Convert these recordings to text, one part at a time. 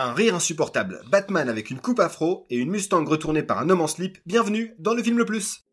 Un rire insupportable, Batman avec une coupe afro et une Mustang retournée par un homme en slip, bienvenue dans le film le plus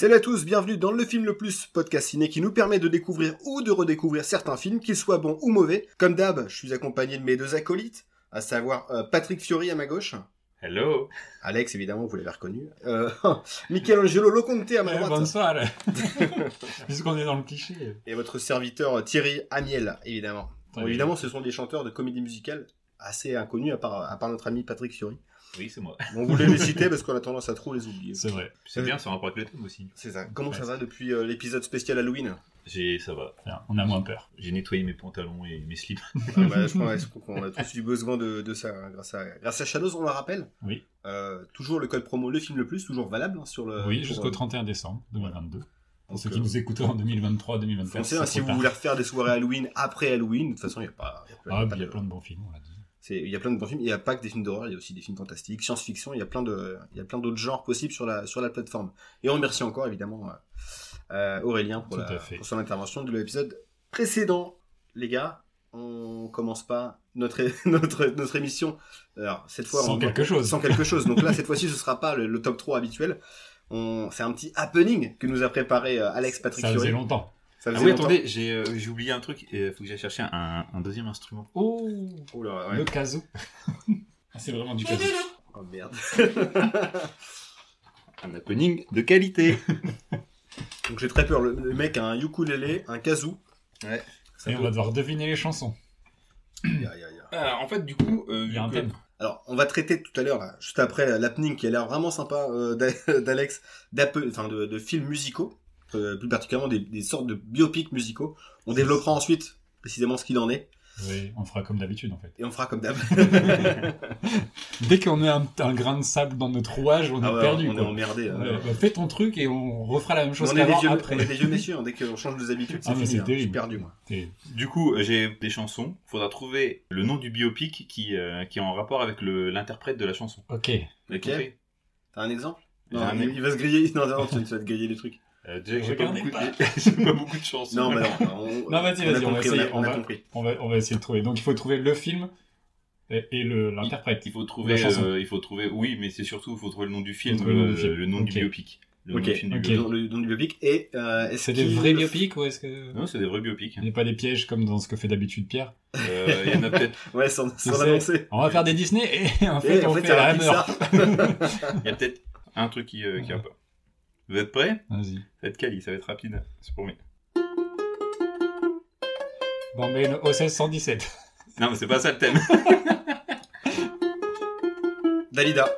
Salut à tous, bienvenue dans le film le plus podcast ciné qui nous permet de découvrir ou de redécouvrir certains films, qu'ils soient bons ou mauvais. Comme d'hab, je suis accompagné de mes deux acolytes, à savoir euh, Patrick Fiori à ma gauche. Hello. Alex, évidemment, vous l'avez reconnu. Euh, Michelangelo Loconte à ma droite. bonsoir. Puisqu'on est dans le cliché. Et votre serviteur euh, Thierry Amiel, évidemment. Bon, évidemment, ce sont des chanteurs de comédie musicale assez inconnus, à part, à part notre ami Patrick Fiori. Oui, c'est moi. On voulait les citer parce qu'on a tendance à trop les oublier. C'est vrai. C'est bien, ça rapporte le thème aussi. C'est ça. Comment ça va depuis euh, l'épisode spécial Halloween? J'ai, ça va. On a moins peur. J'ai nettoyé mes pantalons et mes slips. Ah bah, je crois qu'on a tous eu besoin de, de ça hein, grâce à grâce à Shadows, on le rappelle. Oui. Euh, toujours le code promo le film le plus, toujours valable hein, sur le. oui, jusqu'au euh, 31 décembre 2022. Pour ceux qui euh, nous écoutent en 2023-2024. foncez, hein, c'est si vous voulez refaire des soirées Halloween après Halloween, de toute façon il y a pas. il y a Ah, pas y a de- plein de bons films, on l'a dit. Il y a plein de bons films. Il n'y a pas que des films d'horreur, il y a aussi des films fantastiques, science-fiction. Il y a plein de, il y a plein d'autres genres possibles sur la sur la plateforme. Et on remercie encore évidemment euh, euh, Aurélien pour, la- son intervention de l'épisode précédent. Les gars, on commence pas notre notre notre émission. Alors cette fois Sans on- quelque chose. sans quelque chose. Donc là, cette fois-ci, ce sera pas le, le top 3 habituel. On... C'est un petit happening que nous a préparé euh, Alex Patrick Ça faisait longtemps. Ça Ah oui, longtemps. attendez, j'ai, euh, j'ai oublié un truc. Il faut que j'aille chercher un, un deuxième instrument. Oh, Oh là, ouais. le casou. Ah, c'est vraiment du casou. Oh merde. Un happening de qualité. Donc j'ai très peur. Le, le mec a un ukulélé, un kazoo. Ouais. Ça Et peut- on va devoir deviner les chansons. Ah, en fait, du coup, euh, Il y a un thème. Alors, on va traiter tout à l'heure, juste après l'happening qui a l'air vraiment sympa euh, d'A- d'Alex, enfin de, de films musicaux, plus particulièrement des, des sortes de biopics musicaux. On développera ensuite précisément ce qu'il en est, Oui, on fera comme d'habitude en fait. et on fera comme d'hab. Dès qu'on met un, un grain de sable dans notre rouage, on Ah est ouais, perdu. on est emmerdé. hein. Ouais, bah, fais ton truc et on refera la même chose on, est des qu'avant vieux, après. on est des vieux messieurs, hein. dès qu'on change nos habitudes, c'est Ah, mais fini. hein. Je suis perdu, moi. Du coup, j'ai des chansons. Faudra trouver le nom du biopic qui, euh, qui est en rapport avec l'interprète de la chanson. Ok. Ok. T'as un exemple? Non, un il, il va se griller. Non, non, tu vas te griller les trucs. Euh, déjà, j'ai pas, beaucoup, pas. j'ai pas beaucoup de chansons. Non, mais non. On, Non, vas-y, vas-y, on va essayer, a- on a va- compris. On va, on va essayer de trouver. Donc il faut trouver le film et, l'interprète. Il faut trouver, La chanson. euh, il faut trouver, oui, mais c'est surtout, il faut trouver le nom du film, le nom euh, du film. le nom du biopic. Le nom du film du. Le biopic. nom- le nom du biopic. Et euh, C'est des vrais biopics ou est-ce que. Non, c'est des vrais biopics. Il n'y a pas des pièges comme dans ce que fait d'habitude Pierre Euh, Il y en a peut-être, Ouais, sans, sans. On va faire des Disney et en fait Et on fait, fait il y a la il y a peut-être un truc qui, euh, qui a pas. Vous êtes prêts? Vas-y. Ça va être quali, ça va être rapide. C'est pour moi. Bon, mais le OSS 117. Non, mais c'est pas ça le thème. Dalida.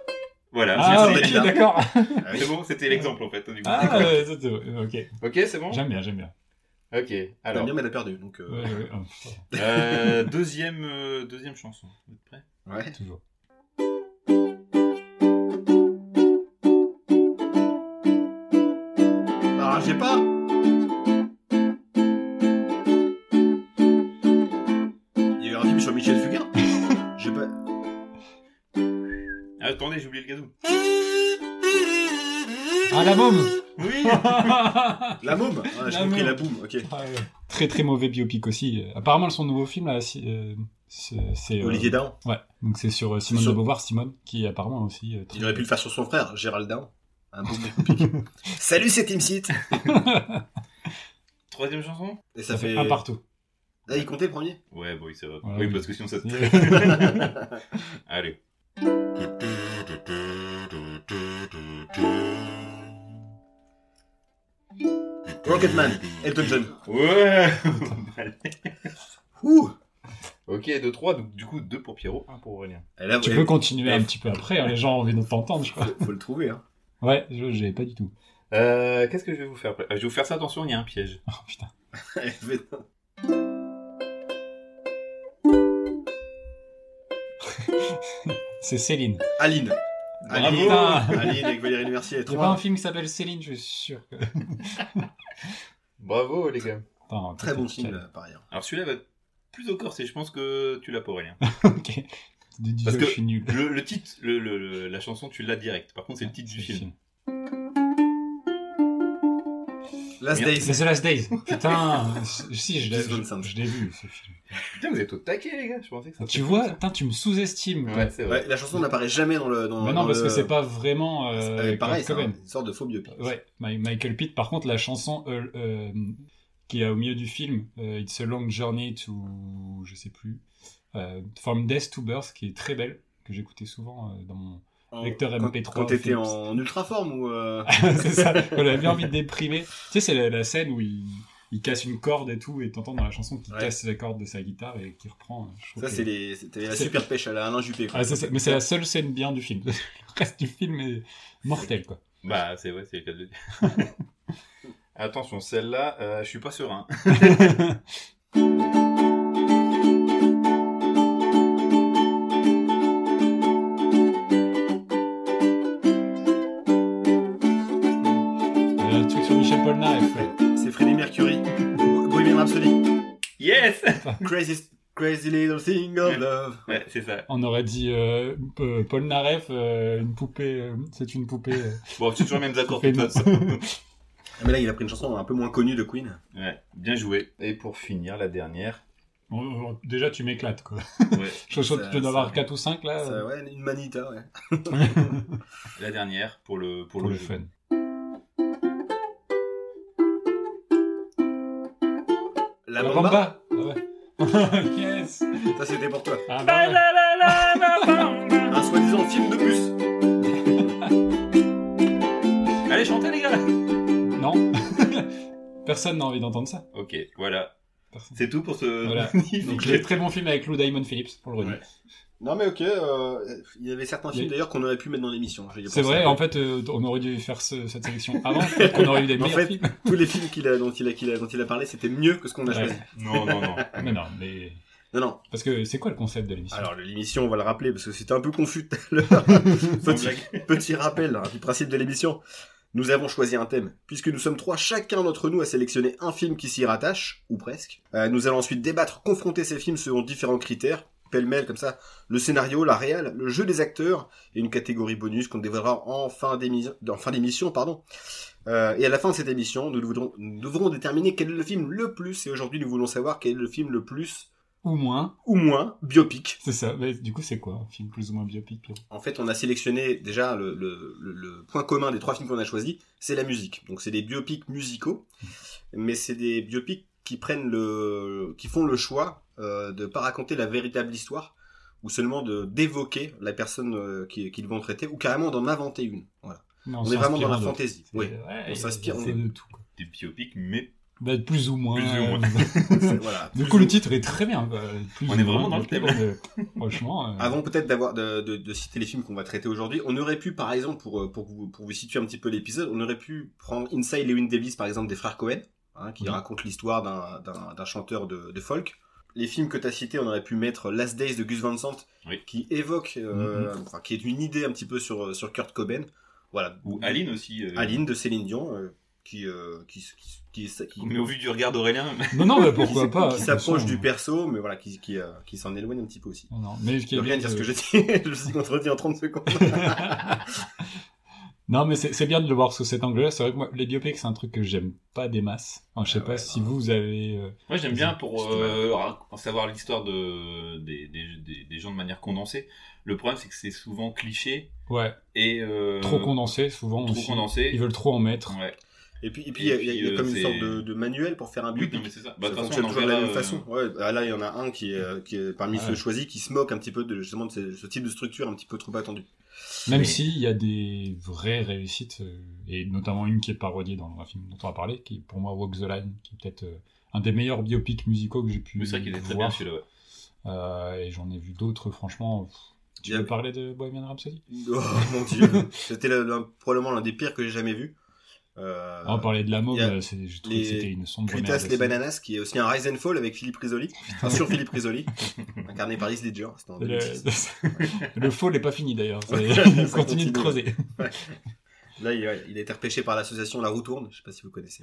voilà. Ah, ok, Dalida. d'accord. Ah oui. C'est bon, c'était l'exemple en fait. du coup. Ah, ouais, c'est- ok. Ok, c'est bon? J'aime bien, j'aime bien. Ok. Alors, bien, mais elle a perdu. Donc, euh, Ouais, ouais, oh, euh, deuxième, euh, deuxième chanson. Vous êtes prêts? Ouais. toujours. La môme Oui. La môme. Ah, j'ai compris la boum. Ok. Ah, ouais. Très très mauvais biopic aussi. Apparemment, son nouveau film, là, si- euh, c'est. euh, Olivier Dahan. Ouais, donc c'est sur euh, Simone sur- de Beauvoir, Simone, qui apparemment aussi euh, très... Il aurait pu le faire sur son frère, Gérald Dahan. Un boum biopic. Salut, c'est Team Seat. Troisième chanson? Et ça, Ça fait. fait un partout. Ah, il comptait le premier? Ouais, bon, oui, ça va. Ouais, oui, oui. parce que sinon ça. Allez. Rocketman, Elton John. Ouais. Ouh. ok, 2 3 donc du coup 2 pour Pierrot, 1 pour Aurélien. Et là, Tu ouais, peux continuer un petit peu après, hein, les gens ont envie de t'entendre, je crois. faut, faut le trouver. Hein. Ouais, je j'avais pas du tout. Euh, qu'est-ce que je vais vous faire? Après Euh, Je vais vous faire ça, attention, il y a un piège. Oh putain. C'est Céline. Aline. Ali, Putain. Ali avec Valérie Mercier. Il y a pas un film qui s'appelle Céline, je suis sûr que. Bravo les gars. Attends, Très bon film, par ailleurs. Alors celui-là va être plus au corsé, je pense que tu l'as pas Aurélien. a- ok. Parce que je suis nul. Le, le titre, le, le- le- la chanson, tu l'as direct. Par contre, c'est le titre du film. Last. Days. C'est The Last Days. Putain, si, je l'ai je vu ce film. Putain, vous êtes au taquet les gars, je pensais que ça Tu vois, putain, tu me sous-estimes. Ouais, c'est vrai. Ouais, la chanson n'apparaît jamais dans le. Dans, Mais dans non, parce le- que c'est pas vraiment. Euh, pareil, c'est une sorte de faux biopic. Ouais, Michael Pitt. Par contre, la chanson euh, euh, qui est au milieu du film, euh, It's a Long Journey to, je sais plus, euh, From Death to Birth, qui est très belle, que j'écoutais souvent euh, dans mon En- lecteur quand- MP3. Quand t'étais en ultra forme ou. euh, c'est ça. On avait bien envie de déprimer. Tu sais, c'est la, la scène où il, il casse une corde et tout, et t'entends dans la chanson qu'il Ouais. casse la corde de sa guitare et qu'il reprend. Je trouve Ça, que- c'est les... la super pêche à la Alain Juppé. quoi. Ah, ça. Mais c'est la seule scène bien du film. Le reste du film est mortel, quoi. Bah, c'est vrai, c'est le cas de le dire. Attention, celle-là, euh, je suis pas serein. Le truc sur Michel Polnareff. ouais. C'est Freddie Mercury. Bohemian Rhapsody. Yes Crazy, crazy little thing of love. Ouais, c'est ça. On aurait dit euh, euh, Paul Naref, euh, une poupée, euh, c'est une poupée. euh, Bon, c'est toujours les mêmes accords. Ah, Mais là, il a pris une chanson un peu moins connue de Queen. Ouais, bien joué. Et pour finir, la dernière. Bon, Déjà, tu m'éclates, quoi. Ouais, Je tu dois avoir 4 ou 5 là. Ça, ouais, une manita, ouais. la dernière pour le, pour pour le, le jeu. fun. La La Bamba. Bamba Ah ouais. Yes Ça, c'était pour toi. Ah bah ouais. Un soi-disant film de bus. Allez, chantez les gars Non Personne n'a envie d'entendre ça. Ok, voilà. C'est tout pour ce... Voilà. Donc, j'ai très bon film avec Lou Diamond Phillips, pour le redire. Ouais. Non, mais ok. euh, il y avait certains films Il- d'ailleurs qu'on aurait pu mettre dans l'émission. Ai C'est vrai, en fait, euh, on aurait dû faire ce- cette sélection avant, qu'on aurait eu des En meilleurs fait, films. Tous les films qu'il a, dont, il a, qu'il a- dont il a parlé, c'était mieux que ce qu'on a Ouais. choisi. Non, non, non. Mais non, mais... Non, non. Parce que c'est quoi le concept de l'émission? Alors, l'émission, on va le rappeler parce que c'était un peu confus tout à l'heure. petit rappel hein, du principe de l'émission. Nous avons choisi un thème. Puisque nous sommes trois, chacun d'entre nous a sélectionné un film qui s'y rattache, ou presque. Euh, nous allons ensuite débattre, confronter ces films selon différents critères, pêle-mêle comme ça, le scénario, la réal, le jeu des acteurs, et une catégorie bonus qu'on dévoilera en fin d'émission, en fin d'émission, pardon. Euh, et à la fin de cette émission, nous devrons, nous devrons déterminer quel est le film le plus, et aujourd'hui nous voulons savoir quel est le film le plus, Ou moins, ou moins, biopic. c'est ça. Mais du coup, c'est quoi un film plus ou moins biopic En fait, on a sélectionné déjà le, le- le- le point commun des trois films qu'on a choisis, c'est la musique. Donc c'est des biopics musicaux, mais c'est des biopics qui prennent le, qui font le choix euh, de pas raconter la véritable histoire ou seulement de d'évoquer la personne euh, qui- qu'ils vont traiter ou carrément d'en inventer une. Voilà. On est vraiment dans la fantaisie. Oui. ouais, on s'inspire, on- de tout. Quoi. Des biopics, mais Bah, plus ou moins. Plus ou moins. voilà. du coup, ou- le titre est très bien. Plus On est vraiment dans le thème. euh, franchement. euh, Avant peut-être d'avoir de, de, de citer les films qu'on va traiter aujourd'hui, on aurait pu par exemple pour euh, pour vous pour vous situer un petit peu l'épisode, on aurait pu prendre Inside Lewin Davis par exemple des frères Cohen, hein, qui Oui. raconte l'histoire d'un d'un d'un chanteur de, de folk. Les films que tu as cités, on aurait pu mettre Last Days de Gus Van Sant, Oui. qui évoque, euh, Mhm. enfin qui est une idée un petit peu sur sur Kurt Cobain. Voilà. ou Aline aussi. euh, Aline de Céline Dion, euh, qui, euh, qui qui qui, qui, Mais au vu du regard d'Aurélien, Non, non, mais pourquoi pas. qui s'approche façon, du perso, mais voilà, qui qui, euh, qui s'en éloigne un petit peu aussi. Non, mais ce qui Je rien dire ce que j'ai dit, je me suis contredit en 30 secondes. non, mais c'est bien de le voir sous cet angle-là. C'est vrai que moi, les biopics, c'est un truc que j'aime pas des masses. Enfin, je sais Ah pas si non. vous avez. euh, Moi, j'aime bien pour euh, savoir l'histoire de, des, des, des, des gens de manière condensée. Le problème, c'est que c'est souvent cliché Ouais, et euh, trop condensé souvent. trop aussi. condensé. Ils veulent trop en mettre. Ouais. Et puis, et puis, Et il y a- il y, a- il y a puis, comme euh, une c'est- sorte de, de manuel pour faire un Oui, biopic. non, mais c'est ça. Bah, ça façon, fonctionne on toujours de la même euh, façon. Ouais, ah, là, il y en a un qui est, qui est parmi Ouais. ceux choisis qui se moque un petit peu de, justement de ce, ce type de structure un petit peu trop attendue. Même Mais- s'il y a des vraies réussites, euh, et notamment une qui est parodiée dans un film dont on va parler, qui est pour moi Walk the Line, qui est peut-être euh, un des meilleurs biopics musicaux que j'ai pu Mais c'est vrai qu'il est très bien celui-là. ouais. Euh, et j'en ai vu d'autres, franchement. Tu a- veux parler de Bohemian Rhapsody? Oh mon dieu, c'était le- le- probablement l'un des pires que j'ai jamais vu. Euh, On parlait de la môme, je trouve les que c'était une sombre Cuitas merde les bananas, qui est aussi un Rise and Fall avec Philippe Risoli, enfin, sur Philippe Risoli, incarné par Heath Ledger. En 2006. Le, le faux n'est pas fini d'ailleurs. Ouais, Il continue continue. de creuser. Là, il, il a été repêché par l'association La Roue Tourne, je sais pas si vous connaissez.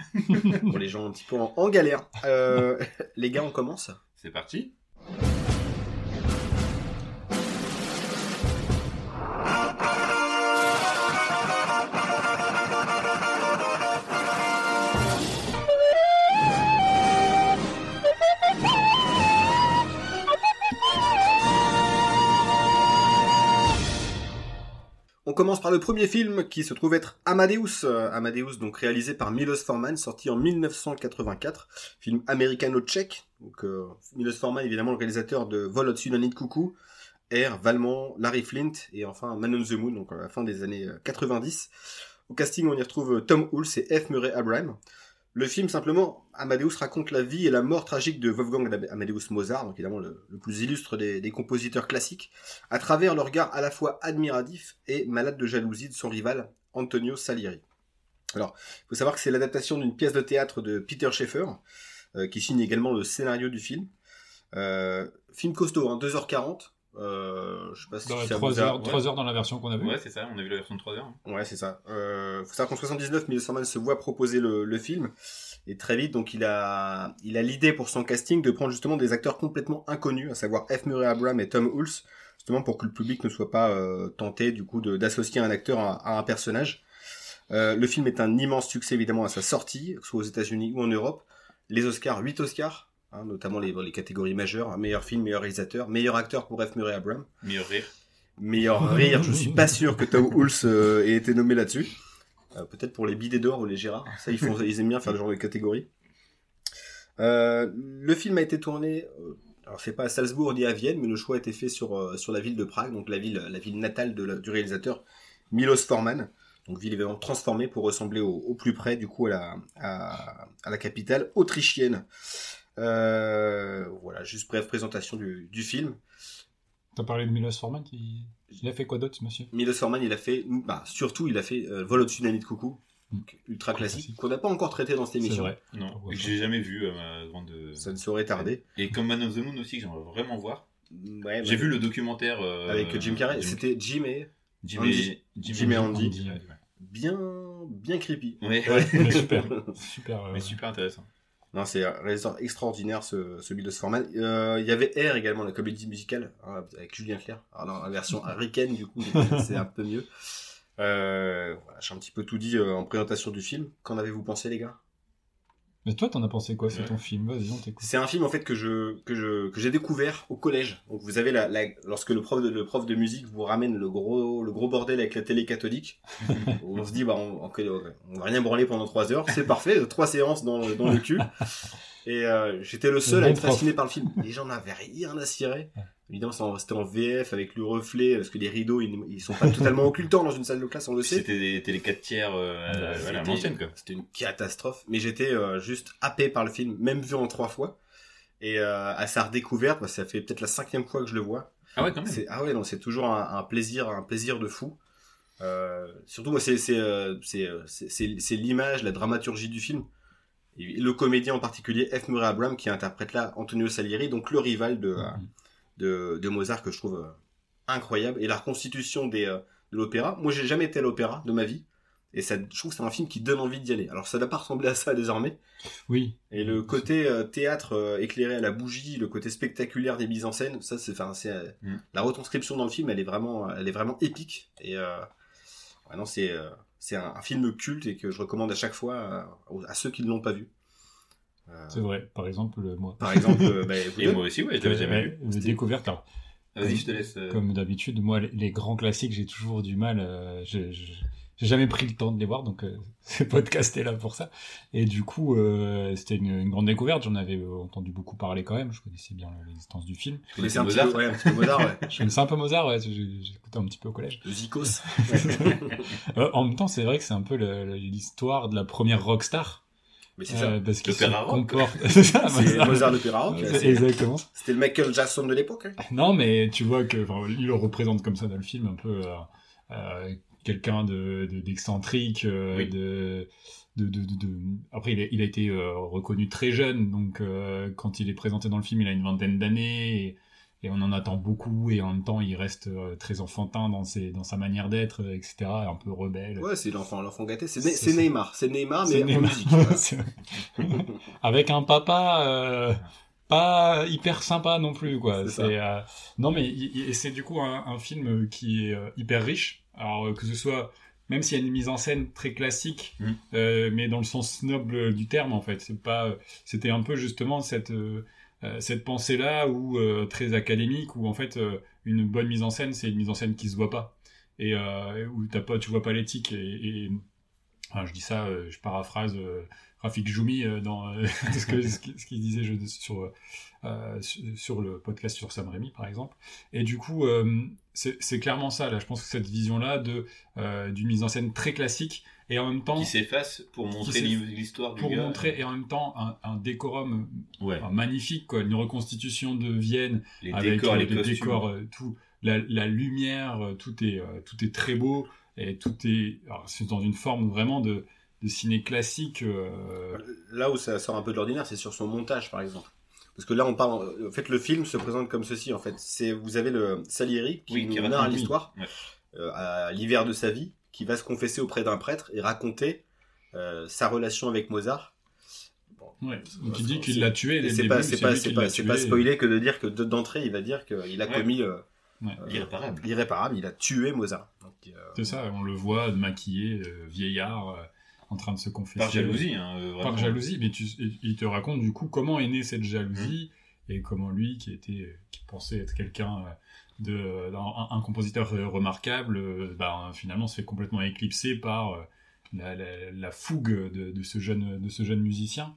Pour les gens un petit peu en, en galère. Euh, les gars, on commence C'est parti. Commence par le premier film qui se trouve être Amadeus. Euh, Amadeus, donc réalisé par Milos Forman, sorti en 1984. Film américano-tchèque. Donc, euh, Milos Forman, évidemment, le réalisateur de Vol au-dessus d'un nid de coucou, Valmont, Larry Flint et enfin Man on the Moon, donc à la fin des années euh, 90. Au casting, on y retrouve Tom Hulce et F. Murray Abraham. Le film, simplement, Amadeus raconte la vie et la mort tragique de Wolfgang Amadeus Mozart, donc évidemment le, plus illustre des, des compositeurs classiques, à travers le regard à la fois admiratif et malade de jalousie de son rival Antonio Salieri. Alors, il faut savoir que c'est l'adaptation d'une pièce de théâtre de Peter Schaeffer, euh, qui signe également le scénario du film. Euh, film costaud, hein, 2h40. Euh, je sais pas si Dans ça 3 vous a... heures, trois heures dans la version qu'on a vue. Ouais, c'est ça. On a vu la version de 3 heures. Ouais, c'est ça. Euh, faut savoir qu'en 79, Milos Forman se voit proposer le, le film. Et très vite, donc, il a, il a l'idée pour son casting de prendre justement des acteurs complètement inconnus, à savoir F. Murray Abraham et Tom Hulce, justement pour que le public ne soit pas euh, tenté, du coup, d'associer un acteur à, à un personnage. Euh, le film est un immense succès, évidemment, à sa sortie, que ce soit aux États-Unis ou en Europe. Les Oscars, 8 Oscars, hein, notamment les, les catégories majeures, meilleur film, meilleur réalisateur, meilleur acteur pour F. Murray Abraham. Meilleur rire. Meilleur rire, je suis pas sûr que Tom Hulce euh, ait été nommé là-dessus. Euh, Peut-être pour les bidets d'or ou les Gérard. Ça, ils, font, ils aiment bien faire ce genre de catégorie. Euh, le film a été tourné, euh, alors c'est pas à Salzbourg ni à Vienne, mais le choix a été fait sur, euh, sur la ville de Prague, donc la ville, la ville natale de la- du réalisateur Milos Forman. Donc ville évidemment transformée pour ressembler au, au plus près du coup à la, à, à la capitale autrichienne. Euh, voilà, juste brève présentation du, du film. T'as parlé de Milos Forman, il... il a fait quoi d'autre ce monsieur? Milos Forman, il a fait, bah, surtout, il a fait euh, Vol au-dessus d'un nid de coucou, donc, ultra classique, Classique. qu'on n'a pas encore traité dans cette C'est émission. vrai. Non, Pourquoi que j'ai jamais vu euh, ma grande. Ça ne saurait tarder. Et comme Man of the Moon aussi, que j'aimerais vraiment voir. Ouais, J'ai bah, vu le documentaire. euh, avec Jim Carrey. Jim- C'était Jim et Jim Andy. et Jim et Andy. Bien, bien creepy. Ouais, Ouais, mais super. Super. euh, mais super intéressant. Non, c'est extraordinaire, ce, ce Milos Forman. Euh, il y avait Air également, la comédie musicale, hein, avec Julien Clerc. Alors, la version américaine, du coup, c'est un peu mieux. Euh, voilà, j'ai un petit peu tout dit euh, en présentation du film. Qu'en avez-vous pensé, les gars? Mais toi, t'en as pensé quoi? C'est Ouais. ton film Vas-y, on t'écoute. C'est un film en fait que je que je que j'ai découvert au collège. Donc vous avez la, la lorsque le prof de le prof de musique vous ramène le gros le gros bordel avec la télé catholique. on se dit bah on, on, on va rien branler pendant trois heures, c'est parfait, trois séances dans le- dans le cul. Et euh, j'étais le seul à être fasciné par le film. Les gens n'avaient rien à cirer. Évidemment, c'était en- VF avec le reflet parce que les rideaux ils, ils sont pas totalement occultants dans une salle de classe, on le sait. C'était des télé 4 tiers, euh, Ouais, voilà, C'était- l'ancienne quoi. C'était une catastrophe, mais j'étais euh, juste happé par le film, même vu en trois fois. Et euh, à sa redécouverte, bah, ça fait peut-être la cinquième fois que je le vois. Ah ouais, quand même. C'est ah ouais non, c'est toujours un, un plaisir, un plaisir de fou. Euh, surtout moi, c'est l'image, la dramaturgie du film. Et le comédien en particulier, F. Murray Abraham, qui interprète là Antonio Salieri, donc le rival de, euh, Mhm. De, de Mozart que je trouve euh, incroyable. Et la reconstitution des, euh, de l'opéra. Moi, j'ai jamais été à l'opéra de ma vie. Et ça, je trouve que c'est un film qui donne envie d'y aller. Alors, ça n'a pas ressemblé à ça désormais. Oui. Et le côté euh, théâtre euh, éclairé à la bougie, le côté spectaculaire des mises en scène, ça, c'est, enfin, c'est, euh, Mm. la retranscription dans le film, elle est vraiment, elle est vraiment épique. Et, ouais, non, c'est, c'est un, un film culte et que je recommande à chaque fois à ceux qui ne l'ont pas vu. Euh, C'est vrai. Par exemple, euh, moi. par exemple, euh, bah, Et moi aussi, ouais, je l'avais jamais vu. Euh, découverte. Alors, Vas-y, je te laisse. euh, Comme d'habitude, moi, les- grands classiques, j'ai toujours du mal. euh, je- je- j'ai jamais pris le temps de les voir, donc euh, ce podcast est là pour ça. Et du coup, euh, c'était une, une grande découverte. J'en avais entendu beaucoup parler quand même. Je connaissais bien l'existence du film. Tu mais connaissais un petit Mozart peu, ouais, un petit peu Mozart, ouais. Je connaissais un peu Mozart, ouais, écouté un petit peu au collège. Le Zikos. Euh, en même temps, c'est vrai que c'est un peu l'histoire de la première rockstar. Mais c'est ça. euh, parce se L'opéra rock. c'est ça, C'est Mozart. Rock. C'est c'est- exactement. C'était le Michael Jackson de l'époque. hein. Non, mais tu vois que il le représente comme ça dans le film, un peu euh, euh, quelqu'un de de- d'excentrique, Oui. de, de, de, de- de- Après, il a, il a été euh, reconnu très jeune, donc euh, quand il est présenté dans le film, il a une vingtaine d'années. Et, on en attend beaucoup, et en même temps, il reste euh, très enfantin dans, ses, dans sa manière d'être, euh, etc., un peu rebelle. Ouais, c'est l'enfant, l'enfant gâté. C'est C'est- c'est c'est- Neymar, c'est Neymar, mais C'est en Neymar. musique. Avec un papa euh, pas hyper sympa non plus, quoi. C'est C'est euh, non, mais c'est du coup un, un film qui est hyper riche. Alors que ce soit même s'il y a une mise en scène très classique, Mm. euh, mais dans le sens noble du terme en fait. C'est pas, c'était un peu justement cette euh, cette pensée là où euh, très académique où en fait euh, une bonne mise en scène c'est une mise en scène qui se voit pas. Et euh, où t'as pas tu vois pas l'éthique et, je dis ça euh, je paraphrase euh, Rafik Joumi euh, dans euh, ce qu'il ce disait je- sur euh, sur le podcast sur Sam Raimi par exemple. Et du coup c'est clairement ça là. Je pense que cette vision là de euh, d'une mise en scène très classique et en même temps Qui s'efface pour montrer l'histoire du pour gars. montrer et en même temps un, un décorum Ouais, magnifique quoi. Une reconstitution de Vienne les avec décors, les décors, tout, la, la lumière, tout est, tout est très beau et tout est, c'est dans une forme vraiment de, de ciné classique. euh, Là où ça sort un peu de l'ordinaire, c'est sur son montage, par exemple. Parce que là, on parle. En fait, le film se présente comme ceci. En fait, c'est vous avez le Salieri qui Oui, nous qui narre oui. l'histoire euh, à l'hiver de sa vie, qui va se confesser auprès d'un prêtre et raconter euh, sa relation avec Mozart. Bon, ouais. Donc il dit qu'il l'a tué c'est pas, c'est pas, c'est pas, pas spoilé que de dire que de- d'entrée, il va dire qu'il a Ouais. commis euh, Ouais. euh, L'irréparable. l'irréparable, il a tué Mozart. Euh, C'est ça, on le voit maquillé, euh, vieillard, euh, en train de se confesser. Par jalousie, hein, euh, vraiment. Par jalousie, mais tu, il te raconte du coup comment est née cette jalousie et comment lui, qui était, qui pensait être quelqu'un euh, de, un, un compositeur euh, remarquable, euh, bah, finalement se fait complètement éclipser par euh, la, la- la fougue de, de ce jeune, de ce jeune musicien.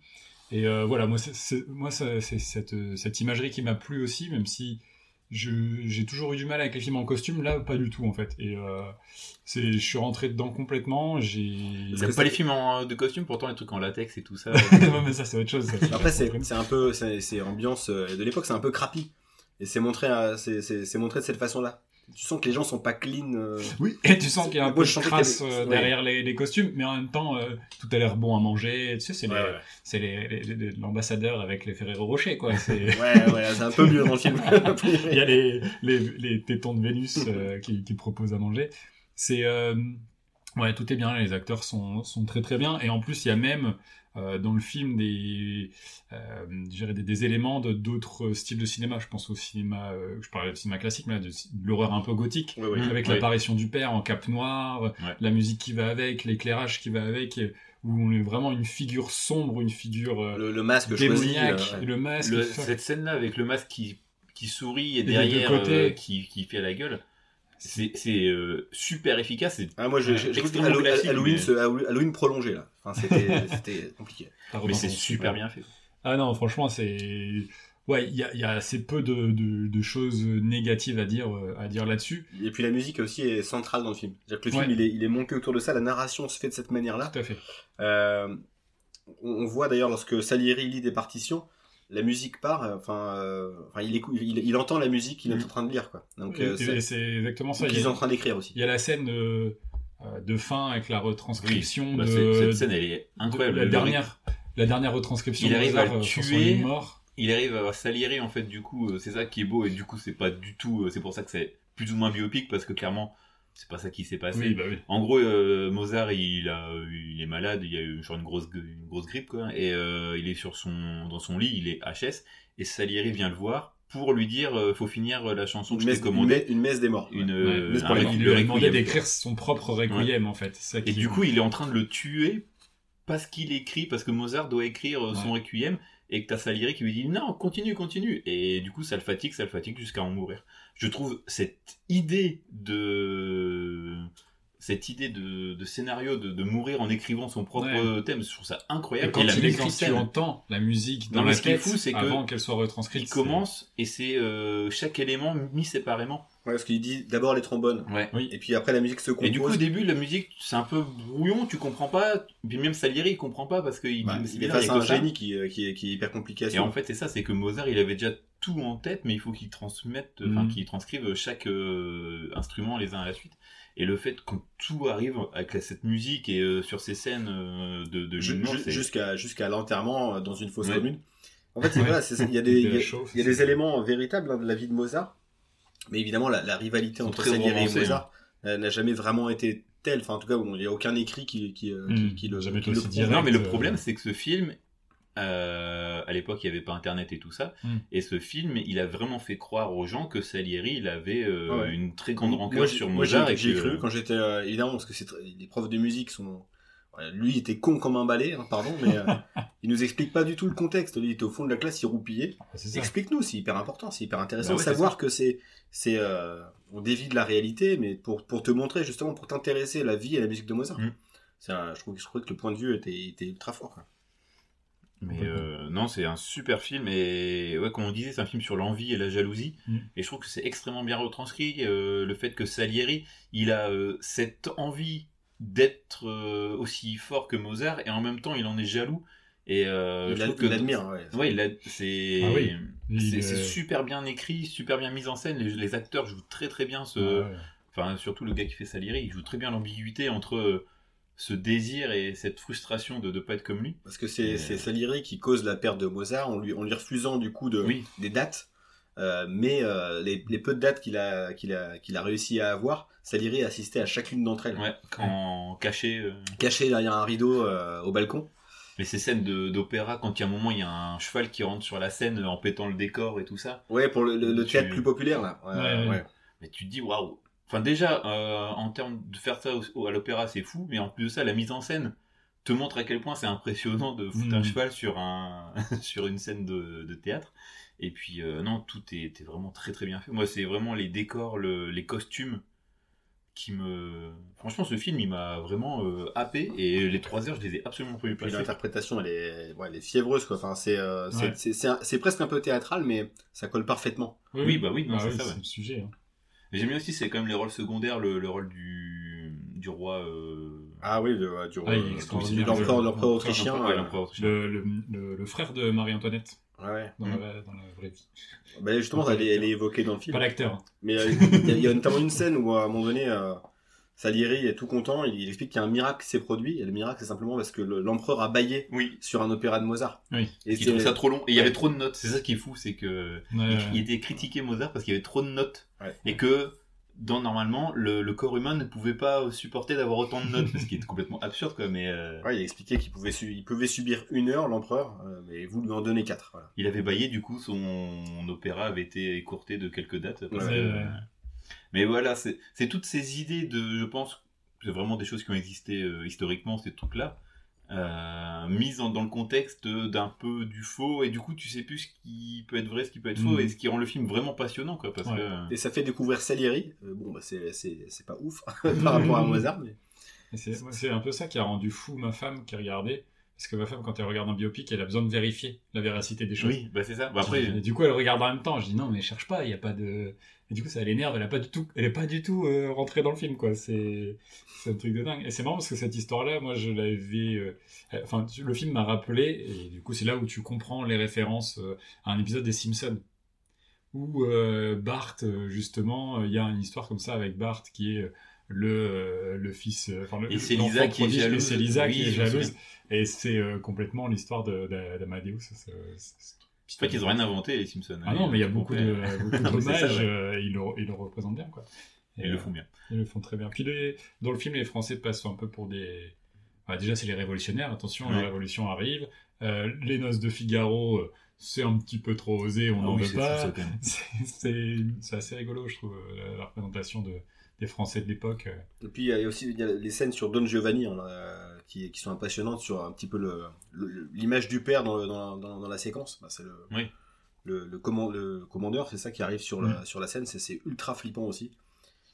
Et euh, voilà, moi, c'est- moi, cette, cette imagerie qui m'a plu aussi, même si j'ai toujours eu du mal avec les films en costume, là, pas du tout en fait. Et euh, c'est, je suis rentré dedans complètement. J'ai. Pas les films en- de costume, pourtant les trucs en latex et tout ça. Ouais, mais ça, c'est autre chose. ça. Après, c'est c'est un peu, c'est ambiance euh, de l'époque, c'est un peu crappy. Et c'est montré, c'est c'est montré de cette façon-là. Tu sens que les gens sont pas clean. euh, Oui, et tu sens qu'il y a un peu de y avait- euh, ouais. derrière les, les costumes, mais en même temps, euh, tout a l'air bon à manger. Tu sais, c'est Ouais, ouais. l'ambassadeur avec les Ferrero Rocher, quoi. C'est- Ouais, ouais, c'est un peu mieux dans le film. Il y a les, les, les tétons de Vénus euh, qui, qui proposent à manger. C'est euh, ouais, tout est bien. Les acteurs sont, sont très très bien. Et en plus, il y a même euh, dans le film des, euh, des, des éléments de d'autres styles de cinéma. Je pense au cinéma, euh, je parlais de cinéma classique, mais là, de, de l'horreur un peu gothique. Avec l'apparition du père en cape noire, Ouais. la musique qui va avec, l'éclairage qui va avec, où on est vraiment une figure sombre, une figure euh, Le, le masque choisi. démoniaque, ouais. le masque. Le- qui fait- cette scène-là avec le masque qui, qui sourit et derrière euh, qui, qui fait la gueule, c'est euh, super efficace. c'est- Ah, moi, je- je- Halloween, mais- Halloween prolongé, là. Enfin, c'était compliqué. Ça Mais c'est super bien fait. Ah non, franchement, c'est. Ouais, il y a, il y a assez peu de, de, de choses négatives à dire, euh, à dire là-dessus. Et puis la musique aussi est centrale dans le film. C'est-à-dire que le film, il est, il est monté autour de ça. La narration se fait de cette manière-là. Tout à fait. Euh, on on voit d'ailleurs lorsque Salieri lit des partitions, la musique part. euh, Enfin, euh, enfin, il, écoute, il, il entend la musique qu'il est Mhm. en train de lire, quoi. Donc, Et- euh, et c'est exactement ça. Il qu'ils sont en train d'écrire aussi. il y a la scène de, euh, de fin avec la retranscription Bah, de, cette, scène, elle est incroyable. la dernière, la dernière retranscription Il arrive à le euh, tuer. mort. il arrive à Salieri en fait du coup euh, c'est ça qui est beau et du coup c'est pas du tout c'est pour ça que c'est plus ou moins biopic parce que clairement c'est pas ça qui s'est passé Oui, bah oui. en gros euh, Mozart il a il est malade il y a eu genre une grosse une grosse grippe quoi et euh, il est sur son dans son lit il est HS et Salieri vient le voir pour lui dire euh, faut finir la chanson que Une je messe, t'ai une, commandée messe, une messe des morts. une, Ouais. euh, messe un il lui a demandé requiem. d'écrire son propre requiem en fait. Ça Et du coup, il est en train de le tuer parce qu'il écrit, parce que Mozart doit écrire euh, son requiem, et que t'as Salieri qui lui dit non, continue, continue. Et du coup, ça le fatigue, ça le fatigue jusqu'à en mourir. Je trouve cette idée de cette idée de, de scénario de, de mourir en écrivant son propre Ouais. thème, je trouve ça Et incroyable. quand et la il mise écrit, en tu entends la musique dans Non, mais la ce qui est tête fou, c'est avant qu'elle soit retranscrite. il commence et c'est euh, chaque élément mis séparément. Ouais, parce qu'il dit d'abord les trombones. Ouais. Oui. Et puis après, la musique se compose. Et du coup, au début, la musique, c'est un peu brouillon, tu comprends pas. Puis même Salieri, il comprend pas parce qu'il Bah, il est face à a un génie qui, euh, qui, est, qui est hyper compliqué à Et en fait, c'est ça, c'est que Mozart, il avait déjà tout en tête, mais il faut qu'ils transmettent, enfin Mhm. qu'ils transcrivent chaque euh, instrument les uns à la suite. Et le fait que tout arrive avec cette musique et euh, sur ces scènes euh, de, de jusqu'à jusqu'à l'enterrement euh, dans une fosse Ouais. commune. En fait, c'est voilà, il y a des il y a- Il y il des éléments véritables hein, de la vie de Mozart, mais évidemment la, la rivalité entre Salieri et romancés, Mozart n'a jamais vraiment été telle. Enfin, en tout cas, bon, il n'y a aucun écrit qui qui, euh, qui, Mm, qui le jamais qui le aussi direct. Non, mais le problème, c'est que ce film, euh, à l'époque, il n'y avait pas Internet et tout ça. Mm. Et ce film, il a vraiment fait croire aux gens que Salieri, il avait euh, Ah ouais. une très grande Moi, rancœur sur moi, Mozart. j'ai- et J'ai que- cru quand j'étais euh, évidemment parce que c'est les profs de musique sont lui il était con comme un balai, hein, pardon, mais euh, il nous explique pas du tout le contexte. Lui, il était au fond de la classe, il roupillait. Ah. Explique-nous, c'est hyper important, c'est hyper intéressant Bah de ouais, savoir que c'est c'est euh, on dévie de la réalité, mais pour pour te montrer justement pour t'intéresser à la vie et à la musique de Mozart. Mm. C'est un- je trouve je trouvais que le point de vue était était ultra fort. Quoi. Mais euh, non, c'est un super film et ouais, comme on disait, c'est un film sur l'envie et la jalousie. Mm. Et je trouve que c'est extrêmement bien retranscrit. euh, le fait que Salieri, il a euh, cette envie d'être euh, aussi fort que Mozart et en même temps, il en est jaloux. Et euh, il je trouve que l'admire. Ouais. C'est Ah oui. Euh, super bien écrit, super bien mis en scène. Les, les acteurs jouent très très bien ce. ouais. Enfin, surtout le gars qui fait Salieri, il joue très bien l'ambiguïté entre euh, ce désir et cette frustration de ne pas être comme lui. Parce que c'est c'est Salieri qui cause la perte de Mozart en lui en lui refusant du coup de Oui. des dates. Euh, mais euh, les, les peu de dates qu'il a, qu'il a, qu'il a réussi à avoir, Salieri a assisté à chacune d'entre elles. Ouais, caché. euh, Caché derrière un rideau euh, au balcon. Mais ces scènes d'opéra, quand il y a un moment, il y a un cheval qui rentre sur la scène en pétant le décor et tout ça, Ouais, pour le, le- le Tu- théâtre plus populaire là. Ouais, Ouais, ouais. ouais. mais tu te dis waouh. Enfin, déjà, euh, en termes de faire ça au- au- à l'opéra, c'est fou, mais en plus de ça, la mise en scène te montre à quel point c'est impressionnant de foutre un Mhm. cheval sur, un, sur une scène de, de théâtre. Et puis, euh, non, tout est, était vraiment très très bien fait. Moi, c'est vraiment les décors, le- les costumes qui me. Franchement, ce film, il m'a vraiment euh, happé, et les trois heures, je les ai absolument pas eu passer. l'interprétation, elle est, ouais, elle est fiévreuse quoi. Enfin, c'est, euh, c'est, Ouais. presque un peu théâtral, mais ça colle parfaitement. Oui, bah oui, non, Ah c'est ça, ouais. le sujet. hein. Mais J'aime bien aussi, c'est quand même les rôles secondaires, le, le rôle du, du roi. euh, Ah oui, le, du, Ah, il est euh, l'empereur, Le- l'empereur le- autrichien. ouais, l'empereur autrichien. Le, le, le, le frère de Marie-Antoinette ouais, ouais. dans, Mm. la, dans la vraie vie. Bah, justement, elle est, elle est évoquée dans le film. Pas l'acteur. Mais euh, il y, y a notamment une scène où à un moment donné, euh, Salieri est tout content, il, il explique qu'il y a un miracle qui s'est produit, et le miracle c'est simplement parce que le- l'empereur a baillé Oui, sur un opéra de Mozart. Oui. Et il ça trop long. Et il y avait trop de notes. C'est ça qui est fou, c'est que Ouais, il, ouais. il était critiqué Mozart parce qu'il y avait trop de notes Ouais. et que dans normalement le, le corps humain ne pouvait pas supporter d'avoir autant de notes, ce qui est complètement absurde quoi. Mais euh, Ouais, il a expliqué qu'il pouvait, su- il pouvait subir une heure, l'empereur, euh, mais vous lui en donnez quatre. Voilà. il avait baillé, du coup son opéra avait été écourté de quelques dates. parce Ouais, que- ouais. Mais voilà, c'est toutes ces idées de, je pense, c'est vraiment des choses qui ont existé euh, historiquement, ces trucs-là, euh, mises en- dans le contexte d'un peu du faux, et du coup tu sais plus ce qui peut être vrai, ce qui peut être faux, Mhm. et ce qui rend le film vraiment passionnant, quoi, parce Ouais. que... Et ça fait découvrir Salieri. Euh, bon, bah, c'est, c'est, c'est pas ouf par rapport à Mozart, mais C'est un peu ça qui a rendu fou ma femme qui regardait. Parce que ma femme, quand elle regarde un biopic, elle a besoin de vérifier la véracité des choses. Oui, bah c'est ça. Bah, après, Et du coup, elle regarde en même temps. Je dis non, mais cherche pas, il y a pas de. Et du coup, ça l'énerve. Elle a pas du tout, elle est pas du tout euh, rentrée dans le film, quoi. C'est, c'est un truc de dingue. Et c'est marrant parce que cette histoire-là, moi, je l'avais. euh, Enfin, le film m'a rappelé, et du coup, c'est là où tu comprends les références euh, à un épisode des Simpsons. Où euh, Bart, justement, il y a une histoire comme ça avec Bart qui est le, le fils. Enfin, le, Et c'est Lisa qui est et jalouse. C'est Lisa Oui, qui est je me jalouse. souviens. Et c'est complètement l'histoire de- de- d'Amadeus. C'est- pas qu'ils ont rien inventé, les Simpsons. ah non, mais il y a beaucoup de, beaucoup euh, ils, le, ils le représentent bien, quoi. Et, Ils le font bien. Ils le font très bien. Puis les- dans le film, les Français passent un peu pour des... Bah, déjà, c'est les révolutionnaires, attention, la révolution arrive. Euh, les noces de Figaro, euh, c'est un petit peu trop osé, on Ah n'en oui, veut pas. C'est- assez rigolo, je trouve, euh, la, la représentation de, des Français de l'époque. Et puis il y a aussi il y a les scènes sur Don Giovanni hein, qui, qui sont impressionnantes sur un petit peu le- le- l'image du père dans, le- dans, dans- dans la séquence. Bah, c'est le, Oui. le, le, command- le commandeur, c'est ça qui arrive sur la, sur la scène. C'est- ultra flippant aussi,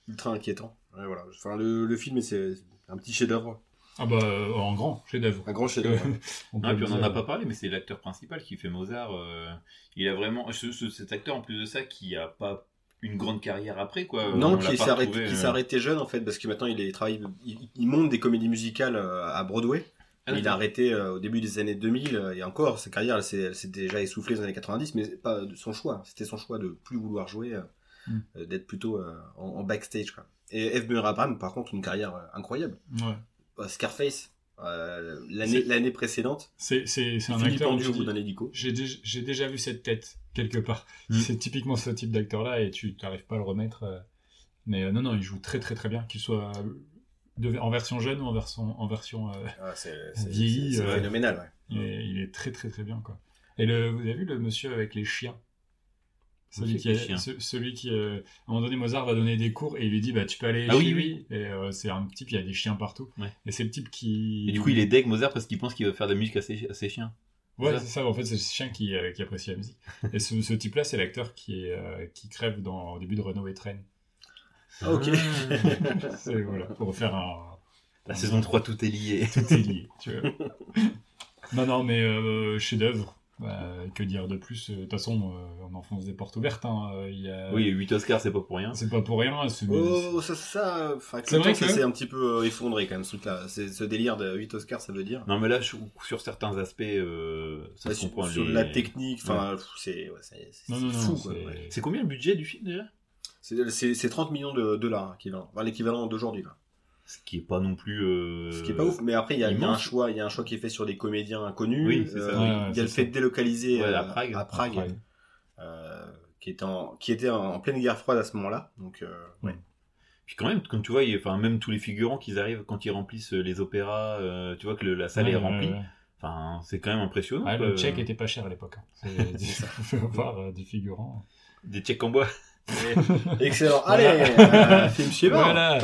ultra inquiétant. Ouais, voilà. Enfin, le, le film, c'est un petit chef-d'œuvre, Ah bah, euh, en grand, chef-d'œuvre. un grand chef-d'œuvre. On Ah, peut puis on le en dire. a pas parlé, mais c'est l'acteur principal qui fait Mozart. euh, il a vraiment. ce- ce- cet acteur, en plus de ça, qui a pas une grande carrière après, quoi. non, qui qui euh, jeune en fait, parce que maintenant il, est, il travaille, il, il monte des comédies musicales euh, à Broadway. Ah, il a arrêté euh, au début des années 2000 euh, et encore sa carrière elle s'est déjà essoufflée dans les années 90 mais pas de son choix c'était son choix de plus vouloir jouer euh, Mm. euh, d'être plutôt euh, en, en backstage quoi. et F. Murray Abraham par contre une carrière euh, incroyable Ouais. Euh, Scarface euh, l'année précédente C'est un acteur j'ai déjà vu cette tête quelque part. Mm. C'est typiquement ce type d'acteur-là et tu n'arrives pas à le remettre. euh. Mais euh, non, non, il joue très très très bien, qu'il soit de- en version jeune ou en version, en version euh, Ah, c'est c'est- Vieilli, c'est- c'est euh, phénoménal ouais. il, est, il est très très très bien quoi. Et le, vous avez vu le monsieur avec les chiens? Celui qui, ce- celui qui euh, à un moment donné Mozart va donner des cours et il lui dit bah tu peux aller Ah chez oui, lui et euh, c'est un type il y a des chiens partout Ouais. et c'est le type qui Et du coup, il est deg Mozart parce qu'il pense qu'il va faire de la musique à ses, à ses chiens. Ouais, c'est ça. En fait, c'est le chien qui, euh, qui apprécie la musique. Et ce, ce type-là, c'est l'acteur qui, est, euh, qui crève dans, au début de Renault et Train. Ah, ok. C'est, voilà, pour faire un. La saison 3, tout est lié. Tout est lié, tu vois. Non, non, mais euh, chef-d'œuvre. Bah, que dire de plus De toute façon, euh, on enfonce des portes ouvertes. Hein. Euh, Il y a... Oui, 8 Oscars, c'est pas pour rien. C'est pas pour rien. C'est... Oh, ça, ça, C'est vrai temps, que- s'est un petit peu euh, effondré quand même, ce truc-là. C'est ce délire de 8 Oscars, ça veut dire. Non, mais là, je- sur certains aspects, euh, ça Ouais, se sur, comprend. sur les- la technique, enfin, c'est ouais, c'est- c'est Non, non, fou, non. quoi. c'est- ouais. C'est combien le budget du film déjà? C'est- C'est c'est 30 millions de dollars, hein, l'équivalent d'aujourd'hui, là. Ce qui est pas non plus. euh, Ce qui est pas ouf, mais après, il y, a- il y a un choix, il y a un choix qui est fait sur des comédiens inconnus. Oui, ça. Euh, Ouais, il y a le fait ça. de délocaliser Ouais, euh, à Prague. à Prague, Prague. euh, qui, était en, qui était en, en pleine guerre froide à ce moment-là. Donc, euh, ouais. Puis quand même, comme tu vois, enfin, même tous les figurants qui arrivent quand ils remplissent euh, les opéras, euh, tu vois que le- la salle Ouais, est remplie. ouais. Enfin, c'est quand même impressionnant. Le tchèque était pas cher à l'époque. hein. C'est, C'est ça. voir euh, des figurants. Des tchèques en bois. Excellent. Voilà. Allez, euh, film suivant. Voilà.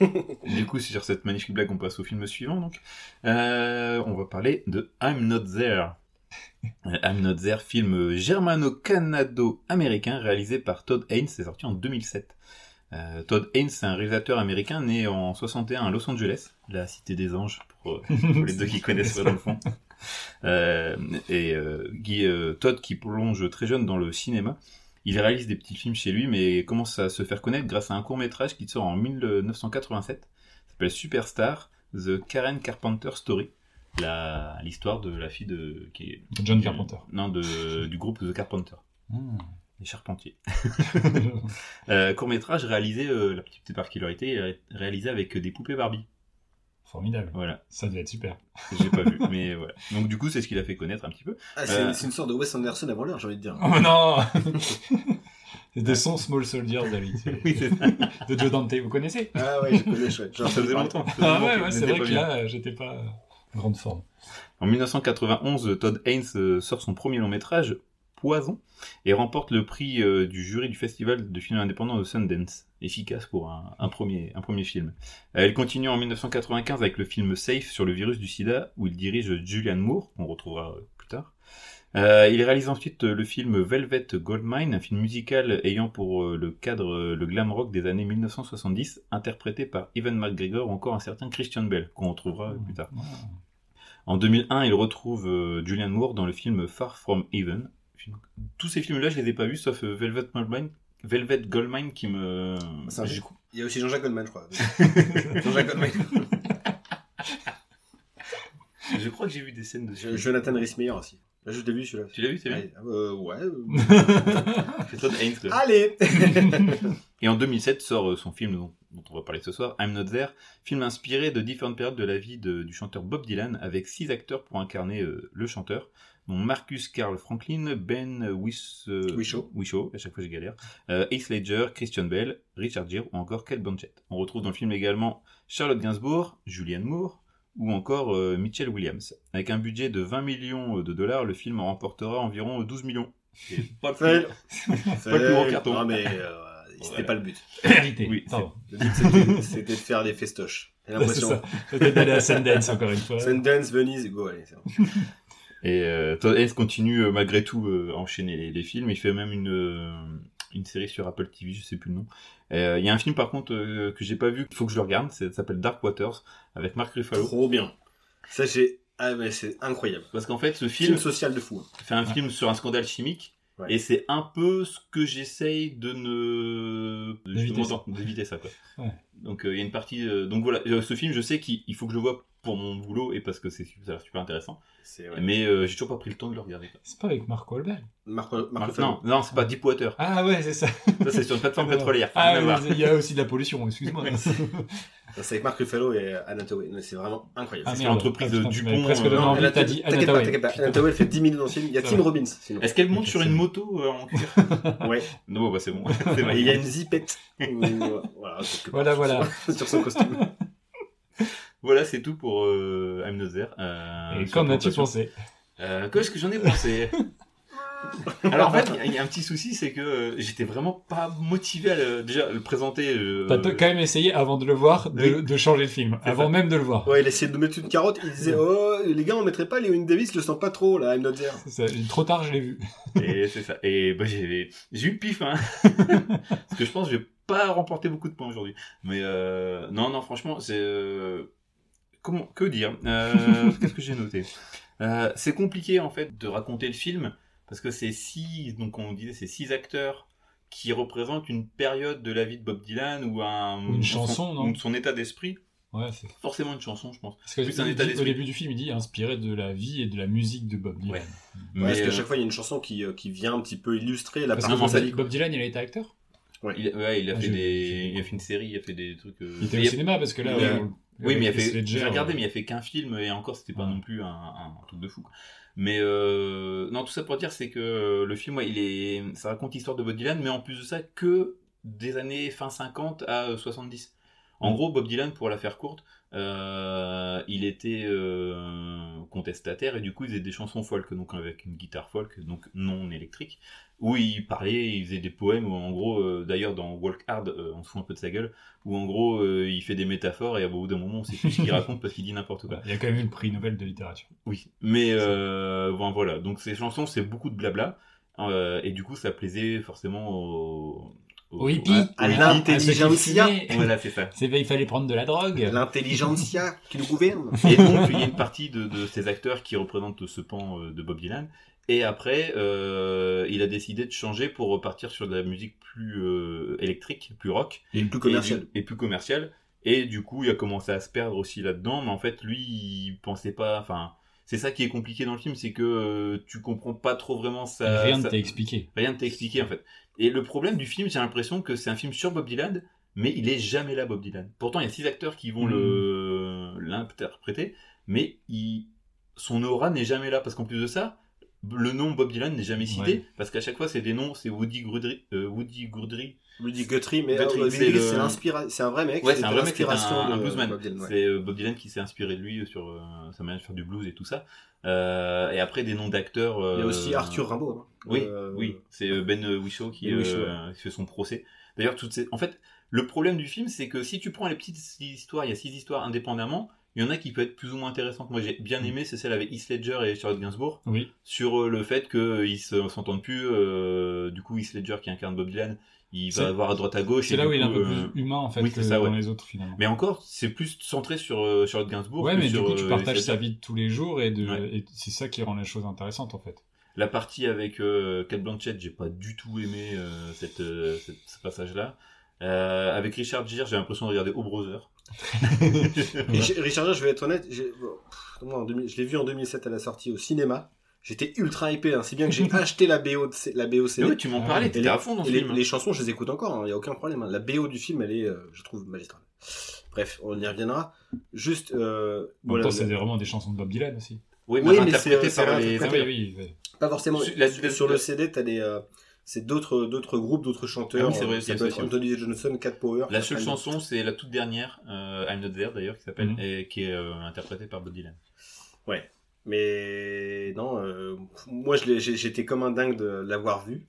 Du coup, sur cette magnifique blague, on passe au film suivant. Donc, Euh, on va parler de I'm Not There. Euh, I'm Not There, film germano-canado-américain réalisé par Todd Haynes, c'est sorti en 2007. Euh, Todd Haynes, c'est un réalisateur américain né en 61 à Los Angeles, la cité des anges, pour, euh, pour les deux qui connaissent pas dans le fond. Euh, et euh, Guy, euh, Todd qui plonge très jeune dans le cinéma. Il réalise des petits films chez lui, mais commence à se faire connaître grâce à un court métrage qui sort en 1987. Ça s'appelle Superstar, The Karen Carpenter Story. L'histoire de la fille de qui est John Carpenter. non de du groupe The Carpenter, Hmm. les Charpentiers. Euh, court métrage réalisé, euh, la petite particularité, euh, réalisé avec des poupées Barbie. Formidable. Voilà, Ça devait être super. j'ai pas vu, mais voilà. Donc du coup, c'est ce qu'il a fait connaître un petit peu. Ah, c'est Euh. c'est une sorte de Wes Anderson avant l'heure, j'ai envie de dire. Oh non C'était son Small lui. c'est- Oui. De Joe Dante, vous connaissez? Ah ouais, je connais, chouette. J'en Ça faisait longtemps. Ah ouais, ouais c'est vrai que bien. là, j'étais pas en grande forme. En 1991, Todd Haynes euh, sort son premier long métrage, Poison, et remporte le prix euh, du jury du festival de films indépendants de Sundance. Efficace pour un, un premier, un premier film. Euh, Elle continue en 1995 avec le film Safe sur le virus du sida, où il dirige Julianne Moore, qu'on retrouvera euh, plus tard. Euh, il réalise ensuite le film Velvet Goldmine, un film musical ayant pour le cadre le glam rock des années 1970, interprété par Evan McGregor ou encore un certain Christian Bell, qu'on retrouvera plus tard. En 2001, il retrouve Julianne Moore dans le film Far From Even. Tous ces films-là, je les ai pas vus, sauf euh, Velvet Goldmine, Velvet Goldmine qui me... Il y a aussi Jean-Jacques Goldman, je crois. Jean-Jacques Goldman. Je crois que j'ai vu des scènes de Je- Jonathan Rhys-Meyer aussi. Là, je l'ai vu celui-là. Tu l'as vu, c'est bien Ouais, euh, ouais. quoi. Allez Et en 2007 sort euh, son film dont, dont on va parler ce soir, I'm Not There, film inspiré de différentes périodes de la vie de- du chanteur Bob Dylan, avec six acteurs pour incarner euh, le chanteur, dont Marcus Carl Franklin, Ben Wish, euh, Wishaw. Wishaw, à chaque fois je galère, euh, Heath Ledger, Christian Bell, Richard Gere ou encore Kate Blanchett. On retrouve dans le film également Charlotte Gainsbourg, Julianne Moore, ou encore euh, Mitchell Williams. Avec un budget de 20 millions de dollars, le film en remportera environ 12 millions. Pas le Fail. Pas le plus gros carton. Non, mais euh, c'était Voilà. pas le but. Vérité. Oui, Pardon. Le but, c'était- de faire des festoches. L'impression. ça. Peut-être d'aller à Sundance encore une fois. Sundance, Venise, go, allez. c'est bon. Et euh, Todd continue euh, malgré tout euh, à enchaîner les, les films. Il fait même une, euh, une série sur Apple TV, je sais plus le nom. Euh, Il y a un film par contre euh, que j'ai pas vu, qu'il faut que je le regarde. Ça s'appelle Dark Waters avec Mark Ruffalo. Trop bien. Ça, j'ai. Ah, mais c'est incroyable. Parce qu'en fait, ce Film film social de fou. fait un film sur un scandale chimique. Ouais. Et c'est un peu ce que j'essaye de ne D'éviter ça. d'éviter ça quoi. Ouais. Donc euh, il y a une partie. euh, donc voilà, euh, ce film, je sais qu'il il faut que je le vois pour mon boulot et parce que c'est ça a l'air super intéressant. C'est ouais. Mais euh, j'ai toujours pas pris le temps de le regarder. C'est pas avec Mark Wahlberg. Marco, Marco non, non, c'est pas Deepwater. Ah ouais, c'est ça. Ça c'est sur une plateforme pétrolière. Ah il y a aussi de la pollution, excuse-moi. Ça, C'est avec Marc Ruffalo et Anna Thaoué. Non, C'est vraiment incroyable. Ah C'est merde. l'entreprise Ah, putain, du tu m'avais pont, presque euh, non, Thaoué- dit elle fait 10 minutes dans le film. Il y a Ça Tim. Robbins. Est-ce qu'elle monte sur c'est une moto euh, en cuir Ouais. Non, bah c'est bon. C'est il y a une zipette. Ou- voilà, Voilà, Sur son costume. Voilà, c'est tout pour euh, I'm Not There. Euh, Et qu'en as-tu pensé Euh, Qu'est-ce que j'en ai pensé? Alors en fait, il y a un petit souci, c'est que euh, j'étais vraiment pas motivé à le, déjà à le présenter. euh, T'as quand même essayé, avant de le voir, de, Oui. de changer le film. Avant ça. même de le voir. Ouais, il essayait de mettre une carotte. Il disait, oh, les gars, on mettrait pas Léon Davis, je le sens pas trop, là, I'm not there. C'est ça. Trop tard, je l'ai vu. Et c'est ça. Et bah, j'ai j'ai eu le pif, hein. Parce que je pense que je vais pas remporter beaucoup de points aujourd'hui. Mais euh, non, non, franchement, c'est euh, comment que dire Euh, Qu'est-ce que j'ai noté? Euh, C'est compliqué en fait de raconter le film parce que c'est six, donc on disait, c'est six acteurs qui représentent une période de la vie de Bob Dylan ou un une son- chanson, non? ou son état d'esprit. Ouais, c'est. Forcément une chanson, je pense. Parce que Plus un état dit- au début du film, il dit inspiré de la vie et de la musique de Bob Dylan. Ouais. Ouais, Mais, parce qu'à euh, chaque fois, il y a une chanson qui, qui vient un petit peu illustrer la Parce que Bob, Dylan, il a été acteur? Il, ouais, il a Ah, fait je- des, il a fait une série, il a fait des trucs. euh, Il était il au a- cinéma parce que là. il a- on- Oui, mais il a fait. Ledger, J'ai regardé, euh, mais il a fait qu'un film et encore, c'était pas non plus un, un truc de fou. Mais euh, non, tout ça pour dire, c'est que euh, le film, ouais, il est, ça raconte l'histoire de Bob Dylan, mais en plus de ça, que des années fin 50 à euh, 70. En Mm. gros, Bob Dylan, pour la faire courte, euh, il était euh, contestataire et du coup, il faisait des chansons folk, donc avec une guitare folk, donc non électrique, où il parlait, il faisait des poèmes, où en gros, euh, d'ailleurs dans Walk Hard, on se fout un peu de sa gueule, où en gros, il fait des métaphores et à bout d'un moment, on sait plus ce qu'il raconte parce qu'il dit n'importe quoi. Il y a quand même eu le prix Nobel de littérature. Oui, mais bon, voilà. Donc ces chansons, c'est beaucoup de blabla, et du coup, ça plaisait forcément aux, Au hippie à à l'intelligentsia. Voilà, c'est ça. C'est il fallait prendre de la drogue. L'intelligentsia qui nous gouverne. Et donc, il y a une partie de, de ces acteurs qui représentent ce pan euh, de Bob Dylan. Et après, euh, il a décidé de changer pour repartir sur de la musique plus euh, électrique, plus rock. Et plus commercial. Et, plus commercial. Et du coup, il a commencé à se perdre aussi là-dedans. Mais en fait, lui, il pensait pas. Enfin, c'est ça qui est compliqué dans le film, c'est que euh, tu comprends pas trop vraiment ça. Rien ne ça- t'a expliqué. Rien ne t'est expliqué en fait. Et le problème du film, j'ai l'impression que c'est un film sur Bob Dylan, mais il est jamais là Bob Dylan. Pourtant, il y a six acteurs qui vont Mm. le l'interpréter, mais il... son aura n'est jamais là parce qu'en plus de ça, le nom Bob Dylan n'est jamais cité Ouais. parce qu'à chaque fois c'est des noms, c'est Woody Guthrie, euh, Woody Guthrie. Rudy Guthrie, mais Guthrie, euh, c'est Rudy, le- c'est l'inspira- c'est un vrai mec. Ouais, c'est un vrai mec, c'est un, bluesman. Bob Dylan, ouais. C'est euh, Bob Dylan qui s'est inspiré de lui sur euh, sa manière de faire du blues et tout ça. Euh, et après des noms d'acteurs. Il y a aussi Arthur Rimbaud. hein. Oui, Euh, oui, c'est Ben Whishaw qui, Ben qui fait son procès. D'ailleurs, toutes ces... en fait, le problème du film, c'est que si tu prends les petites histoires, il y a six histoires indépendamment, il y en a qui peuvent être plus ou moins intéressantes. Moi, j'ai bien aimé, c'est celle avec Heath Ledger et Charlotte Gainsbourg, Oui. sur le fait qu'ils se s'entendent plus. euh, du coup, Heath Ledger qui incarne Bob Dylan, il C'est- va voir à droite à gauche. C'est là du où il est un peu euh, plus humain en fait oui, que ça, dans les autres finalement. Mais encore, c'est plus centré sur euh, Charlotte Gainsbourg. ouais, que mais du sur, coup tu euh, partages sa vie de tous les jours et, de, Ouais. et c'est ça qui rend les choses intéressantes en fait. La partie avec euh, Kate Blanchett, j'ai pas du tout aimé euh, cette, euh, cette- ce passage-là. Euh, avec Richard Gere, j'ai l'impression de regarder O Brother. Rich- Richard Gere, je vais être honnête, j'ai- bon, pff, moi, en 2000 je l'ai vu en 2007 à la sortie au cinéma. J'étais ultra hypé, hein, si bien que j'ai acheté la BO, de, la BO Mais CD. oui, tu m'en parlais, t'étais à fond dans ce les, film. les chansons, je les écoute encore, il n'y a aucun problème. hein. La BO du film, elle est, euh, je trouve, magistrale. Bref, on y reviendra. Juste, euh, voilà, temps, c'est vraiment des chansons de Bob Dylan aussi. Oui, Oui, mais mais interprété c'est- par les. Ah oui, oui, oui. pas forcément. Sur- la- sur, la- sur le CD, t'as des, euh, c'est d'autres, d'autres groupes, d'autres chanteurs. Ah oui, c'est vrai, Euh, il y ça a peut être. Anthony Johnson, Cat Power. La seule chanson, c'est la toute dernière, euh, I'm Not There d'ailleurs, qui s'appelle, Mhm. et qui est euh, interprétée par Bob Dylan. Mais non, euh, moi j'étais comme un dingue de l'avoir vu.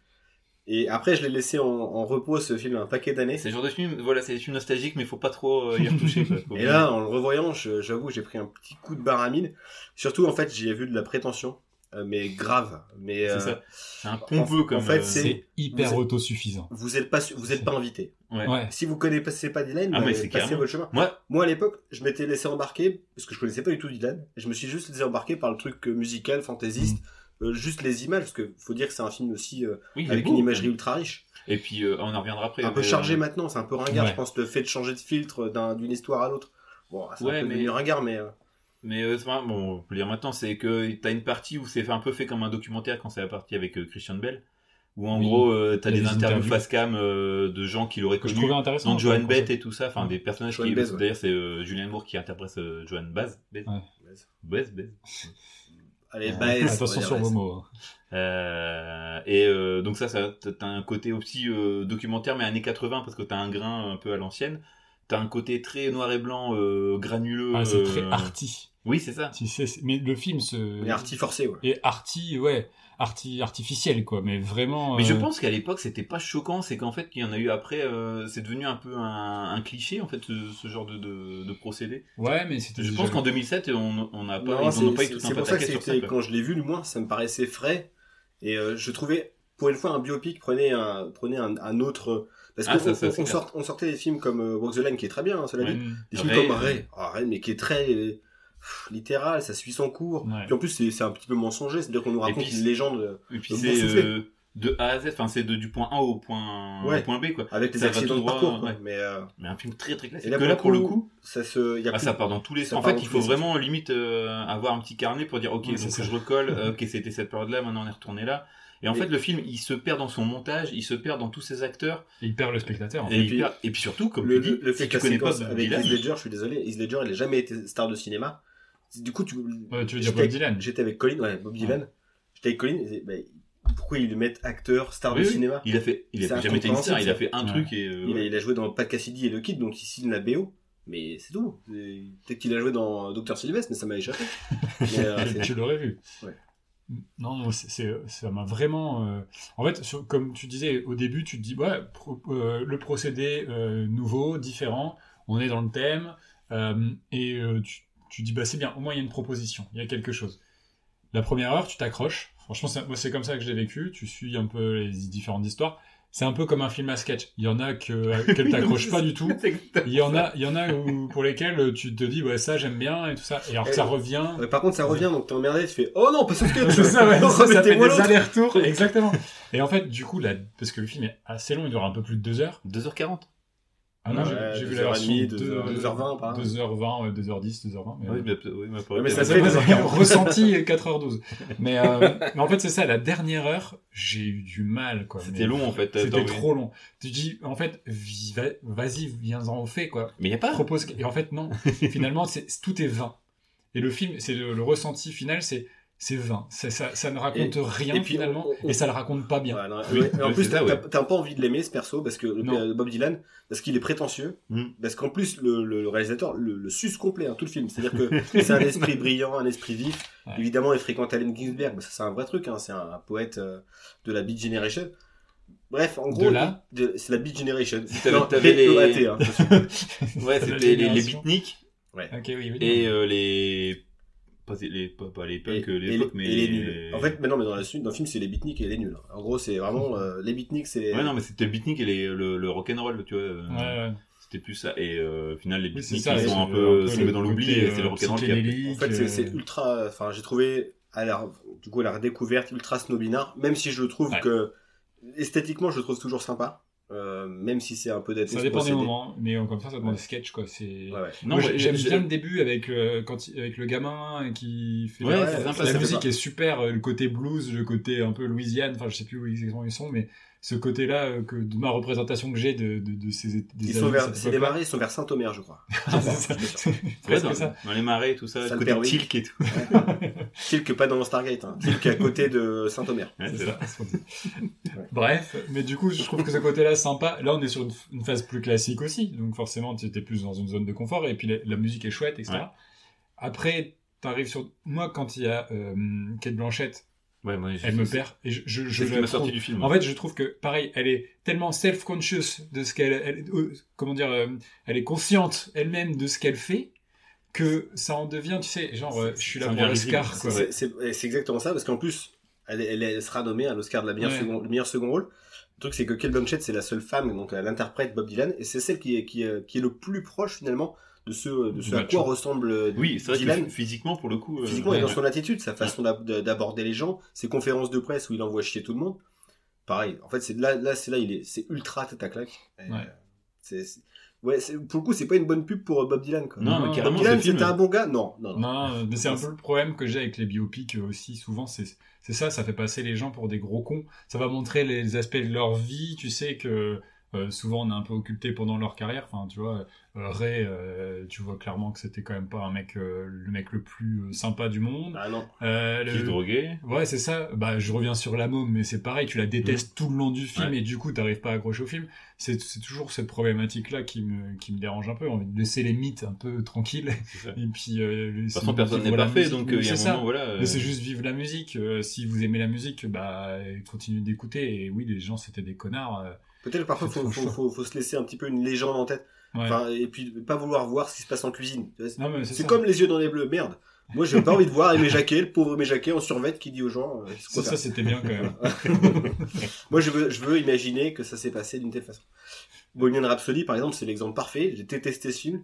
Et après, je l'ai laissé en, en repos ce film un paquet d'années. C'est le genre de film, voilà, c'est des films nostalgiques, mais il faut pas trop euh, y retoucher. Et là, en le revoyant, j'avoue, j'ai pris un petit coup de baramine. Surtout, en fait, j'y ai vu de la prétention, mais grave. Mais c'est euh, ça. C'est un pompeux en fait, euh, c'est- hyper vous êtes- autosuffisant. vous êtes pas, vous êtes pas invité. ouais. Ouais. Si vous connaissez pas Dylan, Ah, bah, passez carrément. votre chemin. Moi, Moi, à l'époque, je m'étais laissé embarquer parce que je connaissais pas du tout Dylan. Et je me suis juste laissé embarquer par le truc euh, musical, fantaisiste, euh, juste les images, parce que faut dire que c'est un film aussi euh, Oui, avec beau. une imagerie ultra riche, Et puis, euh, on en reviendra après. un peu chargé euh, maintenant, c'est un peu ringard, Ouais. je pense, le fait de changer de filtre d'un- d'une histoire à l'autre. Bon, c'est Ouais, un peu mais- ringard, mais euh, Mais euh, c'est vrai, bon, on peut le dire maintenant, c'est que t'as une partie où c'est un peu fait comme un documentaire quand c'est la partie avec euh, Christian Bell, où en Oui. gros euh, t'as des des interviews interviews. face cam euh, de gens qui l'auraient Que je connu, trouvais intéressant. dont Joan comme Bett et tout ça, enfin Ouais. des personnages Joan qui, ouais. d'ailleurs c'est euh, Julianne Moore qui interprète euh, Joan Baz, Baez, Ouais. Baez, Baez. allez, Baez, Attention sur vos mots. hein. Euh, et euh, donc ça, ça t'as un côté aussi euh, documentaire mais années 80 parce que t'as un grain un peu à l'ancienne. T'as un côté très noir et blanc, euh, granuleux. Ah, c'est très arty. Oui, c'est ça. Si c'est- mais le film se. Mais arty forcé, ouais. Et arty, ouais. Arty, artificiel, quoi. Mais vraiment. Mais je euh, pense qu'à l'époque c'était pas choquant, c'est qu'en fait qu'il y en a eu après, euh, c'est devenu un peu un, un cliché en fait ce, ce genre de, de, de procédé. Ouais, mais c'était. Je déjà- pense qu'en 2007 on on n'a pas, Non, ils en c'est- ont pas eu tout un c'est pour ça que pataquès sur ça. c'était, quand je l'ai vu, du moins, ça me paraissait frais. Et euh, je trouvais, pour une fois, un biopic prenait un, prenait un, un autre. Parce Ah, qu'on on, on sort- on sortait des films comme euh, Walk the Line, qui est très bien, hein, cela Ouais. dit. Des films Ray, comme Ray. Ah, Ray, mais qui est très euh, littéral, ça suit son cours. Ouais. Puis en plus, c'est un petit peu mensonger, c'est-à-dire qu'on nous raconte puis, une légende euh, Et puis c'est euh, de A à Z, enfin c'est de- du point A au point, Ouais. au point B quoi. avec les va accidents de droit, parcours. quoi. ouais. Mais euh, Mais un film très très classique. Et là, que là pour le coup, ça se, il y a ah, plus- ça part dans tous les ça sens. En fait, il faut vraiment limite euh, avoir un petit carnet pour dire ok, c'est donc ça. je recolle, ok c'était cette période-là, maintenant on est retourné là. Et en Et- fait, le film, il se perd dans son montage, il se perd dans tous ses acteurs, Et il perd le spectateur. en et, fait. il puis- perd- et puis surtout, comme le, tu dis, le- le si fait tu connais pas avec Dylan, Heath Ledger, je suis désolé, Heath Ledger, il a jamais été star de cinéma. Du coup, tu, Ouais, tu veux dire j'étais Bob avec- Dylan. J'étais avec Colin, ouais, Bob Dylan. J'étais avec Colin, et, bah, pourquoi ils le mettent acteur, star Oui, de oui. cinéma il a fait, il a jamais été une star, il a fait un Ouais. truc et euh, il, a, ouais. il a joué dans Pat Cassidy et le Kid, donc il signe la BO. Mais c'est tout. Peut-être qu'il a joué dans Docteur Sylvestre, mais ça m'a échappé. Mais, euh, tu, l'aurais vu. Ouais. Non, non, c'est, c'est- ça m'a vraiment. euh, En fait, sur- comme tu disais au début, tu te dis, ouais, pro- euh, le procédé euh, nouveau, différent, on est dans le thème, euh, et euh, tu, tu dis, bah c'est bien, au moins il y a une proposition, il y a quelque chose. La première heure, tu t'accroches. Franchement, c'est- moi, c'est comme ça que je l'ai vécu. Tu suis un peu les différentes histoires. C'est un peu comme un film à sketch. Il y en a que, qu'elles t'accrochent pas du tout. Il y en a, il y en a où- pour lesquels tu te dis, ouais, ça j'aime bien et tout ça. Et alors que ça revient. Ouais, par contre, ça revient, donc t'es emmerdé, tu fais Oh non, pas C'est ça, ouais, Non, ça, ça fait des l'autre. allers-retours. Exactement. Et en fait, du coup, là, parce que le film est assez long, il dure un peu plus de deux heures. 2h40. Ah non, Ouais, j'ai- vu la version demie, de- deux heures- deux heures vingt, par là. 2h20, ouais, 2h10, 2h20. mais- Oui, mais, oui, mais, Ouais, mais ça Ça fait fait 2h40. ressenti 4h12. Mais, euh, mais en fait, c'est ça, la dernière heure, j'ai eu du mal, quoi. C'était long en fait. C'était trop long. Tu dis, en fait, vas-y, viens-en au fait, quoi. Mais il y a pas. propose et en fait non finalement c'est tout est vain et le film c'est le, le ressenti final c'est c'est vain ça, ne raconte rien et puis, finalement on- on- et ça le raconte pas bien Ouais, non, Oui, ouais, et en plus, t'as ouais. pas envie de l'aimer ce perso parce que le Bob Dylan, parce qu'il est prétentieux, Mm. parce qu'en plus le, le- le réalisateur le, le suce complet hein, tout le film. C'est-à-dire que c'est un esprit brillant, un esprit vif. Ouais. Évidemment, il fréquente Allen Ginsberg, mais ça c'est un vrai truc. Hein, c'est un, un poète euh, de la Beat Generation. Bref, en gros, c'est la Beat Generation. t'avais- Non, t'avais les- hein. Ouais, c'était les, les beatniks ok oui, oui et euh, les. Pas les, pas, pas les Et, punks et l'époque, les, mais. et les nuls. En fait, mais non, mais dans, la suite, dans le film, c'est les beatniks et les nuls. En gros, c'est vraiment euh, les beatniks, c'est les. Ouais, non, mais c'était le beatnik et les, le, le rock'n'roll, tu vois. euh, Ouais, ouais. C'était plus ça. Et euh, au final, les beatniks, ça, ils sont un peu dans l'oubli c'est le euh, rock'n'roll qui a. En fait, c'est- c'est euh, ultra. Enfin, j'ai trouvé à la, du coup, à la redécouverte ultra snobinard, même si je trouve Ouais. que esthétiquement, je le trouve toujours sympa, euh, même si c'est un peu daté. ça dépend des procédé. moments mais euh, comme ça ça demande Ouais. des sketchs quoi c'est Ouais, ouais. Non, j'aime j'ai- bien le début avec euh, quand il- avec le gamin qui fait Ouais, la, la fait musique est super euh, le côté blues le côté un peu Louisiane enfin je sais plus où exactement ils sont mais ce côté là que de ma représentation que j'ai de, de, de ces des Ils sont de vers, c'est les marais, ils sont vers Saint-Omer, je crois. Ah, c'est ça. Ouais, dans, ça. dans les marais, tout ça, Ça côté permet. Tilk et tout. Tilk pas dans Stargate, hein. Tilk à côté de Saint-Omer. Ouais, C'est. Bref, mais du coup, je trouve que ce côté-là sympa. Là, on est sur une, une phase plus classique aussi, donc forcément, tu étais plus dans une zone de confort, et puis la, la musique est chouette, etc. Ouais. Après, t'arrives sur... Moi, quand il y a euh, Kate Blanchett, Ouais, moi, j'ai- elle me perd, et je, je, la m'a sorti trouve- du film. En fait, je trouve que, pareil, elle est tellement self-conscious de ce qu'elle... elle- euh, comment dire euh, Elle est consciente elle-même de ce qu'elle fait, que ça en devient, tu sais, genre, euh, je suis là pour l'Oscar. C'est- exactement ça, parce qu'en plus, elle, elle, elle sera nommée à l'Oscar de la meilleure Ouais. second, le meilleur second rôle. Le truc, c'est que Kate Blanchett, c'est la seule femme, donc elle interprète Bob Dylan, et c'est celle qui est, qui, est, qui est le plus proche finalement de ce, de ce à Macho. quoi ressemble euh, Oui, c'est vrai Dylan. que physiquement, pour le coup. euh, Physiquement, ouais, et dans ouais. son attitude, sa façon d'ab- d'aborder les gens, ses conférences de presse où il envoie chier tout le monde. Pareil. En fait, c'est là, là, c'est là, il est, c'est ultra tête à claque. Euh, c'est, c'est- ouais, c'est- pour le coup, c'est pas une bonne pub pour Bob Dylan. Quoi. Non, Non, mais non, carrément, Bob Dylan, c'était un bon gars? Non, non, non. Non, mais c'est un peu le problème que j'ai avec les biopics aussi. Souvent, c'est c'est ça, ça fait passer les gens pour des gros cons. Ça va montrer les aspects de leur vie. Tu sais que euh, souvent on est un peu occulté pendant leur carrière. Enfin, tu vois, euh, Ray, euh, tu vois clairement que c'était quand même pas un mec, euh, le mec le plus euh, sympa du monde. Ah non. Euh, Qui le- droguait. Ouais, c'est ça. Bah, je reviens sur la môme, mais c'est pareil, tu la détestes tout le long du film Ouais. et du coup, t'arrives pas à accrocher au film. C'est toujours cette problématique-là qui me, qui me dérange un peu. On va laisser les mythes un peu tranquilles. Et puis, euh, De toute façon, personne n'est parfait, musique. donc euh, il y a un C'est ça. moment, voilà. euh, Mais c'est juste vivre la musique. Euh, si vous aimez la musique, bah, continuez d'écouter. Et oui, les gens, c'était des connards. Peut-être parfois, C'est faut, faut, faut, faut se laisser un petit peu une légende en tête. ouais. Enfin, et puis, pas vouloir voir ce qui se passe en cuisine. C'est- C'est comme les yeux dans les bleus. Merde. Moi, j'ai pas envie de voir Aimé Jacquet, le pauvre Aimé Jacquet en survêt qui dit aux gens. euh, Ça, c'était bien quand même. Moi, je veux, je veux imaginer que ça s'est passé d'une telle façon. Bohemian Rhapsody, par exemple, c'est l'exemple parfait. J'ai détesté ce film.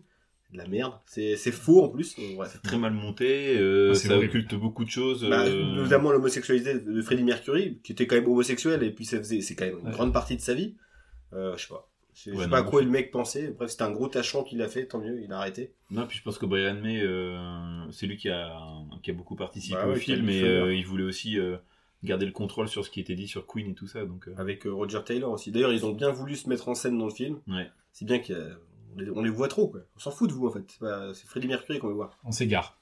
C'est de la merde. C'est c'est faux en plus. Bref. très mal monté, euh, Ah, c'est ça horrible. occulte beaucoup de choses. Bah, euh, notamment l'homosexualité de Freddie Mercury, qui était quand même homosexuel, et puis ça faisait, c'est quand même une Ouais. grande partie de sa vie. Euh, je sais pas. Je sais Ouais, je sais non, pas à mais quoi le mec pensait. Bref, c'était un gros tâchon qu'il a fait, tant mieux, il a arrêté. Non, puis je pense que Brian May, euh, c'est lui qui a, qui a beaucoup participé Bah au film feu euh, il voulait aussi euh, garder le contrôle sur ce qui était dit sur Queen et tout ça. Donc, Avec Roger Taylor aussi. D'ailleurs, ils ont bien voulu se mettre en scène dans le film. ouais. C'est bien qu'on les, les voit trop, quoi. On s'en fout de vous, en fait. C'est Freddie Mercury qu'on veut voir. On s'égare.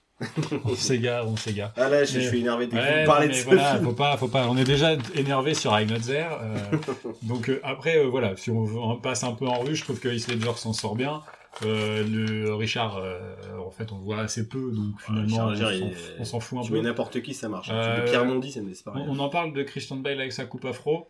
On s'égare, on s'égare. Ah là, je, Mais- je suis énervé dès Ouais, non, de ce voilà, film. faut pas, faut pas. On est déjà énervé sur I'm Not There. euh, donc euh, après, euh, voilà, si on, on passe un peu en revue, je trouve que Heath Ledger s'en sort bien. Euh, le Richard, euh, en fait, on le voit assez peu, donc finalement, Richard on s'en- fout un Tu peu. mets n'importe qui, ça marche. Pierre Mondi, ça me laisse On, on en parle de Christian Bale avec sa coupe afro.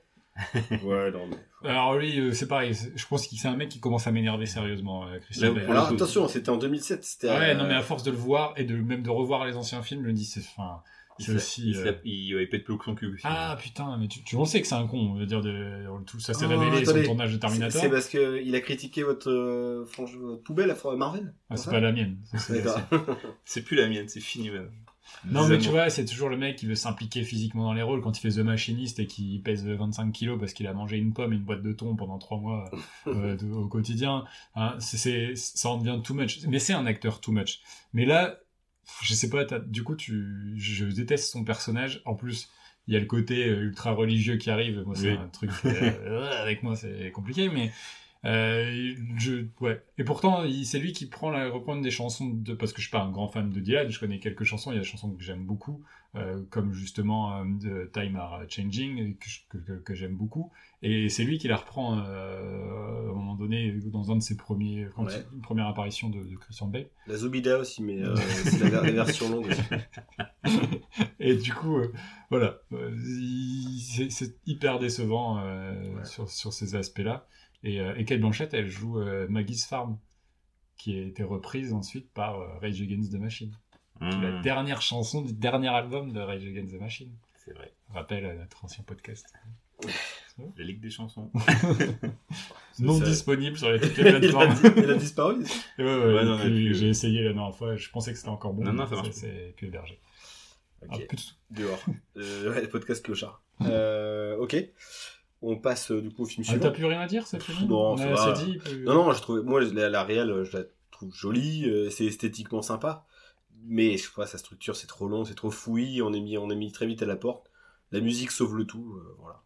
Ouais, non, mais. Alors lui, euh, c'est pareil. Je pense que c'est un mec qui commence à m'énerver sérieusement, euh, Christian Bale. Alors attention, c'était en 2007. C'était Ouais, euh, non, mais à force de le voir et de même de revoir les anciens films, je me dis, c'est, enfin, Il aussi. il, euh, il, il pète plus haut que son cul aussi. Ah putain, mais tu, tu on sait que c'est un con, on veut dire de tout ça s'est Oh, révélé attendez. son tournage de Terminator. c'est parce que il a critiqué votre, euh, frange- votre poubelle à Marvel. Ah, c'est pas la mienne. C'est- plus la mienne, c'est fini maintenant. Non mais tu vois, c'est toujours le mec qui veut s'impliquer physiquement dans les rôles quand il fait The Machinist et qui pèse 25 kilos parce qu'il a mangé une pomme et une boîte de thon pendant trois mois euh, de- au quotidien. Hein, ça en devient too much. Mais c'est un acteur too much. Mais là, je sais pas, du coup, tu, je déteste son personnage. En plus, il y a le côté euh, ultra religieux qui arrive. Moi, c'est Oui. un truc euh, avec moi, c'est compliqué, mais euh, je, ouais. Et pourtant, c'est lui qui prend la reprendre des chansons de, parce que je suis pas un grand fan de Dylan, je connais quelques chansons, il y a des chansons que j'aime beaucoup, euh, comme justement euh, de Time Are Changing, que, j'aime beaucoup. Et c'est lui qui la reprend à un moment donné dans un de ses premiers, quand Ouais. une première apparition de, de Christian Bale. La Zubida aussi, mais c'est la, ver- la version longue aussi. Et du coup, voilà, il- c'est hyper décevant Ouais. sur, sur ces aspects-là. Et, euh, et Kate Blanchett, elle joue euh, Maggie's Farm, qui a été reprise ensuite par euh, Rage Against the Machine. qui est La Mmh, dernière chanson du dernier album de Rage Against the Machine. c'est vrai. Rappel à notre ancien podcast. La Ligue des chansons. Non ça- disponible sur les toutes les il, a, plateformes. il a disparu. Et ouais, ouais, Ouais, non, puis, j'ai essayé la dernière fois, je pensais que c'était encore bon. Non, non, ça marche c'est- plus hébergé. Ok, Ah, plus de tout. dehors. Euh, ouais, le podcast clochard. Euh, ok. On passe euh, du coup au film Ah, suivant. T'as plus rien à dire, c'est fini Non, dit. plus- Non, non, je trouve, moi, la, la réelle, je la trouve jolie, euh, c'est esthétiquement sympa, mais je sais pas, sa structure, c'est trop long, c'est trop fouillis, on est mis, on est mis très vite à la porte. La musique sauve le tout, euh, voilà.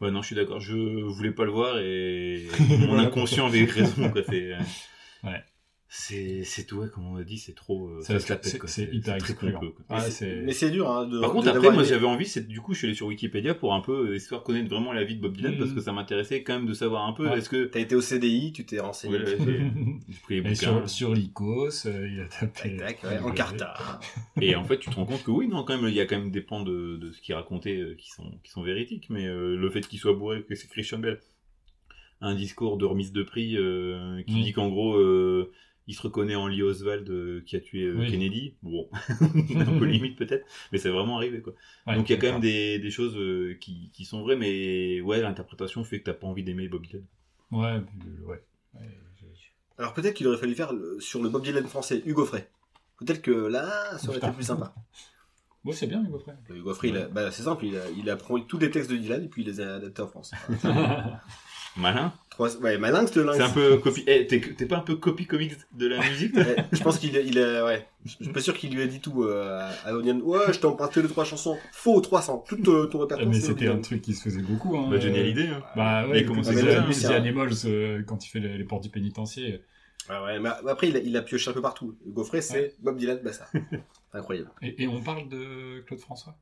Ouais, non, je suis d'accord. Je voulais pas le voir et mon inconscient avait raison. Quoi. C'est, euh, Ouais. C'est, c'est tout, ouais, comme on a dit, c'est trop. euh, C'est- ça se la pète, c'est- quoi. c'est hyper très excluant. Ah, mais c'est- dur, hein, de. Par contre, de- après, moi j'avais envie, c'est, du coup, je suis allé sur Wikipédia pour un peu, euh, histoire de connaître vraiment la vie de Bob Dylan, parce que ça m'intéressait quand même de savoir un peu, Ouais. est-ce que. T'as été au CDI, tu t'es renseigné. Ouais, j'ai pris les bouquins. sur, sur l'Icos, euh, il a tapé. Tac, tac, ouais, en carta. Et en fait, tu te rends compte que oui, non, quand même, il y a quand même des pans de, de ce qu'il racontait euh, qui sont, qui sont véridiques, mais euh, le fait qu'il soit bourré, que c'est Christian Bell, un discours de remise de prix euh, qui Oui. dit qu'en gros, euh, il se reconnaît en Lee Oswald euh, qui a tué euh, Oui. Kennedy. Bon, un peu limite peut-être, mais c'est vraiment arrivé quoi. Ouais, Donc il y a quand même des, des choses euh, qui, qui sont vraies, mais ouais, l'interprétation fait que t'as pas envie d'aimer Bob Dylan. Ouais, euh, ouais. Alors peut-être qu'il aurait fallu faire le- sur le Bob Dylan français, Hugo Frey. Peut-être que là, ça aurait été plus sympa. Bon, c'est bien, Hugo Frey. Hugo Frey, il a- bah, c'est simple, il a, il a pris tous les textes de Dylan et puis il les a adaptés en France. Malin. Trois... Ouais, malin que ce lynx. C'est un peu copie. Eh, t'es t'es pas un peu copie comics de la musique Ouais, je pense qu'il a, il a, ouais. Je suis pas sûr qu'il lui a dit tout euh, à, Onion. Ouais, je t'ai emprunté les trois chansons. Faux, 300. Tout euh, ton répertoire. mais c'était un truc qui se faisait beaucoup. Hein. Bah, génial idée. Hein. Bah Il ouais, a commencé comme comme ça, ça, Busy c'est un- Animals, euh, quand il fait les, les portes du pénitencier. Ouais, ouais, mais après, il a, il a pioché un peu partout. Frey, c'est Ouais. Bob Dylan, basta. Incroyable. Et, et on parle de Claude François?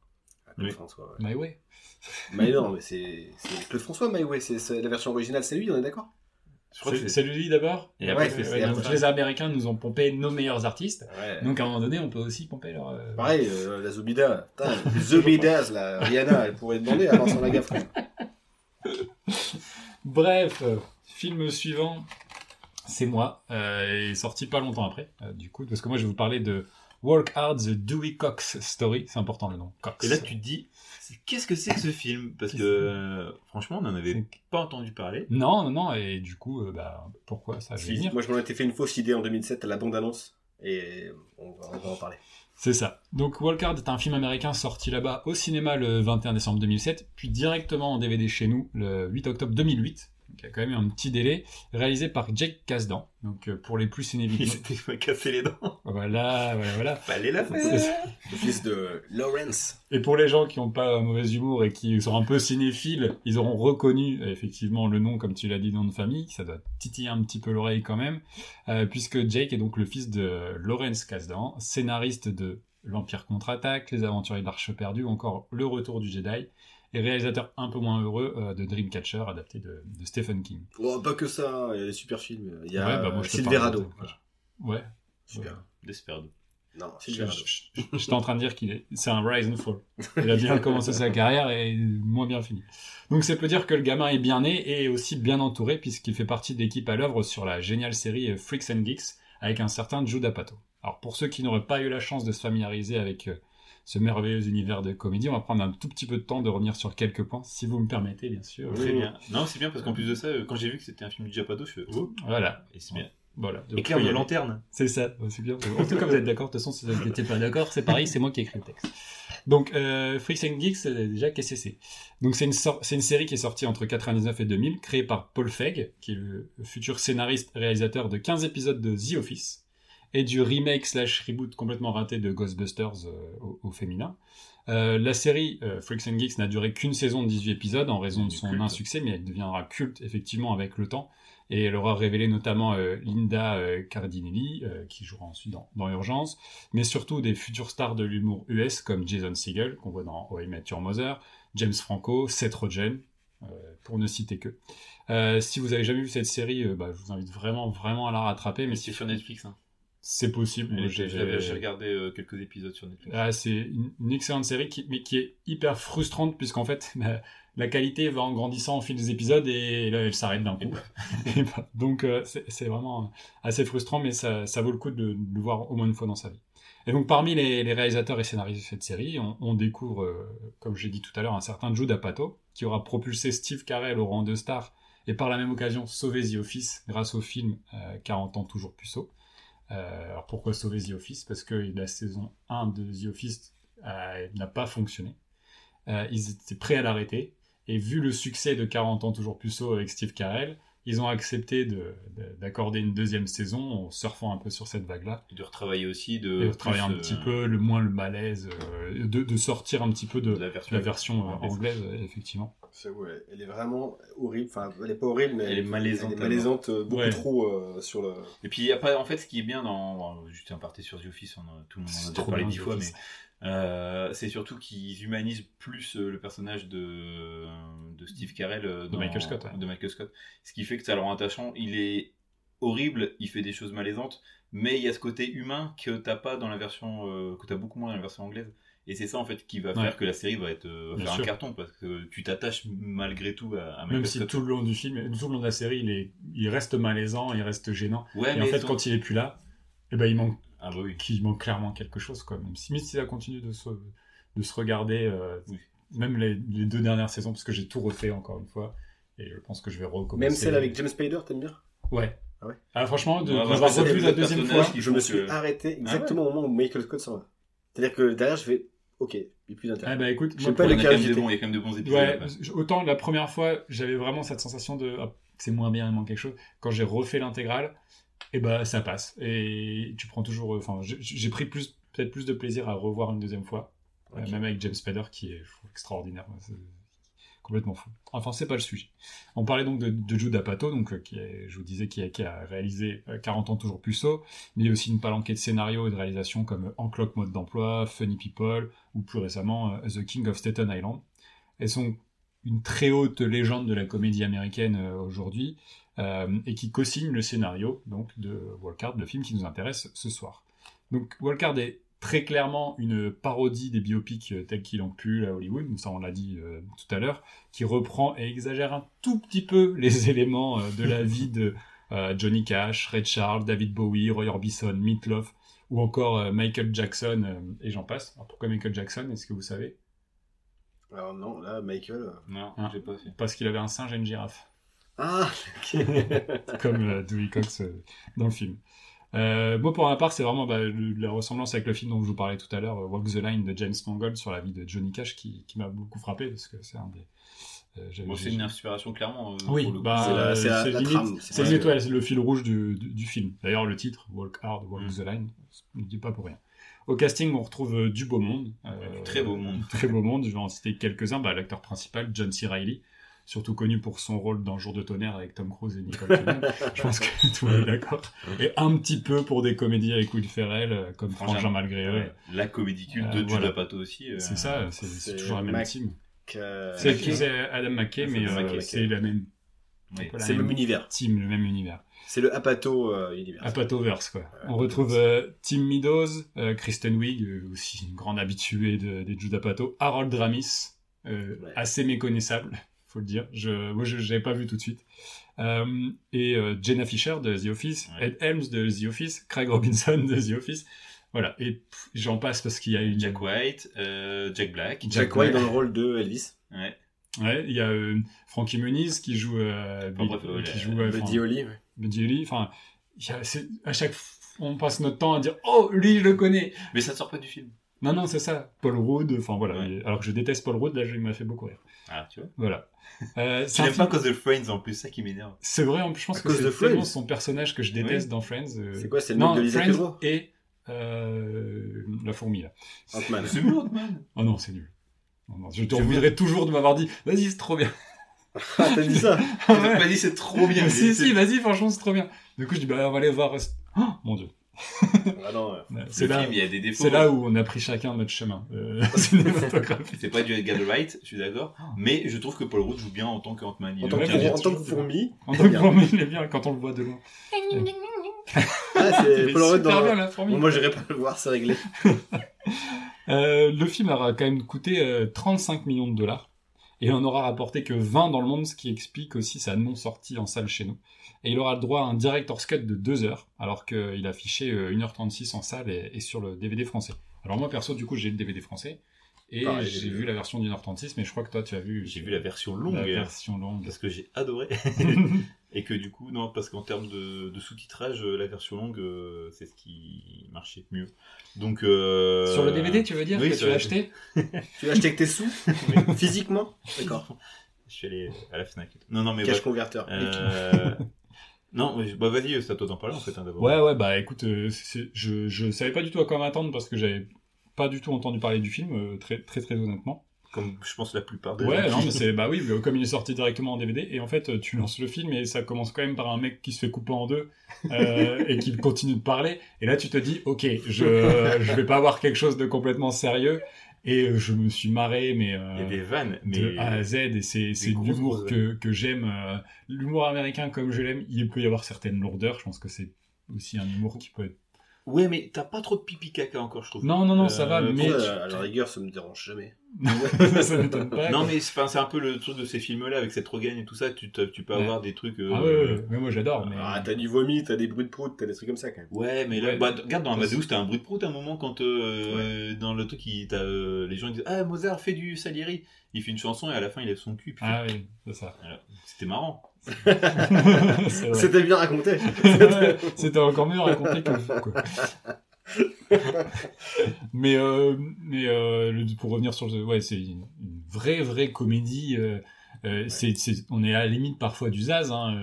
Oui. François, ouais. My Way. Mais non, mais c'est Claude François, My Way. C'est la version originale, c'est lui, on est d'accord? Je crois que C'est lui d'abord? Et après, Ouais, c'est- c'est- Ouais, et donc après- les Américains nous ont pompé nos meilleurs artistes. Ouais. Donc à un moment donné, on peut aussi pomper leur. euh, Pareil, euh, la les Zobidas, là. Rihanna, elle pourrait demander Lagaffe. quand même. Bref, euh, film suivant, c'est moi. Euh, il est sorti pas longtemps après, euh, du coup, parce que moi je vais vous parler de Work Hard, The Dewey Cox Story. C'est important le nom. Cox. Et là, tu te dis, qu'est-ce que c'est que ce film? Parce que euh, franchement, on n'en avait pas entendu parler. Non, non, non, et du coup, euh, bah, pourquoi ça Si, venir? moi, je m'en étais fait une fausse idée en 2007 à la bande-annonce. Et on va, on va en parler. C'est ça. Donc Walk Hard est un film américain sorti là-bas au cinéma le 21 décembre 2007, puis directement en DVD chez nous le 8 octobre 2008. Donc il y a quand même eu un petit délai, réalisé par Jake Kasdan. Donc euh, pour les plus Il cinévitaux. s'était casser les dents. voilà, voilà, voilà. Fallait la C'est faire. Le fils de Lawrence. Et pour les gens qui n'ont pas un mauvais humour et qui sont un peu cinéphiles, ils auront reconnu effectivement le nom, comme tu l'as dit, nom de famille. Ça doit titiller un petit peu l'oreille quand même, euh, puisque Jake est donc le fils de Lawrence Kasdan, scénariste de L'Empire contre-attaque, Les Aventuriers de l'Arche perdue, ou encore Le Retour du Jedi, et réalisateur un peu moins heureux euh, de Dreamcatcher, adapté de, de Stephen King. Oh, pas que ça, hein, il y a des super films. Il y a Ouais, bah, moi, Silverado. Voilà. Ouais. Super. Desperado. Non, Je- Silverado. J'étais en train de dire qu'il est, c'est un rise and fall. Il a bien commencé sa carrière et moins bien fini. Donc c'est peut dire que le gamin est bien né et aussi bien entouré puisqu'il fait partie de l'équipe à l'œuvre sur la géniale série euh, Freaks and Geeks avec un certain Joe D'Apato. Alors pour ceux qui n'auraient pas eu la chance de se familiariser avec euh, ce merveilleux univers de comédie, on va prendre un tout petit peu de temps de revenir sur quelques points, si vous me permettez bien sûr. Très bien. Non, c'est bien parce qu'en plus de ça, euh, quand j'ai vu que c'était un film du Japado, je fais oh, Voilà, et c'est bien. voilà. Donc, Éclair de aller. lanterne. C'est ça, c'est bien. En tout cas, vous êtes d'accord. De toute façon, si vous n'étiez pas d'accord, c'est pareil, c'est moi qui ai écrit le texte. Donc, euh, Freaks and Geeks, euh, déjà, qu'est-ce que c'est? Donc, c'est une, c'est une série qui est sortie entre 99 et 2000, créée par Paul Feig, qui est le futur scénariste réalisateur de 15 épisodes de The Office, et du remake slash reboot complètement raté de Ghostbusters euh, au, au féminin. Euh, la série euh, Freaks and Geeks n'a duré qu'une saison de 18 épisodes en raison de son culte. insuccès, mais elle deviendra culte effectivement avec le temps. Et elle aura révélé notamment euh, Linda Cardinelli, qui jouera ensuite dans, dans Urgence, mais surtout des futures stars de l'humour US comme Jason Segel, qu'on voit dans How I Met Your Mother, James Franco, Seth Rogen, pour ne citer que. Si vous avez jamais vu cette série, bah, je vous invite vraiment, vraiment à la rattraper, mais Mais c'est sur Netflix. Hein. C'est possible. J'ai- regardé euh, quelques épisodes sur Netflix. ah, c'est une, une excellente série, qui, mais qui est hyper frustrante, puisqu'en fait, la, la qualité va en grandissant au fil des épisodes et là, elle s'arrête d'un coup. Et bah, donc, euh, c'est vraiment assez frustrant, mais ça, ça vaut le coup de, de le voir au moins une fois dans sa vie. Et donc, parmi les, les réalisateurs et scénaristes de cette série, on, on découvre, euh, comme j'ai dit tout à l'heure, un certain Joe D'Apato, qui aura propulsé Steve Carell au rang de star et par la même occasion sauvé The Office grâce au film euh, 40 ans toujours puceau. Euh, alors pourquoi sauver The Office? Parce que la saison 1 de The Office euh, n'a pas fonctionné. Euh, ils étaient prêts à l'arrêter. Et vu le succès de 40 ans toujours puceau avec Steve Carell, ils ont accepté de- de- d'accorder une deuxième saison en surfant un peu sur cette vague-là. Et de retravailler aussi, de, Et de travailler un euh, petit peu, le moins le malaise, euh, de, de sortir un petit peu de, de la version. la version euh, anglaise. euh, effectivement. C'est ouais, elle est vraiment horrible. Enfin, elle est pas horrible, mais Elle est malaisante, Elle est malaisante euh, beaucoup Ouais. trop euh, sur le. Et puis après, en fait, ce qui est bien dans, bon, juste un parté sur The Office, on a- tout le monde en a déjà trop parlé dix fois, mais. Euh, c'est surtout qu'ils humanisent plus euh, le personnage de, de Steve Carell, euh, De Michael Scott, ouais. de Michael Scott. Ce qui fait que ça le rend attachant. Il est horrible, il fait des choses malaisantes, mais il y a ce côté humain que t'as pas dans la version, euh, que t'as beaucoup moins dans la version anglaise. Et c'est ça en fait qui va Ouais. faire que la série va être va faire sûr. un carton parce que tu t'attaches malgré tout à, à Michael Même si Scott. tout le long du film, tout le long de la série, il, est, il reste malaisant, il reste gênant. Ouais, Et en fait, son- quand il est plus là, eh ben, il manque ah bah oui. qu'il manque clairement quelque chose, quoi. Même si, ça continue de se, de se regarder, euh, Oui. même les, les deux dernières saisons, parce que j'ai tout refait encore une fois, et je pense que je vais recommencer. Même celle avec James Spader, t'aimes bien? Ouais, Ah, franchement, de, Ouais, de parce l'avoir que c'est revu la deuxième fois. qui Je me suis que- arrêté exactement au moment où Michael Scott s'en va. C'est-à-dire que derrière, je fais, ok, il n'y a plus d'intérêt. Ah bah écoute, Je moi, sais pas Il y, en a lequel quand même j'étais. de bons, il y a quand même de bons épisodes. Ouais, ouais. autant la première fois, j'avais vraiment cette sensation de ah, c'est moins bien, il manque quelque chose. Quand j'ai refait l'intégrale, et bah ça passe. Et tu prends toujours. euh, Enfin, j'ai- pris plus, peut-être plus de plaisir à revoir une deuxième fois, Euh, même avec James Spader qui est extraordinaire. Complètement fou. Enfin, c'est pas le sujet. On parlait donc de, de Jude Apatow, donc euh, qui est, je vous disais, qui a, qui a réalisé euh, 40 ans toujours puceau, mais il y a aussi une palanquée de scénarios et de réalisations comme Encloque mode d'emploi, Funny People, ou plus récemment euh, The King of Staten Island. Elles sont une très haute légende de la comédie américaine euh, aujourd'hui euh, et qui co-signe le scénario donc de Walcard, le film qui nous intéresse ce soir. Donc Walcard est très clairement une parodie des biopics euh, tels qu'ils ont pu à Hollywood, ça on l'a dit euh, tout à l'heure, qui reprend et exagère un tout petit peu les éléments euh, de la vie de euh, Johnny Cash, Ray Charles, David Bowie, Roy Orbison, Meatloaf ou encore euh, Michael Jackson euh, et j'en passe. Alors, pourquoi Michael Jackson? Est-ce que vous savez? Alors non, là, Michael. euh, Non, Ah. j'ai pas fait. Parce qu'il avait un singe et une girafe. Ah, ok. comme euh, Dewey Cox euh, dans le film. Euh, moi, pour ma part, c'est vraiment bah, le- la ressemblance avec le film dont je vous parlais tout à l'heure, euh, Walk the Line de James Mangold sur la vie de Johnny Cash, qui, qui m'a beaucoup frappé parce que c'est un des. euh, Bon, c'est une inspiration clairement. euh, Oui, bah, C'est la- c'est la- trame, ouais, le fil rouge du, du, du film. D'ailleurs, le titre, Walk Hard, Walk Mm. the Line, ne dit pas pour rien. Au casting, on retrouve euh, du beau monde. euh, Du très beau monde. très beau monde. Je vais en citer quelques-uns. Bah, L'acteur principal, John C. Reilly, surtout connu pour son rôle dans Jour de tonnerre avec Tom Cruise et Nicole Kidman. Je pense que tout le monde est d'accord. Et un petit peu pour des comédies avec Will Ferrell, euh, comme Frangin. Malgré eux. La comédie culte Euh, de voilà. Apatow aussi. euh, C'est ça, c'est toujours la même Mac- team. Euh, C'est Adam McKay, mais euh, c'est la même, C'est le même univers. team, le même univers. C'est le Apato euh, univers. Apatoverse, quoi. On retrouve euh, Tim Meadows, euh, Kristen Wiig, euh, aussi une grande habituée de- des Judd Apatow, Harold Ramis, euh, Ouais. assez méconnaissable, faut le dire. Je, moi, je n'avais pas vu tout de suite. Euh, et euh, Jenna Fisher de The Office, Ouais. Ed Helms de The Office, Craig Robinson de The Office. Voilà, et j'en passe parce qu'il y a une... Jack White, euh, Jack Black. Jack Jack White Black. dans le rôle de Elvis. Ouais. Ouais, il y a euh, Frankie Muniz qui joue... Euh, Bill- qui joue Buddy enfin, Holly. ouais. Buddy Holly. Enfin, à chaque fois, on passe notre temps à dire « Oh, lui, je le connais !» Mais ça ne sort pas du film. Non, non, c'est ça. Paul Rudd, enfin voilà. Ouais. Alors que je déteste Paul Rudd, là, il m'a fait beaucoup rire. Ah, tu vois. Voilà. Euh, c'est n'aimes pas film- cause de Friends en plus, ça qui m'énerve. C'est vrai, je pense À que c'est tellement Friends. son personnage que je déteste dans Friends. euh, C'est quoi, c'est le Non, mec de Lisa Friends et euh, la fourmi, là. Ant-Man. C'est man. Oh non, c'est nul. Non, je te voudrais toujours de m'avoir dit, vas-y, c'est trop bien. Ah, t'as dit ça Je t'ai pas dit c'est trop bien. si, si, vas-y, franchement, c'est trop bien. Du coup, je dis, bah, on va aller voir. Oh, mon dieu. Ah non, ouais. Ouais, Le C'est là, film, il y a des défauts. c'est là où on a pris chacun notre chemin euh. C'est pas du Edgar Wright, je suis d'accord. Mais je trouve que Paul Rudd joue bien en tant qu'Ant-Man. Il En en tant que fourmi. En tant que bien. fourmi, il est bien quand on le voit de loin. Ah, c'est est Paul Rudd super dans. bien, la fourmi. Bon, moi, j'irai pas le voir, c'est réglé. Euh, le film aura quand même coûté euh, 35 millions de dollars. Et il en aura rapporté que 20 dans le monde, ce qui explique aussi sa non-sortie en salle chez nous. Et il aura le droit à un director's cut de 2 heures, alors qu'il affichait euh, 1h36 en salle et, et sur le DVD français. Alors moi, perso, du coup, j'ai le DVD français. Et Pareil, j'ai vu la version d'1h36, mais je crois que toi, tu as vu J'ai vu la version la longue. version longue. Parce que j'ai adoré. Et que du coup, non, parce qu'en termes de, de sous-titrage, euh, la version longue, euh, c'est ce qui marchait mieux. Donc. euh, Sur le DVD, tu veux dire oui, que tu as le- acheté Tu l'as acheté avec tes sous Physiquement D'accord. Je suis allé à la Fnac. Non, non, mais bref. converteur. Euh, non, mais, bah vas-y, toi d'en parler en fait, hein, d'abord. Ouais, ouais, bah écoute, euh, je, je savais pas du tout à quoi m'attendre parce que j'avais pas du tout entendu parler du film, euh, très, très, très honnêtement. Comme je pense la plupart des Ouais, gens. non, mais c'est bah oui, comme il est sorti directement en DVD et en fait tu lances le film et ça commence quand même par un mec qui se fait couper en deux euh, et qui continue de parler et là tu te dis ok je je vais pas avoir quelque chose de complètement sérieux et euh, je me suis marré mais euh, Il y a des vannes, mais. de A à Z et c'est l'humour que que j'aime euh, l'humour américain comme je l'aime il peut y avoir certaines lourdeurs je pense que c'est aussi un humour qui peut être Ouais, mais t'as pas trop de pipi caca encore, je trouve. non non non ça va Euh, mais à la rigueur, ça me dérange jamais. ça m'étonne pas Non, mais c'est enfin, c'est un peu le truc de ces films-là avec cette Rogen et tout ça. Tu, tu peux Ouais. avoir des trucs. euh, ah ouais, ouais, ouais. mais moi j'adore mais Ah, t'as du vomi, t'as des bruits de prout, t'as des trucs comme ça quand même. Ouais, mais là, Ouais. bah, regarde dans Amadeus, t'as un bruit de prout à un moment quand euh, dans le truc, il, t'as, euh, les gens ils disent Ah, Mozart fait du Salieri. Il fait une chanson et à la fin il lève son cul. puis ah oui c'est ça. C'était marrant. C'était bien raconté. C'était encore mieux raconté que le film, quoi. mais euh, mais euh, le- pour revenir sur le, ouais, c'est une, une vraie vraie comédie. euh, c'est, on est à la limite parfois du zaz. Hein,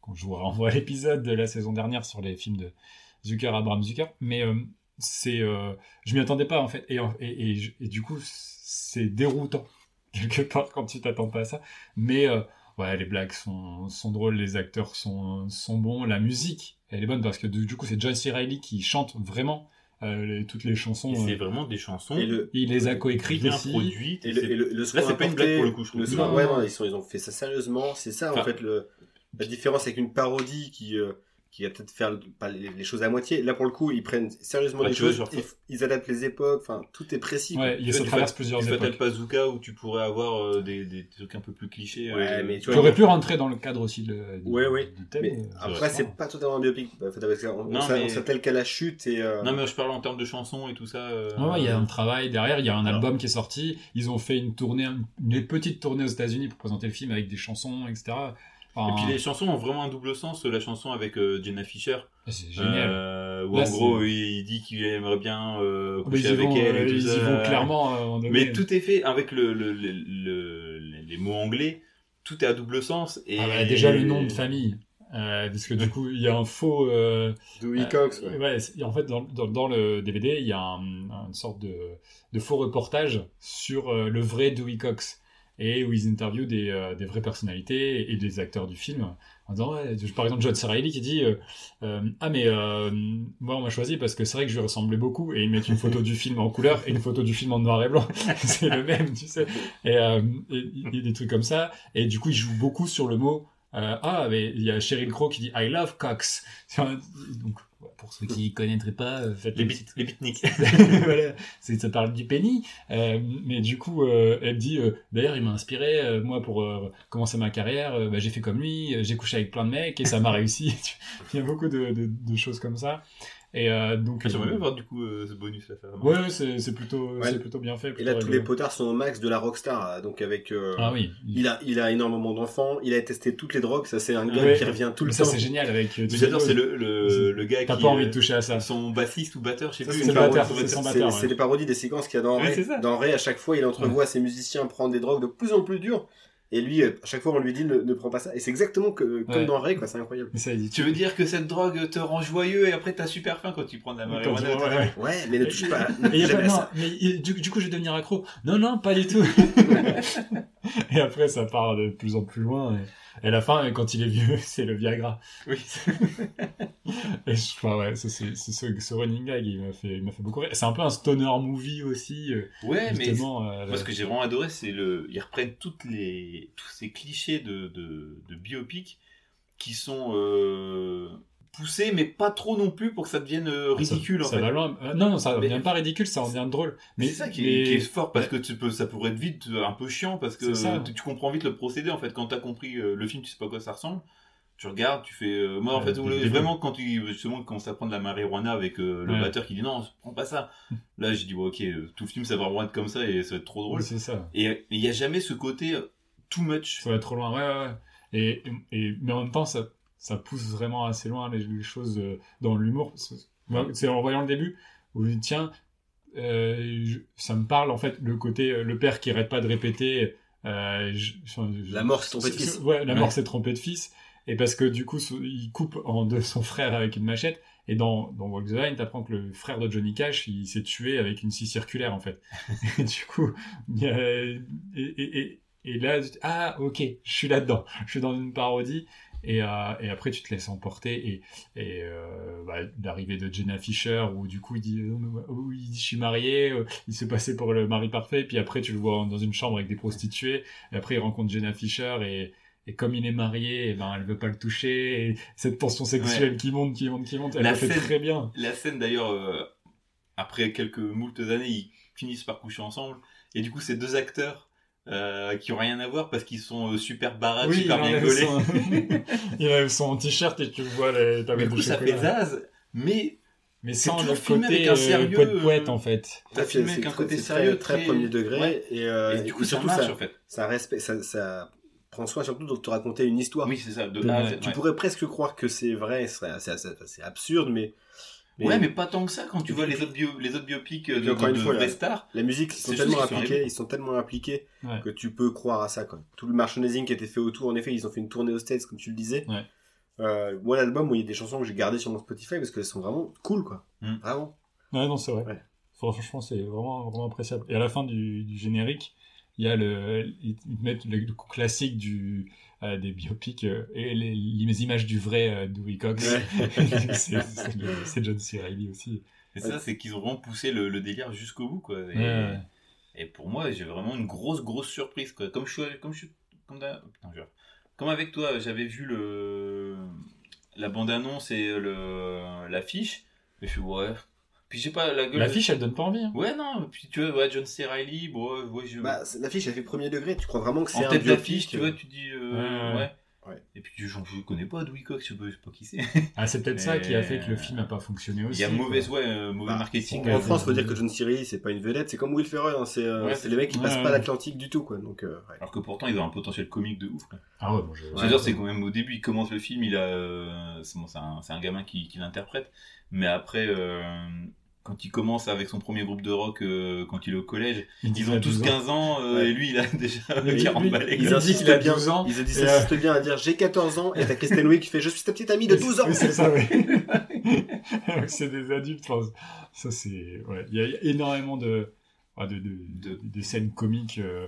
quand je vous renvoie à l'épisode de la saison dernière sur les films de Zucker, Abraham Zucker. Mais c'est, je m'y attendais pas en fait, et, et, et, du coup c'est déroutant quelque part quand tu t'attends pas à ça. Mais ouais, les blagues sont, sont drôles, les acteurs sont, sont bons, la musique elle est bonne parce que du coup c'est John C. Reilly qui chante vraiment euh, les- toutes les chansons. C'est euh, vraiment des chansons Et le, il les a coécrites bien aussi. produites. et le, et le, le soin Là, c'est pas une blague pour le coup, je trouve. Le Non, ouais, non. ils, sont, ils ont fait ça sérieusement. C'est ça, en fait, le, la différence avec une parodie qui, euh, qui va peut-être faire les, choses à moitié. Là, pour le coup, ils prennent sérieusement Ouais, les choses. ils, ils adaptent les époques. Enfin, tout est précis. Ouais, il du traverse plusieurs du Fatal époques. Bazooka où tu pourrais avoir euh, des, des trucs un peu plus clichés. Ouais, euh, mais tu vois, aurait pu rentrer dans le cadre aussi de, de- Ouais, ouais. du thème. Mais euh, après, c'est pas. totalement un biopic. Bah, Fatal Bazooka, On, Non, on s'a- mais- on s'attelle qu'à la chute et. euh, Non, mais je parle en termes de chansons et tout ça. euh, il y a un travail derrière, il y a un Alors. album qui est sorti, ils ont fait une tournée, une petite tournée aux États-Unis pour présenter le film avec des chansons, etc. Enfin, Et puis les chansons ont vraiment un double sens. La chanson avec euh, Jenna Fisher, c'est génial. euh, où Là, en gros il, il dit qu'il aimerait bien euh, Mais coucher avec vont, elle euh, et tout ils y vont clairement. euh. Mais tout est fait avec le, le, le- le- les mots anglais. Tout est à double sens. Et... Ah bah, déjà le nom de famille. Euh, parce que du coup, il y a un faux. euh, Dewey euh, Cox. ouais. en fait, dans, dans, dans le DVD, il y a un, une sorte de, de faux reportage sur euh, le vrai Dewey Cox. Et où ils interviewent des, euh, des vraies personnalités et des acteurs du film. En disant, par exemple, John. Reilly qui dit euh, euh, Ah, mais moi, on m'a choisi parce que c'est vrai que je lui ressemblais beaucoup. Et ils mettent une photo du film en couleur et une photo du film en noir et blanc. c'est le même, tu sais. Et et- a des trucs comme ça. Et du coup, ils jouent beaucoup sur le mot. ah, mais il y a Cheryl Crow qui dit I love Cox. Donc, pour ceux qui connaîtraient pas, euh, faites Les, bit, les beatniks. voilà, ça parle du penny. Euh, mais du coup, euh, elle dit, euh, d'ailleurs, il m'a inspiré, moi, pour commencer ma carrière, bah, j'ai fait comme lui, j'ai couché avec plein de mecs et ça m'a réussi. il y a beaucoup de, de, de choses comme ça. Et euh, donc, J'aimerais euh, bien voir du coup euh, ce bonus là. ouais, ouais, c'est c'est plutôt, Ouais. c'est plutôt bien fait. Et là, tous les potards sont au max de la rockstar. euh, Donc, avec. euh, Ah oui. Il a, il a énormément d'enfants, il a testé toutes les drogues, ça c'est un gars Ouais. qui revient tout le Mais ça, temps. c'est génial avec. Mais J'adore, c'est le, le, le gars T'as qui. pas envie de toucher à ça. Son bassiste ou batteur, je sais Ça, plus. c'est le c'est son C'est batteur. c'est ouais. des parodies des séquences qu'il y a dans Ouais, Ray. Dans Ray, à chaque fois, il entrevoit ses musiciens prendre des drogues de plus en plus dures. Et lui, euh, à chaque fois, on lui dit ne, ne prends pas ça. Et c'est exactement que, comme Ouais. dans Ray, quoi. C'est incroyable. Mais ça, il dit. Tu veux dire que cette drogue te rend joyeux et après t'as super faim quand tu prends de la marijuana ouais, ouais. Ouais, mais ne touche pas. Et pas- non, mais du, du coup, je vais devenir accro. Non, non, pas du tout. et après, ça part de plus en plus loin. Et, et la fin, quand il est vieux, c'est le Viagra. Oui. Et je crois, ouais, ce, ce running gag, il m'a fait, il fait beaucoup rire. C'est un peu un stoner movie aussi, euh, Ouais, mais euh, Moi, ce que j'ai vraiment adoré, c'est le. Ils reprennent toutes les... tous ces clichés de, de, de biopic qui sont euh, poussés, mais pas trop non plus pour que ça devienne euh, ridicule ça, en ça fait. va loin. Euh, non, non, ça devient pas ridicule, ça en devient drôle. Mais c'est ça qui, mais- est, qui est fort parce que tu peux, ça pourrait être vite euh, un peu chiant parce que ça. tu, tu comprends vite le procédé en fait. Quand t'as compris le film, tu sais pas à quoi ça ressemble. Tu regardes, tu fais. moi en Ouais, fait, vraiment quand tu justement commence à prendre de la marijuana avec euh, le Ouais. batteur qui dit non, prends pas ça. Là, j'ai dit ok, tout le film ça va vraiment être comme ça et ça va être trop drôle. c'est ça. Et il y a jamais ce côté too much. Ça va trop loin, ouais, ouais. ouais. Et, et, mais en même temps, ça, ça pousse vraiment assez loin les, les choses euh, dans l'humour. C'est- en voyant le début où je dis, tiens, euh, je- ça me parle en fait, le côté, euh, le père qui arrête pas de répéter. euh, je- je- La mort, c'est trompé de fils. Ouais, la Ouais. mort, c'est trompé de fils. Et parce que du coup, il coupe en deux son frère avec une machette. Et dans, dans Walk the Line, t'apprends que le frère de Johnny Cash, il s'est tué avec une scie circulaire, en fait. et du coup, et, et, et, et là, tu- ah, ok, je suis là-dedans. Je suis dans une parodie. Et, euh, et après, tu te laisses emporter. Et, et euh, bah, l'arrivée de Jenna Fisher, où du coup, il dit, euh, il dit je suis marié, il s'est passé pour le mari parfait. Puis après, tu le vois dans une chambre avec des prostituées. Et après, il rencontre Jenna Fisher et, et comme il est marié, eh ben, elle veut pas le toucher. Et cette tension sexuelle qui monte, qui monte, qui monte, elle La le fait très bien. La scène d'ailleurs, après quelques moultes années, ils finissent par coucher ensemble. Et du coup, ces deux acteurs euh, qui ont rien à voir parce qu'ils sont euh, super baraques, super il bien gaulés. son, il enlève son t-shirt et tu vois les du coup, ça fait zaz, mais Mais c'est sans le côté avec un sérieux, poète poète en fait. t'as filmé c'est avec un côté sérieux, très, très premier degré. Ouais. Et, euh, Et du coup, ça surtout, marche ça, en fait. ça respecte, ça, ça prend soin surtout de te raconter une histoire. Oui, c'est ça. De A Tu ouais. pourrais presque croire que c'est vrai, c'est absurde, mais, Ouais, mais pas tant que ça quand tu vois les autres, bio, les autres biopics euh, de, encore de, une de fois, vraies là- stars. la musique, ils sont tellement arrivés. ils sont tellement impliqués Ouais. que tu peux croire à ça. Quoi. Tout le merchandising qui a été fait autour, en effet, ils ont fait une tournée aux States, comme tu le disais. Ouais. Euh, moi, l'album, où il y a des chansons que j'ai gardées sur mon Spotify parce qu'elles sont vraiment cool, quoi. Mm. Vraiment. Ouais, non, c'est vrai. Ouais. Franchement, c'est vraiment, vraiment appréciable. Et à la fin du, du générique, il y a le, ils ils te mettent le, le coup classique du, euh, des biopics euh, et les, les images du vrai euh, Dewey Cox. c'est John C. Reilly aussi. Et ça, c'est qu'ils ont vraiment poussé le, le délire jusqu'au bout, quoi. Et, Ouais. et pour moi, j'ai vraiment une grosse, grosse surprise, quoi. Comme je suis, comme je suis, comme, d'hab- putain, je- comme avec toi, j'avais vu le, la bande-annonce et le, l'affiche, mais je suis, ouais. Puis j'ai pas la gueule. L'affiche, elle donne pas envie. hein. Ouais, non, puis tu vois, ouais, John C. Reilly, bon, ouais, je... Bah, l'affiche, elle fait premier degré. Tu crois vraiment que c'est en un tête biopic, d'affiche, tu euh, vois, tu dis, euh, Ouais, ouais. ouais. Ouais. Et puis, je, je connais pas Dewey Cox, je sais pas, je sais pas qui c'est. Ah, c'est peut-être ça qui a fait que le Euh, film n'a pas fonctionné Il aussi. y a mauvaise, ouais, euh, mauvais Bah, marketing. En France, c'est- faut dire que John C. Reilly, c'est pas une vedette. C'est comme Will Ferrell. hein, C'est euh, Ouais, les mecs qui ouais, passent ouais. pas l'Atlantique du tout, quoi. Donc, euh, ouais. Alors que pourtant, ils ont un potentiel comique de ouf, quoi. Ah ouais, bon, je... Je veux dire, c'est quand même au début, il commence le film, il a, euh, c'est bon, c'est un, c'est un gamin qui, qui l'interprète, mais après, euh, quand il commence avec son premier groupe de rock, euh, quand il est au collège, dit ils ont tous 12 ans. 15 ans, euh, Ouais. et lui, il a déjà lui, 40 lui, il Ils a insistent dit qu'il a bien, 12 ans, ils insistent bien à dire j'ai 14 ans et t'as Kristen Wiig qui fait je suis ta petite amie de 12 ans. C'est ça, oui. C'est des adultes. enfin, ça, c'est. Ouais. Il y a énormément de, ouais, de, de, de, de scènes comiques euh,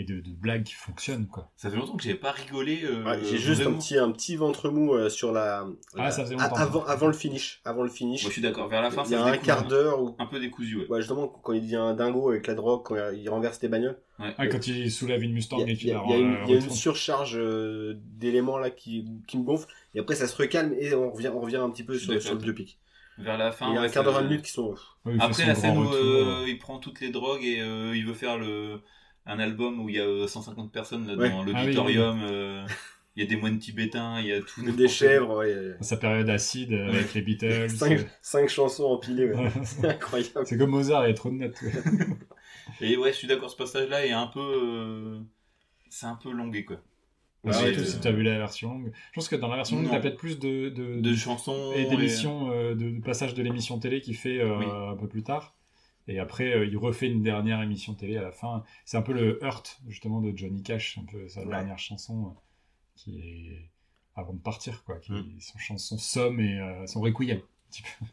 et de, de blagues qui fonctionnent, quoi. Ça fait longtemps que j'avais pas rigolé. euh, Ouais, j'ai juste un petit, un petit ventre mou euh, sur la. Ah, la- ça faisait longtemps. avant, avant le finish. Avant le finish. Moi, je suis d'accord, vers la fin, il y a un quart d'heure où. Un peu décousu, ouais. Ouais, justement, quand il devient un dingo avec la drogue, quand il renverse des bagnoles. Ouais. Quand il soulève une Mustang et il qu'il y a- la il y a une, re- il y a une retourne. surcharge euh, d'éléments là qui, qui me gonfle. Et après, ça se recalme et on revient, on revient un petit peu Je sur, sur le biopic. Vers la fin. il y a un quart d'heure, 20 minutes qui sont. Après la scène où euh, il prend toutes les drogues et euh, il veut faire le un album où il y a euh, 150 personnes là, Ouais. dans Ah oui, l'auditorium. euh, Il y a des moines tibétains, il y a tout. Des chèvres, ouais. Sa période acide euh, avec les Beatles. 5, euh, chansons empilées, ouais. C'est incroyable. C'est comme Mozart, il y a trop de notes. ouais. Et ouais, je suis d'accord, ce passage-là est un peu. euh, C'est un peu longué quoi. Ah, Ouais, surtout euh, si tu as vu la version longue. Je pense que dans la version longue, Non. tu as peut-être plus de, de, De chansons. et d'émissions, euh, de, de passages de l'émission télé qu'il fait euh, Oui. un peu plus tard. Et après, euh, il refait une dernière émission télé à la fin. C'est un peu le Hurt, justement, de Johnny Cash, un peu sa Ouais. dernière chanson, euh, qui est avant de partir, quoi. Qui Mm. son chanson Somme et euh, son Requiem.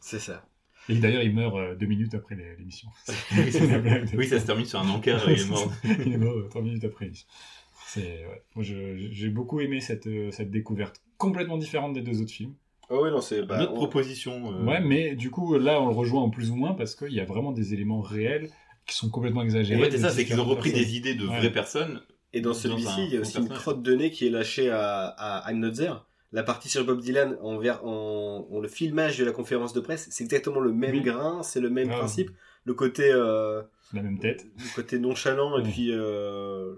C'est ça. Et d'ailleurs, il meurt euh, deux minutes après l'é- l'émission. Oui, ça se termine sur un encart il est mort. il est mort trois minutes après l'émission. Ouais. Moi, j'ai beaucoup aimé cette, cette découverte complètement différente des deux autres films. Oh, ouais, non, c'est. Bah, Notre on- proposition. euh, Ouais, mais du coup, là, on le rejoint en plus ou moins parce qu'il y a vraiment des éléments réels qui sont complètement exagérés. ouais, c'est ça, c'est qu'ils ont repris personnes. des idées de Ouais. vraies personnes. Et dans celui-ci, il y a aussi une crotte de nez qui est lâchée à, à. La partie sur Bob Dylan, en, ver- en, en le filmage de la conférence de presse, c'est exactement le même Oui. grain, c'est le même Ah. principe. Le côté, euh, La même tête. le côté nonchalant, et puis, euh,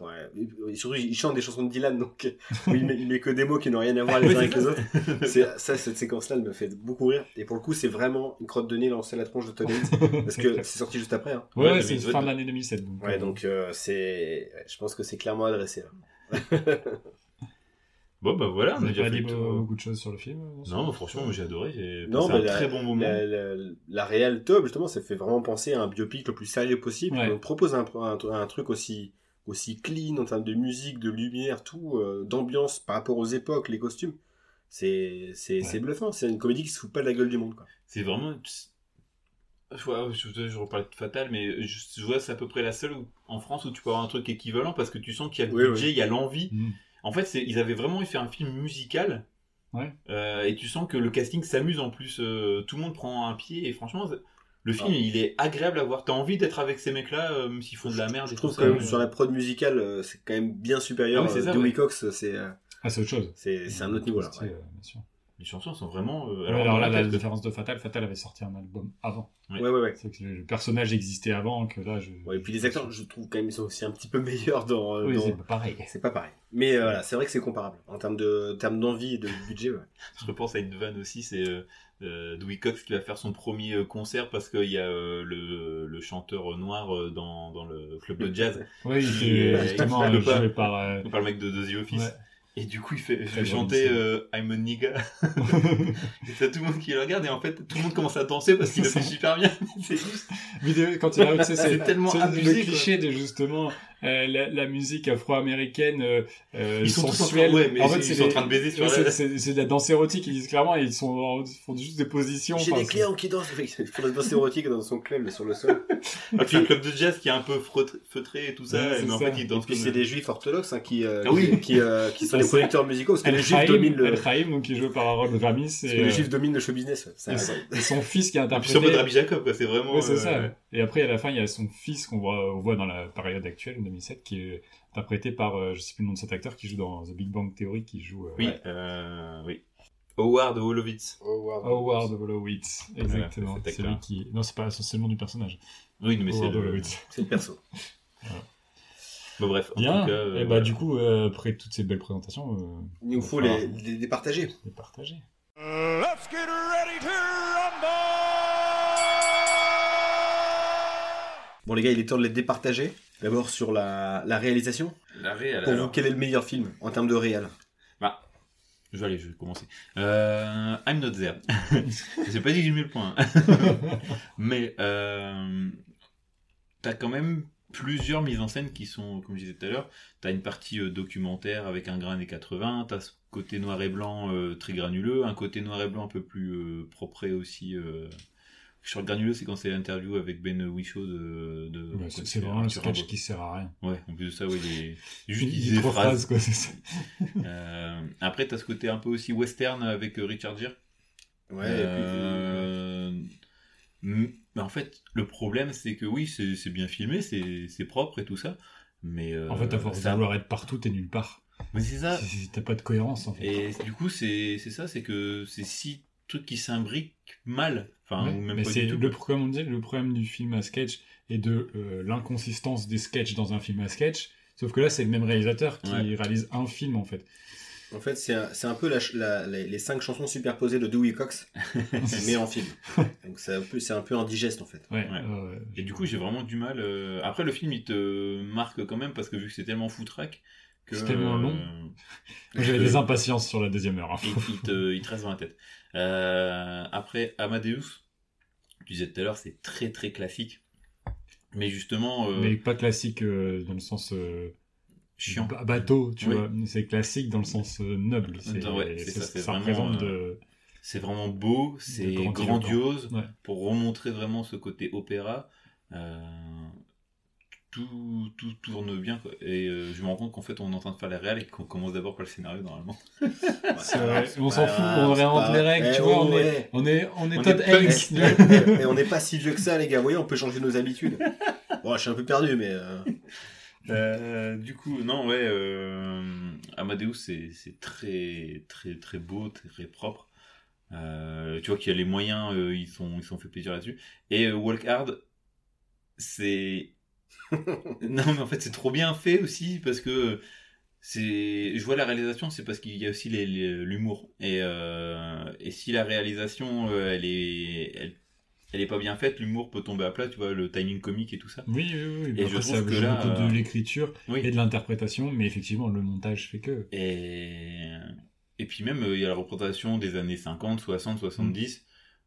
ouais. Et surtout, il chante des chansons de Dylan, donc il, met, il met que des mots qui n'ont rien à voir les uns avec les autres. C'est, ça, cette séquence-là, elle me fait beaucoup rire. Et pour le coup, c'est vraiment une crotte de nez lancée à la tronche de Tony parce que c'est sorti juste après. Hein. Ouais, Ouais, c'est 2007. fin de l'année 2007. Donc, Ouais, euh, donc euh, c'est, ouais, je pense que c'est clairement adressé. Là. Bon, bah voilà, on a déjà pas fait dit beaucoup de choses sur le film euh, Non, franchement, j'ai adoré. J'ai Non, passé mais un la- très bon moment. La, la, la réelle top, justement, ça fait vraiment penser à un biopic le plus sérieux possible. Ouais. On propose un, un, un truc aussi, aussi clean en termes de musique, de lumière, tout, euh, d'ambiance par rapport aux époques, les costumes. C'est c'est Ouais. c'est bluffant. C'est une comédie qui se fout pas de la gueule du monde. Quoi. C'est vraiment. Je, vois, je, je reparle de Fatal, mais je, je vois c'est à peu près la seule où- en France où tu peux avoir un truc équivalent parce que tu sens qu'il y a le Oui, budget, il y a l'envie. Mm. En fait, ils avaient vraiment fait un film musical. Ouais. Euh, et tu sens que le casting s'amuse en plus. euh, tout le monde prend un pied et franchement, le film Ah. il est agréable à voir. T'as envie d'être avec ces mecs-là, euh, même s'ils font de la merde. Je et trouve tout quand ça. même sur la prod musicale, c'est quand même bien supérieur. Ah oui, c'est ça, ouais. Cox, c'est euh, Ah, c'est autre chose. c'est un autre niveau là. C'est, ouais. euh, bien sûr. Les chansons sont vraiment. euh, Ouais, alors, là, la différence de Fatal, Fatal avait sorti un album avant. Ouais. Ouais, ouais, ouais. C'est que le personnage existait avant, que là, je. Ouais, et puis les acteurs, je trouve quand même ils sont aussi un petit peu meilleurs dans. euh, Oui, dans- c'est pas pareil. C'est pas pareil. Mais euh, voilà, c'est vrai que c'est comparable en termes de termes d'envie et de budget. Ouais. Je repense à une vanne aussi, c'est euh, euh, Dewey Cox qui va faire son premier concert parce qu'il y a euh, le, le chanteur noir dans, dans le club de jazz, Oui, il Qui, euh, justement il euh, parle joué par. euh, par le mec de, de The Office. ouais. Et du coup, il fait, je chanter euh, I'm a nigga. et t'as tout le monde qui le regarde et en fait, tout le monde commence à danser parce qu'il le fait super bien. C'est juste. Vidéo, quand il arrive, c'est tellement abusé, le cliché de justement euh, la, la musique afro-américaine euh, euh, Ils sont tous en train, sensuelle. ouais, en fait, ils sont en les- train de baiser sur c'est- la... c'est de la danse érotique, ils disent clairement, et ils sont en- ils font juste des positions. J'ai des c'est- clients qui dansent. Il faudrait danser érotique dans son club, sur le sol. Ah, c'est un club de jazz qui est un peu feutré et tout ça, Ouais, mais c'est en ça. fait, ils Et dansent puis comme... c'est des juifs orthodoxes hein, qui, euh, Ah oui. qui, qui, euh, qui sont Ah, des c'est- producteurs musicaux parce que les juifs dominent le, El Chaim, donc qui est joué par Harold Ramis, parce et, que les juifs dominent le show business. et, et son fils qui est Et puis interprété. c'est un peu de Rabbi Jacob, quoi. C'est vraiment... Ouais, c'est ça. Et après, à la fin, il y a son fils qu'on voit, on voit dans la période actuelle, en 2007, qui est interprété par, euh, je sais plus le nom de cet acteur, qui joue dans The Big Bang Theory, qui joue euh, Oui, ouais, euh, oui. Howard Wolowitz. Howard Wolowitz. Exactement. Voilà, c'est cet c'est lui acteur. qui. Non, c'est pas c'est le nom du personnage. Oui, mais c'est le... Wolowitz. C'est le perso. Bon, bref, en Bien. tout cas... euh, Et bah, du coup, euh, après toutes ces belles présentations, euh, Il nous faut les, les, les partager. les partager. Let's get ready to Bon les gars, il est temps de les départager. D'abord sur la, la réalisation. La réelle, Pour vous, quel est le meilleur film en termes de réal Je vais aller, je vais commencer. Euh, I'm not there. J'ai pas dit que j'ai mis le point. hein. Mais euh, t'as quand même plusieurs mises en scène qui sont, comme je disais tout à l'heure, t'as une partie euh, documentaire avec un grain des 80, t'as ce côté noir et blanc très granuleux, un côté noir et blanc un peu plus propre aussi. Sur le granuleux, c'est quand c'est l'interview avec Ben Whishaw de... de Ouais, c'est vraiment le Arthur sketch qui sert à rien. Ouais, en plus de ça, oui, il est... juste Il il des trois phrases. phrases, quoi, c'est ça. Euh, après, t'as ce côté un peu aussi western avec euh, Richard Gere. Ouais. Euh, Mais en fait, le problème, c'est que oui, c'est bien filmé, c'est propre et tout ça. Mais euh, En fait, à force de ça- vouloir être partout, t'es nulle part. Mais c'est ça. T'as pas de cohérence, en fait. Et du coup, c'est ça, c'est que c'est six trucs qui s'imbriquent mal. Enfin, Ouais, ou même mais pas c'est du tout. le comme on disait, le problème du film à sketch et de euh, l'inconsistance des sketchs dans un film à sketch. Sauf que là, c'est le même réalisateur qui Ouais. réalise un film en fait. En fait, c'est un, c'est un peu la, ch- la- les, les cinq chansons superposées de Dewey Cox, mais en film. Donc c'est un peu, c'est un peu indigeste en fait. Ouais. Ouais. euh, Et du coup, j'ai vraiment du mal. euh, Après, le film, il te marque quand même parce que vu que c'est tellement foutraque que. C'est tellement long. J'avais des impatiences sur la deuxième heure. hein. il, il te, il te reste dans la tête. Euh, après, Amadeus, tu disais tout à l'heure, c'est très très classique. Mais justement, euh, Mais pas classique euh, dans le sens chiant. ba- bateau, tu Oui. vois. C'est classique dans le sens noble. C'est Ouais, ça, vraiment, représente de. C'est vraiment beau, c'est grandiose, Ouais. pour remontrer vraiment ce côté opéra. Tout, tout tourne bien. Quoi. Et euh, je me rends compte qu'en fait, on est en train de faire la réelle et qu'on commence d'abord par le scénario normalement. C'est vrai. On s'en fout, grave, on réinvente pas les règles, Eh, tu vois. oh, On est, ouais. on est, on est On Todd est Hanks. Eh, eh, eh, on n'est pas si vieux que ça, les gars. Vous voyez, on peut changer nos habitudes. Bon, je suis un peu perdu, mais euh, Euh, du coup, non, ouais, euh, Amadeus, c'est c'est très, très, très beau, très propre. Euh, tu vois qu'il y a les moyens, euh, ils sont, ils sont fait plaisir là-dessus. Et euh, Walk Hard, c'est, non, mais en fait, c'est trop bien fait aussi parce que c'est, je vois la réalisation, c'est parce qu'il y a aussi l'humour. Et, euh, et si la réalisation, euh, elle est, elle, elle est pas bien faite, l'humour peut tomber à plat. Tu vois, le timing comique et tout ça. Oui, oui, oui. Et Après, je ça trouve que joue là, beaucoup euh, de l'écriture Oui. et de l'interprétation, mais effectivement, le montage fait que. Et, et puis même, euh, il y a la représentation des années 50, 60, 70,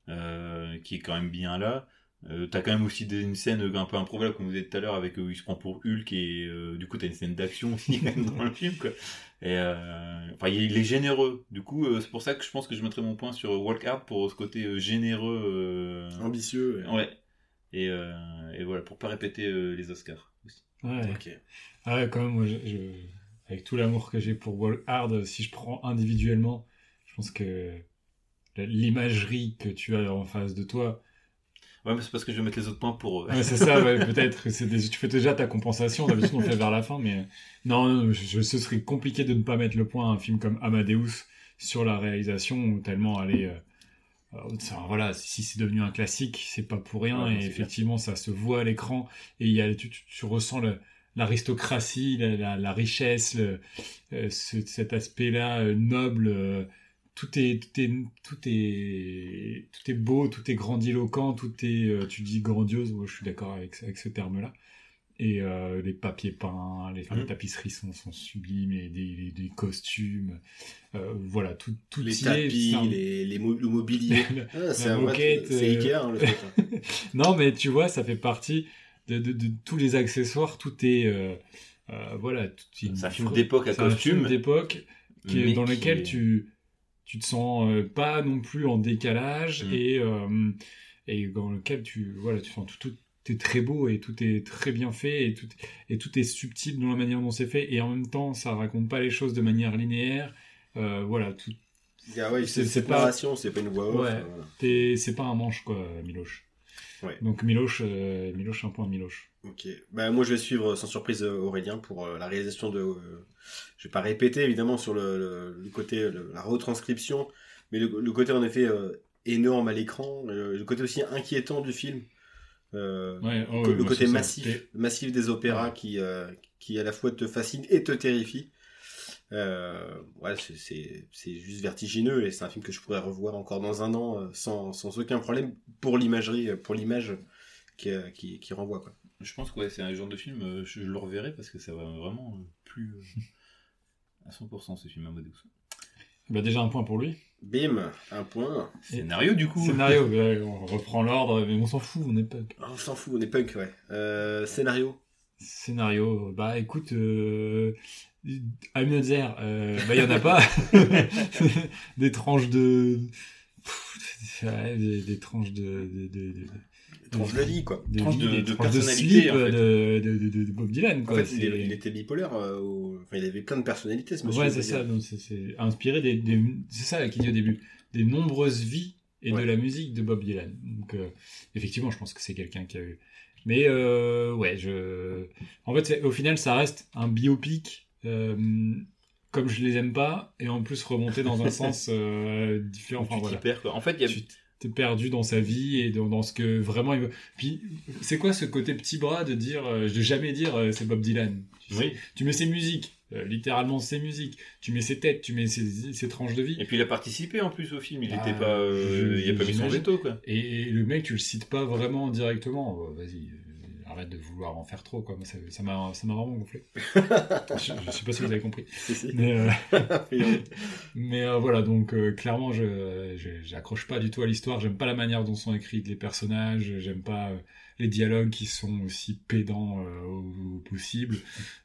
Mm. euh, qui est quand même bien là. Euh, t'as quand même aussi des, une scène un peu improbable, comme vous disiez tout à l'heure, avec euh, où il se prend pour Hulk, et euh, du coup, t'as une scène d'action aussi dans le film, quoi. Et, euh, enfin, il est généreux. Du coup, euh, c'est pour ça que je pense que je mettrais mon point sur Walk Hard pour ce côté euh, généreux. euh, ambitieux. ouais. ouais. Et, euh, et voilà, pour pas répéter euh, les Oscars aussi. Ouais. Ok. Ah ouais, quand même, moi, je, je- avec tout l'amour que j'ai pour Wall Hard, si je prends individuellement, je pense que l'imagerie que tu as en face de toi, Ouais, mais c'est parce que je vais mettre les autres points pour. euh, ouais, c'est ça, ouais, peut-être. Des- tu fais déjà ta compensation, d'habitude on le fait vers la fin, mais non, non, je, ce serait compliqué de ne pas mettre le point à un film comme Amadeus sur la réalisation, tellement aller. euh, euh, ça, voilà, si c'est devenu un classique, c'est pas pour rien, Ouais, et effectivement, ça se voit à l'écran, et y a, tu, tu- tu ressens l'aristocratie, la, la- la richesse, le- euh, ce- cet aspect-là euh, noble, euh, tout est tout est tout est tout est beau, tout est grandiloquent, tout est euh, tu dis grandiose. Moi, je suis d'accord avec avec ce terme-là. Et euh, les papiers peints, les, les Mhm. tapisseries sont, sont sublimes, et des, les- des costumes, euh, voilà, tout, tout Les est. tapis, c'est un- les, les mo- le mobilier. Ah, c'est La un vrai- moquette, C'est Ikea, hein, le truc. hein. non, mais tu vois, ça fait partie de, de, de tous les accessoires. Tout est, euh, voilà, tout est une C'est un film fre- d'époque à costume. d'époque est- dans lequel est- tu tu te sens euh, pas non plus en décalage Mm. et euh, et dans lequel tu voilà tu sens tout, tout est très beau et tout est très bien fait et tout et tout est subtil dans la manière dont c'est fait et en même temps ça raconte pas les choses de manière linéaire euh, voilà tout Ah ouais, C'est- c'est pas- c'est pas une voix off. Ouais. voilà. t'es- c'est pas un manche quoi Miloche Ouais. donc Miloche euh, Miloche un point Miloche Ok. Bah, moi, je vais suivre euh, sans surprise euh, Aurélien pour euh, la réalisation de. euh, je vais pas répéter évidemment sur le, le- le côté, le- la retranscription, mais le, côté en effet euh, énorme à l'écran, le côté aussi inquiétant du film. Ouais, oh, le moi, côté massif, massif des opéras Ouais. qui, qui à la fois te fascine et te terrifie. Ouais, c'est- juste vertigineux et c'est un film que je pourrais revoir encore dans un an sans, sans aucun problème pour l'imagerie, pour l'image qui, qui, qui renvoie quoi. Je pense que ouais, c'est un genre de film, euh, je, je le reverrai parce que ça va vraiment euh, plus euh, à 100% ce film Amadeus. bah déjà un point pour lui Bim, un point. Scénario du coup. scénario ouais, on reprend l'ordre mais on s'en fout on est pas Ah, on s'en fout, on est punk, ouais. Euh, scénario. Scénario, bah écoute, euh, I'm not there, euh, bah il y en a pas. des tranches de. Pff, ouais, des, des tranches de. de, de, de Tranche de vie, quoi. de, Tranches de- des de tranches de personnalité, slip en fait. de, de, de, de Bob Dylan, En quoi. fait, il, il était bipolaire. euh, au- Enfin, il avait plein de personnalités, ce monsieur. ouais, c'est ça, donc c'est- c'est inspiré des, des c'est ça qu'il dit au début, des nombreuses vies et Ouais. de la musique de Bob Dylan. Donc euh, effectivement, je pense que c'est quelqu'un qui a eu. Mais euh, ouais, je. En fait, c'est- au final, ça reste un biopic. euh, comme je les aime pas, et en plus remonter dans un sens euh, différent. Tu Enfin, t'y voilà. perds, quoi. En fait, il y a Tu perdu dans sa vie et dans, dans ce que vraiment il veut. Puis, c'est quoi ce côté petit bras de dire, euh, de jamais dire euh, c'est Bob Dylan tu, sais? Oui. tu mets ses musiques, euh, littéralement ses musiques, tu mets ses têtes, tu mets ses, ses tranches de vie. Et puis il a participé en plus au film, il Ah, était pas, euh, je- il a pas mis son veto quoi. Et, et le mec, tu le cites pas vraiment directement. Vas-y, arrête de vouloir en faire trop, quoi. Moi, ça m'a ça m'a vraiment gonflé. je, je sais pas si vous avez compris. Si, si. Mais, euh, mais euh, voilà, donc euh, clairement, je j'accroche pas du tout à l'histoire. J'aime pas la manière dont sont écrits les personnages. J'aime pas les dialogues qui sont aussi pédants au, au possible.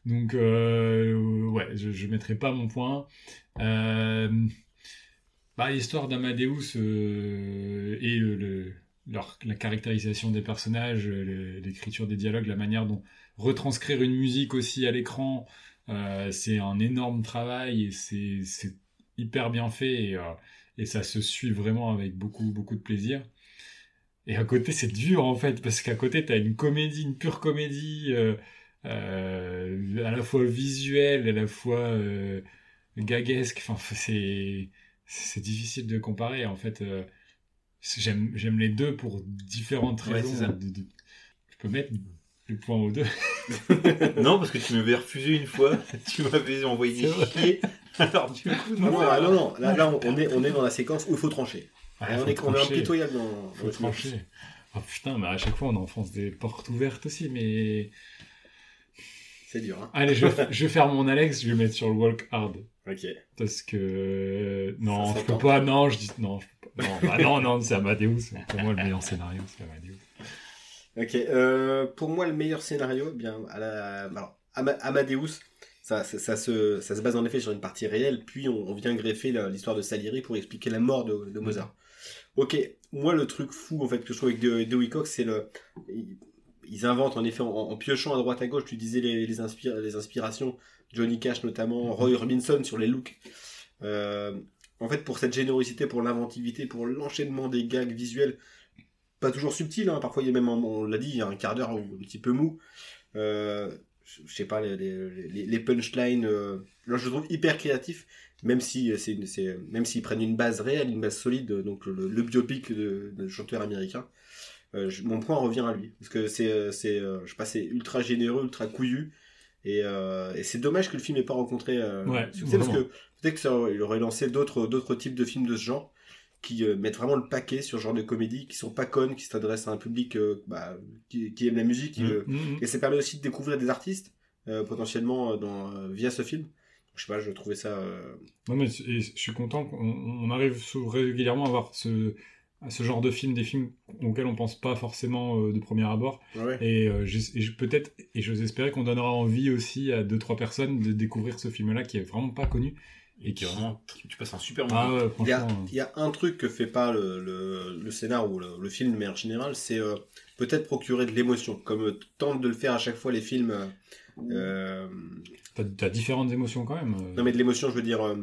Donc ouais, je, mettrai pas mon point. Bah, l'histoire d'Amadeus et le, leur, la caractérisation des personnages, euh, l'écriture des dialogues, la manière dont retranscrire une musique aussi à l'écran, euh, c'est un énorme travail et c'est hyper bien fait et, euh, et ça se suit vraiment avec beaucoup beaucoup de plaisir. Et à côté, c'est dur en fait parce qu'à côté, t'as une comédie, une pure comédie, à la fois visuelle, à la fois gaguesque. Enfin, c'est difficile de comparer en fait. J'aime j'aime les deux pour différentes Ouais, raisons. de- je peux mettre le point aux deux. non, parce que tu m'avais refusé une fois, tu m'avais envoyé vrai. chier. Alors du coup, non, non, ah non, non, là, là, on, est, on est dans la séquence où il faut trancher. Ah, on, faut est, on est impitoyable dans, Faut trancher. Oh putain, mais à chaque fois on enfonce des portes ouvertes aussi, mais. C'est dur, hein. Allez, je je vais faire mon Alex, je vais mettre sur le walk hard. Ok. Parce que. Non, Ça je peux pas, non, je dis. Non, je peux pas. Non, bah non, non, c'est Amadeus. Pour moi, le meilleur scénario, c'est Amadeus. Ok. Euh, pour moi, le meilleur scénario, eh bien, à la, alors, Ama- Amadeus, ça, ça, ça se, ça se base en effet sur une partie réelle, puis on, on vient greffer l'histoire de Salieri pour expliquer la mort de, de Mozart. Ok. Moi, le truc fou, en fait, que je trouve avec De- Dewey Cox, c'est le, ils, inventent en effet en, en piochant à droite à gauche. Tu disais les, les, inspira- les inspirations, Johnny Cash notamment, Roy Orbison sur les looks. Euh, en fait, pour cette générosité, pour l'inventivité, pour l'enchaînement des gags visuels, pas toujours subtil, hein, parfois il y a même, on l'a dit, il y a un quart d'heure un petit peu mou. Euh, je sais pas, les, les, les- les punchlines, euh, là je trouve hyper créatif, même si c'est, même s'ils prennent une base réelle, une base solide, donc le, le biopic de, de chanteur américain. Euh, je- mon point revient à lui, parce que c'est, euh, c'est, euh, je sais pas, c'est ultra généreux, ultra couillu. Et, euh, et c'est dommage que le film n'ait pas rencontré euh, Ouais, succès parce que peut-être ça aurait- il aurait lancé d'autres d'autres types de films de ce genre qui euh, mettent vraiment le paquet sur ce genre de comédie, qui sont pas connes, qui s'adressent à un public bah, qui, qui aime la musique. qui Mm. veut- Mhm. Et ça permet aussi de découvrir des artistes potentiellement dans, via ce film. Je sais pas, je trouvais ça. Non, mais je suis content qu'on on arrive régulièrement à voir ce, à ce genre de films, des films auxquels on pense pas forcément euh, de premier abord. Ouais. Et, euh, j'es- et je- peut-être, et j'ose espérer qu'on donnera envie aussi à deux trois personnes de découvrir ce film-là qui est vraiment pas connu. Et qui est vraiment, tu passes un super moment. Ah ouais, Il y, a, franchement. il y a un truc que fait pas le, le, le scénar ou le, le film de manière générale, c'est euh, peut-être procurer de l'émotion, comme euh, tentent de le faire à chaque fois les films. euh, euh, T'as t'as différentes émotions quand même. euh. non mais de l'émotion, je veux dire euh,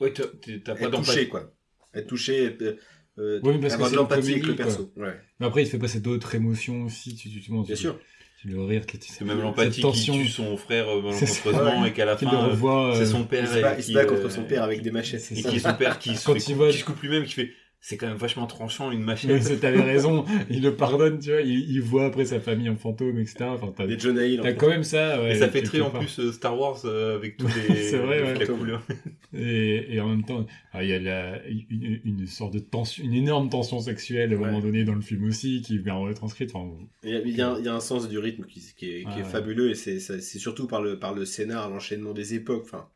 Ouais, t'as- pas touché quoi, être touché, euh, euh, Oui, parce que avoir de c'est une l'empathie avec le perso. Ouais. Mais après, il te fait passer d'autres émotions aussi. Tu, tu, tu, Bien tu- sûr. tu le rire qui C'est même l'empathie qui tue son frère euh, malencontreusement Ouais. et qu'à la fin, euh, revoit. c'est euh, son père il se bat contre son père avec des machettes. c'est et qui est son père qui se, Quand fait il cou- voit- qui se coupe lui-même, qui fait c'est quand même vachement tranchant une Mais machette. c'est- T'avais raison, il le pardonne, tu vois, il, il voit après sa famille en fantôme, etc. Enfin, t'as Des John Hill. t'as quand même ça, ouais. et ça fait très en plus euh, Star Wars euh, avec tous les C'est vrai, ouais. la couleur. Et, et en même temps, ah, il y a la- une, une sorte de tension, une énorme tension sexuelle à un Ouais. moment donné dans le film aussi, qui est bien retranscrite. Enfin, Il y, a, il y a un- il y a un sens du rythme qui, qui est, qui Ouais, est ouais. fabuleux et c'est ça- c'est surtout par le, par le scénar, l'enchaînement des époques. Enfin,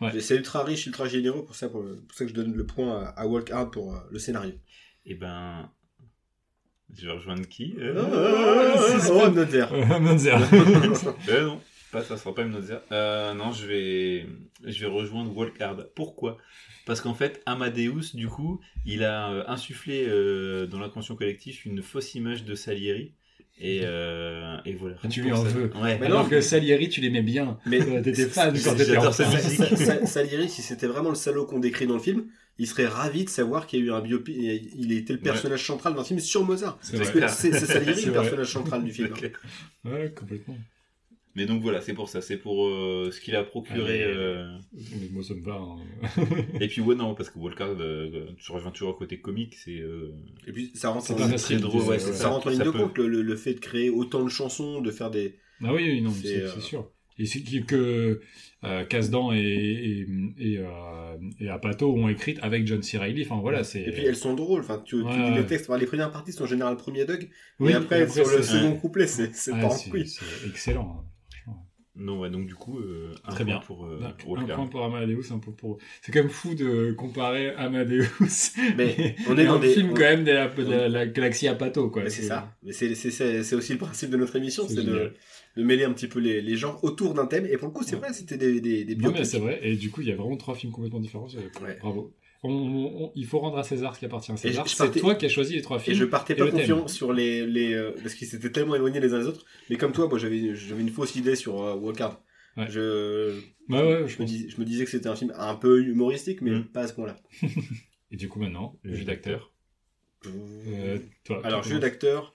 Ouais. C'est ultra riche, ultra généreux pour ça, pour, pour ça que je donne le point à, à Walk Hard pour euh, le scénario. Et ben, je vais rejoindre qui Oh, euh, oh, Nother. euh, Munzer. Euh, non, pas, ça sera pas une euh, Non, je vais, je vais rejoindre Walkard. Pourquoi? Parce qu'en fait, Amadeus, du coup, il a euh, insufflé euh, dans l'inconscient collectif une fausse image de Salieri. Et, euh, et voilà. Ah, tu lui en veux. Ouais. Mais Alors non. que Salieri, tu l'aimais bien. Mais Euh, T'étais fan quand t'étais enfant. Salieri, si c'était vraiment le salaud qu'on décrit dans le film, il serait ravi de savoir qu'il y a eu un biopic, il était le personnage central d'un film sur Mozart. C'est Parce vrai. que c'est Salieri C'est le personnage central du film. Ok. Ouais, complètement. Mais donc voilà, c'est pour ça. C'est pour euh, ce qu'il a procuré. Allez. euh, Mais moi, ça me va. hein. Et puis ouais, non, parce que Walkard, euh, tu reviens toujours à côté comique. C'est euh, Et puis ça rentre, en, facile. drôle, ouais, ça. rentre en ligne de peut- compte, le, le- le fait de créer autant de chansons, de faire des... Ah oui, oui, non, C'est, euh, sûr. Et c'est que- euh, Kasdan et, et, et, euh, et Apato ont écrite avec John C. Reilly. Enfin voilà, c'est. Et puis elles sont drôles, enfin, tu, tu Ouais, les textes, enfin, les premières parties sont en général le premier Doug, Oui, et après, sur le second couplet, c'est c'est Ouais, pas en c'est- couille. c'est excellent. Non, ouais, donc du coup, euh, un Très point bien. pour euh, Donc, un point pour Amadeus, un point pour. C'est quand même fou de comparer Amadeus. Mais on est dans un des... film on- quand même de la, de la- la galaxie Apato, quoi. Mais c'est ça. Mais c'est c'est- c'est- c'est aussi le principe de notre émission, C'est de, de mêler un petit peu les, les genres autour d'un thème. Et pour le coup, c'est Ouais. vrai, c'était des, des, des Non, mais biopics. c'est vrai. Et du coup, il y a vraiment trois films complètement différents. Ouais. Bravo. On- on- on- il faut rendre à César ce qui appartient à César. C'est toi qui as choisi les trois Et films. je partais Et pas confiant sur les, les euh, parce qu'ils s'étaient tellement éloignés les uns des autres. Mais comme toi, moi j'avais une fausse idée sur euh. Ouais. Je, ouais, je je, me dis- je me disais que c'était un film un peu humoristique, mais Mm. pas à ce point-là. Et du coup, maintenant, le jeu d'acteur. Euh, toi, Alors, jeu d'acteur,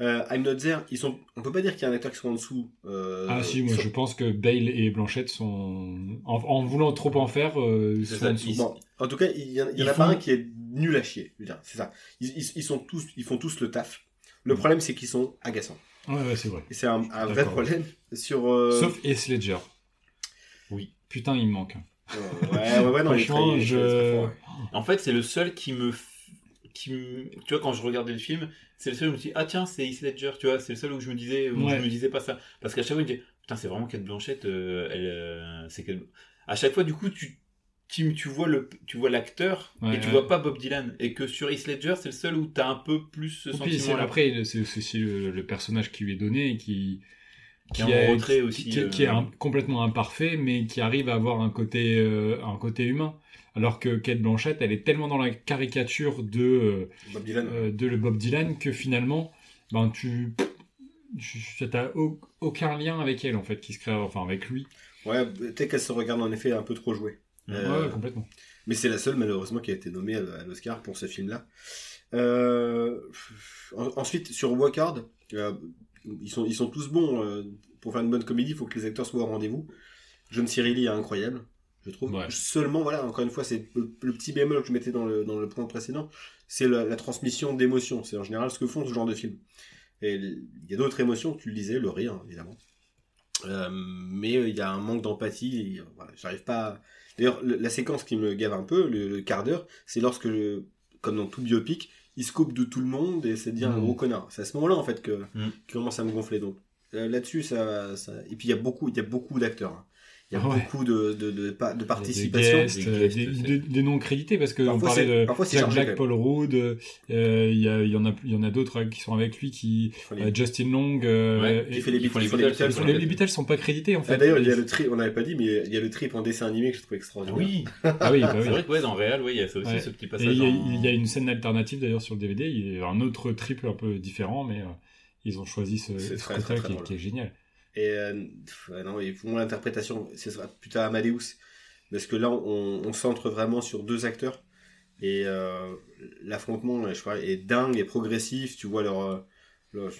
euh, I'm Not There, ils sont, on peut pas dire qu'il y a un acteur qui soit en dessous. euh, Ah si, moi sont- je pense que Bale et Blanchette sont... En, en voulant trop en faire, euh, sont ça, en dessous. ils- Bon, en tout cas, il y, en- il y en Ils a pas un qui est nul à chier. C'est ça. Ils, ils- ils sont tous, ils font tous le taf. Mm. Le problème, c'est qu'ils sont agaçants. Ouais, ouais, c'est vrai. Et c'est un, un vrai problème sur. euh, Sauf Heath Ledger. Oui. Putain, il me manque. euh, ouais, ouais, ouais, non, Franchement, très- très je... fort, ouais. En fait, c'est le seul qui me. f- Qui me... Tu vois, quand je regardais le film, c'est le seul où je me dis Ah, tiens, c'est Heath Ledger, tu vois, c'est le seul où je me disais, où Ouais. je me disais pas ça. Parce qu'à chaque fois, je me disais Putain, c'est vraiment Kate Blanchett, euh, elle. euh, c'est Kate- À chaque fois, du coup, tu. Tu, tu vois le tu vois l'acteur Ouais, et tu ouais. vois pas Bob Dylan et que sur Heath Ledger c'est le seul où t'as un peu plus ce sentiment après, c'est c'est aussi le, le personnage qui lui est donné et qui... Qui est en retrait aussi, Qui, euh. qui est un- complètement imparfait, mais qui arrive à avoir un côté, euh, un côté humain. Alors que Kate Blanchett, elle est tellement dans la caricature de... euh, Bob Dylan. euh, de le Bob Dylan que finalement ben tu tu t'as au- aucun lien avec elle en fait qui se crée enfin avec lui Ouais, peut-être qu'elle se regarde en effet un peu trop jouée. Euh, ouais complètement Mais c'est la seule, malheureusement, qui a été nommée à, l'Oscar pour ce film-là. Euh, en- ensuite, sur Walkard, euh, ils, sont, ils sont tous bons. euh, pour faire une bonne comédie, il faut que les acteurs soient au rendez-vous. John Cirilli est incroyable, je trouve. Ouais. Seulement, voilà, encore une fois, c'est le, le petit bémol que je mettais dans le, dans le point précédent, c'est la, la transmission d'émotions. C'est en général ce que font ce genre de films. Et il y a d'autres émotions, tu le disais, le rire, évidemment. Euh, mais euh, il y a un manque d'empathie. voilà, J'arrive pas. à- D'ailleurs, le- la séquence qui me gave un peu, le, le quart d'heure, c'est lorsque, comme dans tout biopic, il se coupe de tout le monde et c'est dire un Mm. gros connard. C'est à ce moment-là en fait que Mm. qui commence à me gonfler. Donc euh, là-dessus, ça, ça. Et puis il y a beaucoup, il y a beaucoup d'acteurs. hein. Il y a Ouais. beaucoup de de, de, de Des participation. guests, Des euh, guests, des, c'est- des- des noms crédités parce que on Parfois, parlait c'est- de parfois, Jack Black, Paul Rudd, euh, il y, a- il y en a, il y en a d'autres hein, qui sont avec lui, qui les- euh, Justin Long, euh, Ouais, et- qui fait les font les Beatles, Beatles, Beatles, ils les, les Beatles sont pas crédités en Ah, fait. D'ailleurs, il y a le trip, on n'avait pas dit, mais il y a le trip en dessin animé que je trouve extraordinaire. Oui, Ah oui, bah oui. c'est vrai que ouais, dans Real, ouais, il y a ça aussi, Ouais. ce petit Et passage. il y, a, en- y a une scène alternative d'ailleurs sur le DVD, il y a un autre triple un peu différent, mais euh, ils ont choisi ce, ce très, côté-là très, très qui, qui est génial. Et euh, non, et pour moi, l'interprétation, ce sera plutôt Amadeus. Parce que là, on, centre vraiment sur deux acteurs. Et euh, l'affrontement, je pas, est dingue et progressif. Tu vois leur. euh, leur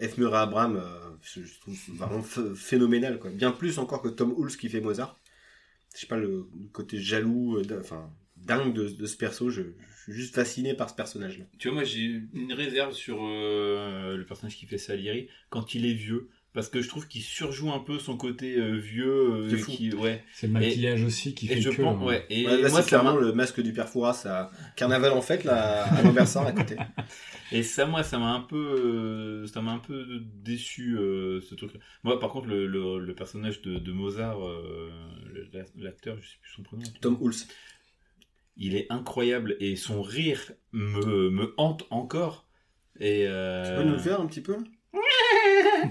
F. Murray Abraham, je trouve vraiment ph- phénoménal. Quoi. Bien plus encore que Tom Hulce qui fait Mozart. Je sais pas, le, côté jaloux, enfin, dingue de, ce perso. Je, suis juste fasciné par ce personnage-là. Tu vois, moi j'ai une réserve sur le personnage qui fait Salieri quand il est vieux. Parce que je trouve qu'il surjoue un peu son côté euh, vieux. euh, C'est fou. qui, ouais. C'est le maquillage aussi qui Et fait je que... pense, euh, ouais. Et Ouais, là, moi, c'est clairement m'a- le masque du père Fouras à Carnaval en fête, là, à Lambersart, à côté. Et ça, moi, ça m'a un peu, euh, ça m'a un peu déçu euh, ce truc. Moi, par contre, le, le, le personnage de, de Mozart, euh, le- l'acteur, je sais plus son prénom. Tom Hulce. Il est incroyable et son rire me, me hante encore. Et euh... Tu peux nous le faire un petit peu?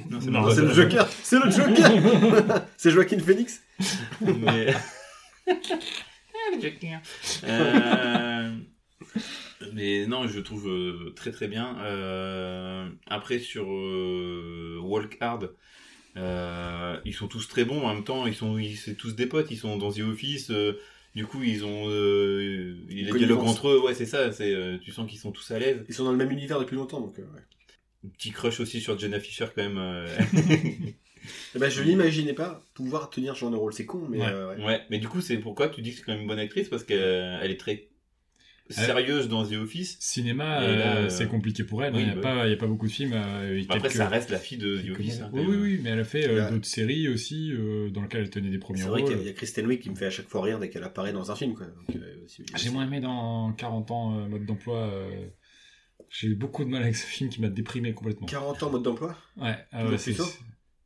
Non, c'est Non, pas C'est le Joker C'est le Joker C'est Joaquin Phoenix mais... Ah, le Joker. Euh, Mais non, je trouve euh, très très bien. Euh, Après sur euh, Walk Hard, euh, ils sont tous très bons. En même temps, ils sont, ils- c'est tous des potes. Ils sont dans The Office. euh, du coup, ils ont, euh, Connivence. dialogues entre eux. Ouais, c'est ça. C'est, euh, tu sens qu'ils sont tous à l'aise. Ils sont dans le même univers depuis longtemps, donc... euh, ouais. Petit crush aussi sur Jenna Fisher quand même. euh. Eh ben, je l'imaginais pas pouvoir tenir ce genre de rôle. C'est con, mais... Ouais. euh, ouais. ouais, mais du coup, c'est pourquoi tu dis que c'est quand même une bonne actrice? Parce qu'elle elle est très sérieuse dans The Office. Cinéma, euh, euh, c'est compliqué pour elle. oui, Il n'y a, bah pas- il y a pas beaucoup de films. euh, et Après, quelques- ça reste la fille de The Office. hein, oui, oui, oui, mais elle a fait euh, d'autres séries aussi euh, dans lesquelles elle tenait des premiers C'est vrai rôles. qu'il y a- Kristen Wiig qui me fait à chaque fois rire dès qu'elle apparaît dans un film, euh, J'ai moins aimé dans 40 ans euh, mode d'emploi. Euh, J'ai eu beaucoup de mal avec ce film qui m'a déprimé complètement. 40 ans mode d'emploi? Ouais, ah ouais, c'est tôt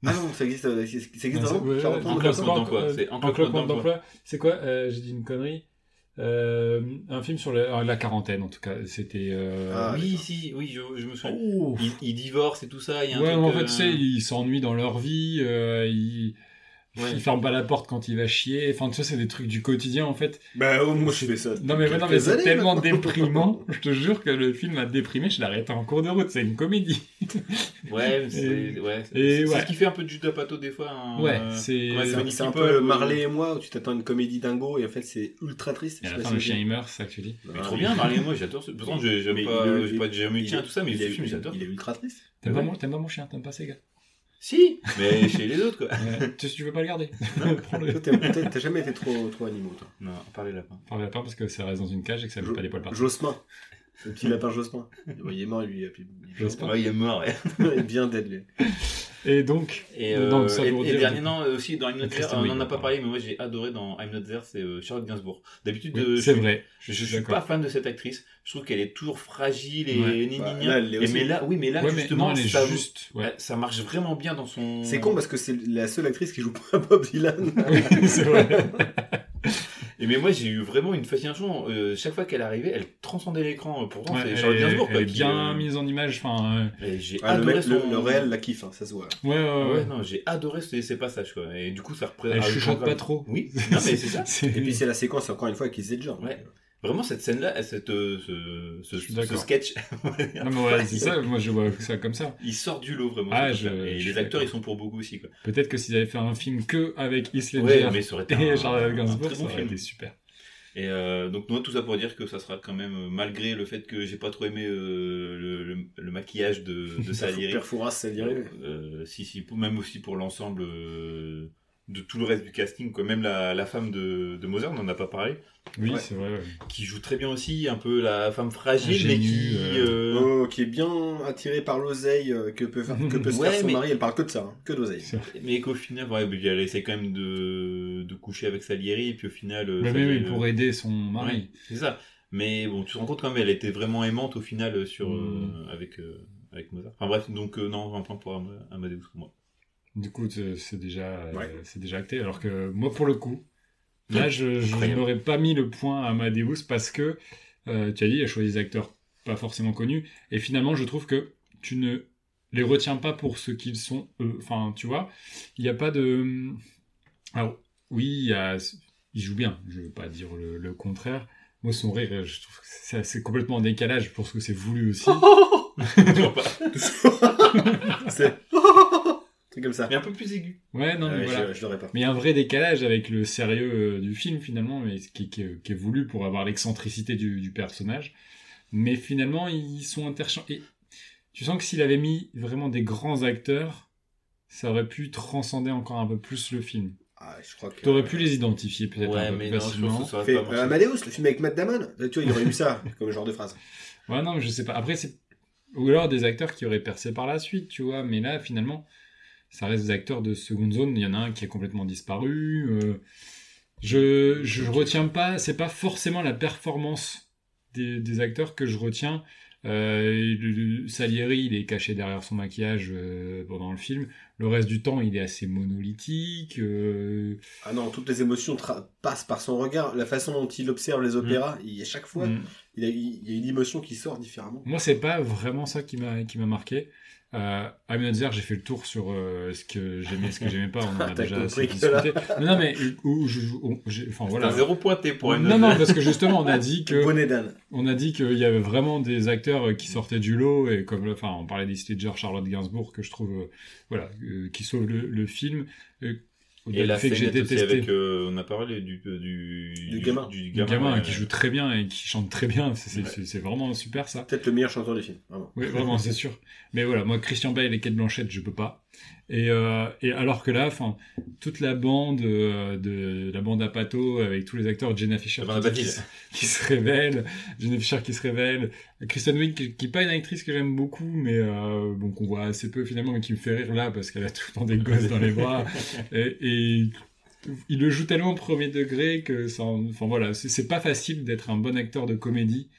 Ah non, ça existe, euh, ça existe Ouais, vraiment ouais, 40 ans mode d'emploi euh, c'est un classement d'emploi. C'est quoi euh, J'ai dit une connerie. Euh, un film sur la, la quarantaine en tout cas. C'était. euh, Ah, oui, si, oui, je, je me souviens. Oh. Ils, divorcent et tout ça. Il y a un Ouais, truc, en fait, euh, tu sais, ils s'ennuient dans leur vie, euh, ils... Ouais. ils ferment pas la porte quand il va chier. Enfin, tu sais, c'est des trucs du quotidien, en fait. Bah, oh, moi, je fais ça. Non, mais, non, mais c'est tellement déprimant. Je te jure que le film m'a déprimé, je l'ai arrêté en cours de route. C'est une comédie. Ouais, c'est Et- ouais, ouais. ce qui fait un peu de Judas Pato des fois. hein, Ouais, euh, c'est- ouais, C'est un peu euh, Marley et moi où tu t'attends à une comédie dingo et en fait c'est ultra triste. Et à la fin, le chien il meurt, c'est ça que tu dis. Mais Ah, trop oui. bien, Marley et moi, j'adore. ce- Pourtant, j'ai j'aime pas, il j'ai il tien est- tout ça, mais il est- film, il est- j'adore. Il est ultra triste. T'aimes Ouais. pas, mon- t'aimes pas mon chien, t'aimes pas ces gars. Si, mais chez les autres, quoi. Tu, tu veux pas le garder Prends-le. T'as t'as jamais été trop, trop animaux, toi? Non, à part les lapins. Parce que ça reste dans une cage et que ça bouge pas des poils partout. Jospin. Le petit lapin Jospin. Il est mort, lui. Il est mort, ouais. il est bien dead, lui. Et donc, Et, Donc, euh, ça et, et dernier, non, euh, aussi dans I'm Not There, on Wiig, en a pas parlé, mais moi j'ai adoré dans I'm Not There, c'est euh, Charlotte Gainsbourg. D'habitude, oui, euh, je c'est suis- vrai. Je, suis suis pas fan de cette actrice. Je trouve qu'elle est toujours fragile et Ouais. ni, Bah, ni, ni. là, elle l'est Et aussi. mais là, oui, mais là ouais, mais justement, non, elle est ça, juste. Ouais, ça marche vraiment bien dans son. C'est con parce que c'est la seule actrice qui joue pas Bob Dylan. Oui, c'est vrai. Et mais moi, j'ai eu vraiment une fascination. euh, chaque fois qu'elle arrivait, elle transcendait l'écran. euh, Pourtant, Ouais, c'est elle Charlotte est, Gainsbourg, elle est bien euh, mise en image. Enfin, et J'ai Ah, le, adoré son. le, le réel la kiffe, hein, ça se voit. ouais, ouais, Ouais, ouais. non, j'ai adoré ces, ces passages, quoi. Et du coup, ça représente. Elle ah, chuchote pas trop. Oui, non, mais c'est ça. Et puis c'est la séquence encore une fois qui se genre. Ouais. Vraiment, cette scène-là, cette, euh, ce, sketch, Non, mais ouais, c'est ça. Moi, je vois ça comme ça. il sort du lot vraiment. Ah, je-. Et je les acteurs, ils sont pour beaucoup aussi, quoi. Peut-être que s'ils avaient fait un film que avec Ledger Ouais, mais ça aurait été un, et Charlotte un Gainsbourg, ça aurait film. été super. Et euh, donc moi tout ça pour dire que ça sera quand même euh, malgré le fait que j'ai pas trop aimé euh, le, le, le maquillage de, de Salieri. Père Fouras, ça dirait. Euh, si si même aussi pour l'ensemble euh, de tout le reste du casting, quoi. Même la, la femme de, de Mozart, on n'en a pas parlé, Oui, Ouais. c'est vrai. ouais. qui joue très bien aussi, un peu la femme fragile, mais qui... euh, euh, Oh, qui est bien attiré par l'oseille euh, que peut, faire, que peut se Ouais, faire son mais- mari. Elle parle que de ça, hein, que d'oseille. Mais qu'au final, ouais, mais elle essaie quand même de, de coucher avec Salieri, et puis au final... euh, Mais oui, Salieri, oui, euh, pour aider son ouais, mari. c'est ça. Mais bon, tu te rends compte quand même, elle était vraiment aimante au final sur, Mm. euh, avec, euh, avec Mozart. Enfin bref, donc euh, non, 20 points pour Am- Amadeus pour moi. Du coup, c'est déjà, euh, Ouais. c'est déjà acté. Alors que moi, pour le coup, là, je, n'aurais pas mis le point à Amadeus parce que euh, tu as dit, il a choisi des acteurs pas forcément connus. Et finalement, je trouve que tu ne les retiens pas pour ce qu'ils sont eux. Enfin, tu vois, il n'y a pas de. Alors, oui, il, il joue bien. Je ne veux pas dire le, le contraire. Moi, son rire, je trouve que c'est complètement en décalage pour ce que c'est voulu aussi. C'est c'est comme ça. Mais un peu plus aigu. Ouais, non, mais Ouais, voilà. je, je l'aurais pas. Mais il y a un vrai décalage avec le sérieux euh, du film finalement, mais qui, qui est- qui est voulu pour avoir l'excentricité du, du personnage. Mais finalement, ils sont interchangeables. Et tu sens que s'il avait mis vraiment des grands acteurs, ça aurait pu transcender encore un peu plus le film. Ah, je crois que. Tu aurais pu les identifier peut-être Ouais, un peu mais plus non, je facilement. pense que ça aurait Fait, pas euh. Amadeus, le film avec Matt Damon. Tu vois, il y aurait eu ça comme genre de phrase. Ouais, non, mais je sais pas. Après, c'est. Ou alors des acteurs qui auraient percé par la suite, tu vois. Mais là, finalement, ça reste des acteurs de seconde zone. Il y en a un qui a complètement disparu. euh, Je, je retiens pas. C'est pas forcément la performance des, des acteurs que je retiens. Euh, le- Salieri, il est caché derrière son maquillage euh, pendant le film. Le reste du temps, il est assez monolithique. euh, Ah non, toutes les émotions passent par son regard. La façon dont il observe les opéras, il, à chaque fois, mm. il, y a une émotion qui sort différemment. Moi, c'est pas vraiment ça qui m'a qui m'a marqué. Euh, à Mozart, j'ai fait le tour sur euh, ce que j'aimais, ce que j'aimais pas. On en a déjà assez discuté. Non, non, mais où je, où enfin voilà. zéro pointé pour une Non, non, parce que justement, on a dit que Bonnet on a dit qu'il y avait vraiment des acteurs qui sortaient du lot et comme enfin on parlait d'Heath Ledger, Charlotte Gainsbourg que je trouve euh, voilà euh, qui sauvent le, le film. Euh, Et la fait que j'ai détesté avec, euh, on a parlé du, du, Du gamin. du gamin, gamin ouais. qui joue très bien et qui chante très bien, Ouais. c'est vraiment super ça. Peut-être le meilleur chanteur du film. Vraiment. Oui, vraiment, c'est sûr. Mais voilà, moi, Christian Bale et Kate Blanchett, je peux pas. Et, euh, et alors que là, enfin, toute la bande euh, de la bande à Pato avec tous les acteurs, Jenna Fisher qui, se- qui se révèle, Jenna Fisher qui se révèle, Kristen Wiig qui, qui est pas une actrice que j'aime beaucoup, mais euh, bon qu'on voit assez peu finalement, mais qui me fait rire là parce qu'elle a tout le temps des gosses dans les bras. Et, et il le joue tellement au premier degré que ça, en- enfin voilà, c'est pas facile d'être un bon acteur de comédie.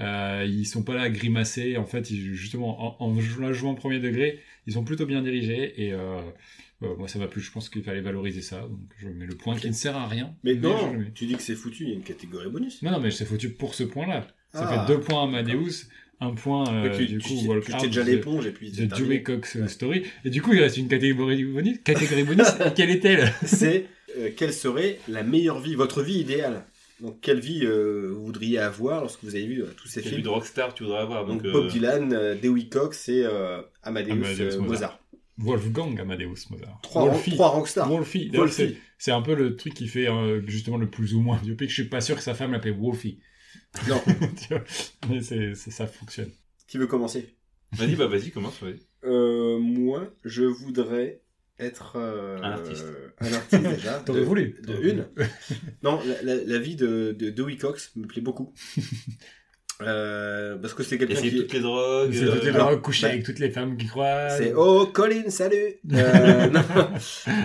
Euh, ils sont pas là à grimacer. En fait, ils, justement, en, en jouant au premier degré, ils sont plutôt bien dirigés. Et euh, euh, moi, ça m'a plu. Je pense qu'il fallait valoriser ça. Donc, je mets le point qui ne sert à rien. Mais non, tu dis que c'est foutu, il y a une catégorie bonus. Non, non, mais c'est foutu pour ce point-là. Ça Ah. fait deux points à Amadeus, un point euh, tu, du tu, coup tu, Walk tu Out t'es déjà l'éponge et puis de. Dewey Cox Story. Et du coup, il reste une catégorie bonus. Catégorie bonus. quelle est-elle? C'est euh, quelle serait la meilleure vie, votre vie idéale? Donc quelle vie euh, vous voudriez avoir lorsque vous avez vu euh, tous ces Quel but films de rockstar tu voudrais avoir Donc donc, Bob euh, Dylan, euh, Dewey Cox et euh, Amadeus, Amadeus euh, Mozart. Mozart. Wolfgang Amadeus Mozart. Trois, Wolfie. trois rockstars. Wolfie. C'est- un peu le truc qui fait euh, justement le plus ou moins biopic. Je suis pas sûr que sa femme l'appelle Wolfie. Non, Mais ça fonctionne. qui veut commencer? Vas-y, bah vas-y, commence. vas-y. Euh, Moi, je voudrais être euh, Un artiste. un artiste déjà. T'aurais de- voulu De une. non, la, la- la vie de, de Dewey Cox me plaît beaucoup. Euh, parce que c'est quelqu'un qui toutes les drogues. C'est euh, peut-être alors, leur coucher bah, avec toutes les femmes qui croient. C'est oh Colin, salut. Euh, non,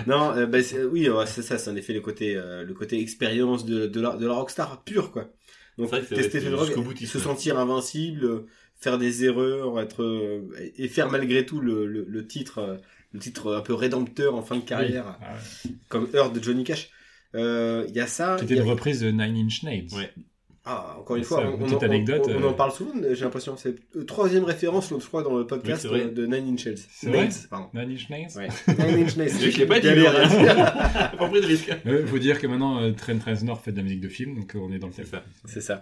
non euh, bah, oui, c'est ça, c'est en effet le côté, euh, le côté expérience de, de, la, de la rockstar pure quoi. Donc tester ses drogues, se sentir invincible, euh, faire des erreurs, être euh, et faire malgré tout le, le, le titre, euh, le titre un peu rédempteur en fin de carrière, Ah ouais. comme Heure de Johnny Cash. Euh, Il y a ça. Qui il était y a- une reprise de Nine Inch Nails. Ouais. Ah, encore une Ça, fois, on, on anecdote, on- on en euh, parle souvent, j'ai l'impression. C'est la troisième référence, l'autre fois, dans le podcast Oui, euh, de Nine Inch Nails. Nails, pardon. Nine Inch Nails Ouais. Nine Inch Nails. Je l'ai pas dit, dire. Pas pris de risque. Il faut dire que maintenant, euh, Trent Reznor fait de la musique de film, donc euh, on est dans le C'est thème. ça. C'est ça.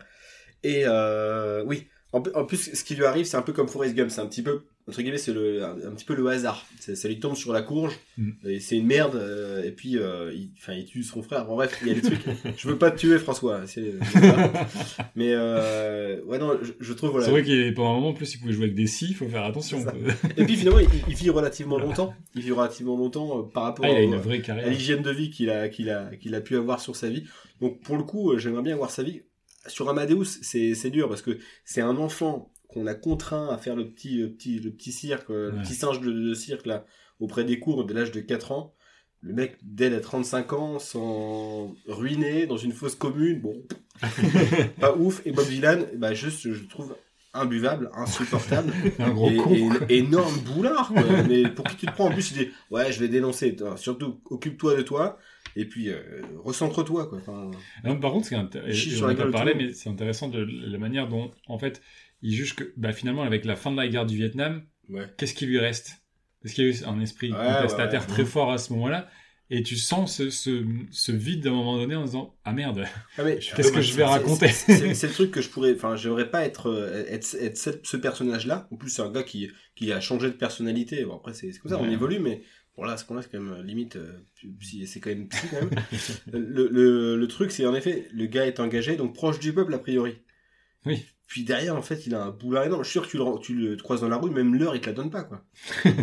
Et euh, oui, En, en plus, ce qui lui arrive, c'est un peu comme Forrest Gump. C'est un petit peu, entre guillemets, c'est le, un, un petit peu le hasard. Ça lui tombe sur la courge. Mm. Et c'est une merde. euh, et puis, euh, il, tue son frère. Bon, bref, il y a des trucs. je veux pas te tuer, François. C'est, mais, euh, ouais, non, je, je trouve, voilà. C'est vrai qu'il pendant un moment, en plus, il pouvait jouer avec des scies, il faut faire attention. Et puis, finalement, il, il vit relativement longtemps. Il vit relativement longtemps euh, par rapport Ah, à l'hygiène de vie qu'il a, qu'il a, qu'il a pu avoir sur sa vie. Donc pour le coup, euh, j'aimerais bien voir sa vie. Sur Amadeus, c'est, dur parce que c'est un enfant qu'on a contraint à faire le petit, le petit, le petit cirque, euh, le petit singe de, de cirque là, auprès des cours dès l'âge de 4 ans. Le mec, dès les 35 ans, s'en ruiné dans une fosse commune. Bon, pas ouf. Et Bob Dylan, bah juste, je trouve imbuvable, insupportable. Un gros Et, con. et- énorme boulard, quoi. Mais pour qui tu te prends En plus, il dit Ouais, je vais dénoncer. Toi, Surtout, occupe-toi de toi. Et puis, euh, recentre-toi, quoi. Enfin, Non, par contre, ce qui est on a parlé, mais c'est intéressant de la manière dont, en fait, il juge que, bah, finalement, avec la fin de la guerre du Vietnam, ouais. qu'est-ce qui lui reste? Parce qu'il y a eu un esprit Ouais, contestataire ouais, très fort à ce moment-là, et tu sens ce, ce, ce vide d'un moment donné en disant Ah merde, Ah, qu'est-ce que je vais raconter? c'est- le truc que je pourrais. Enfin, j'aimerais pas être, euh, être, être ce, ce personnage-là. En plus, c'est un gars qui, qui a changé de personnalité. Bon, après, c'est comme ça, on évolue, mais bon, là, à ce point-là, c'est quand même euh, limite. euh, c'est quand même psy, quand même. le, le, le truc, c'est en effet, le gars est engagé, donc proche du peuple, a priori. Oui. Puis derrière, en fait, il a un boulard énorme. Je suis sûr que tu le, tu le croises dans la rue, même l'heure, il te la donne pas, quoi.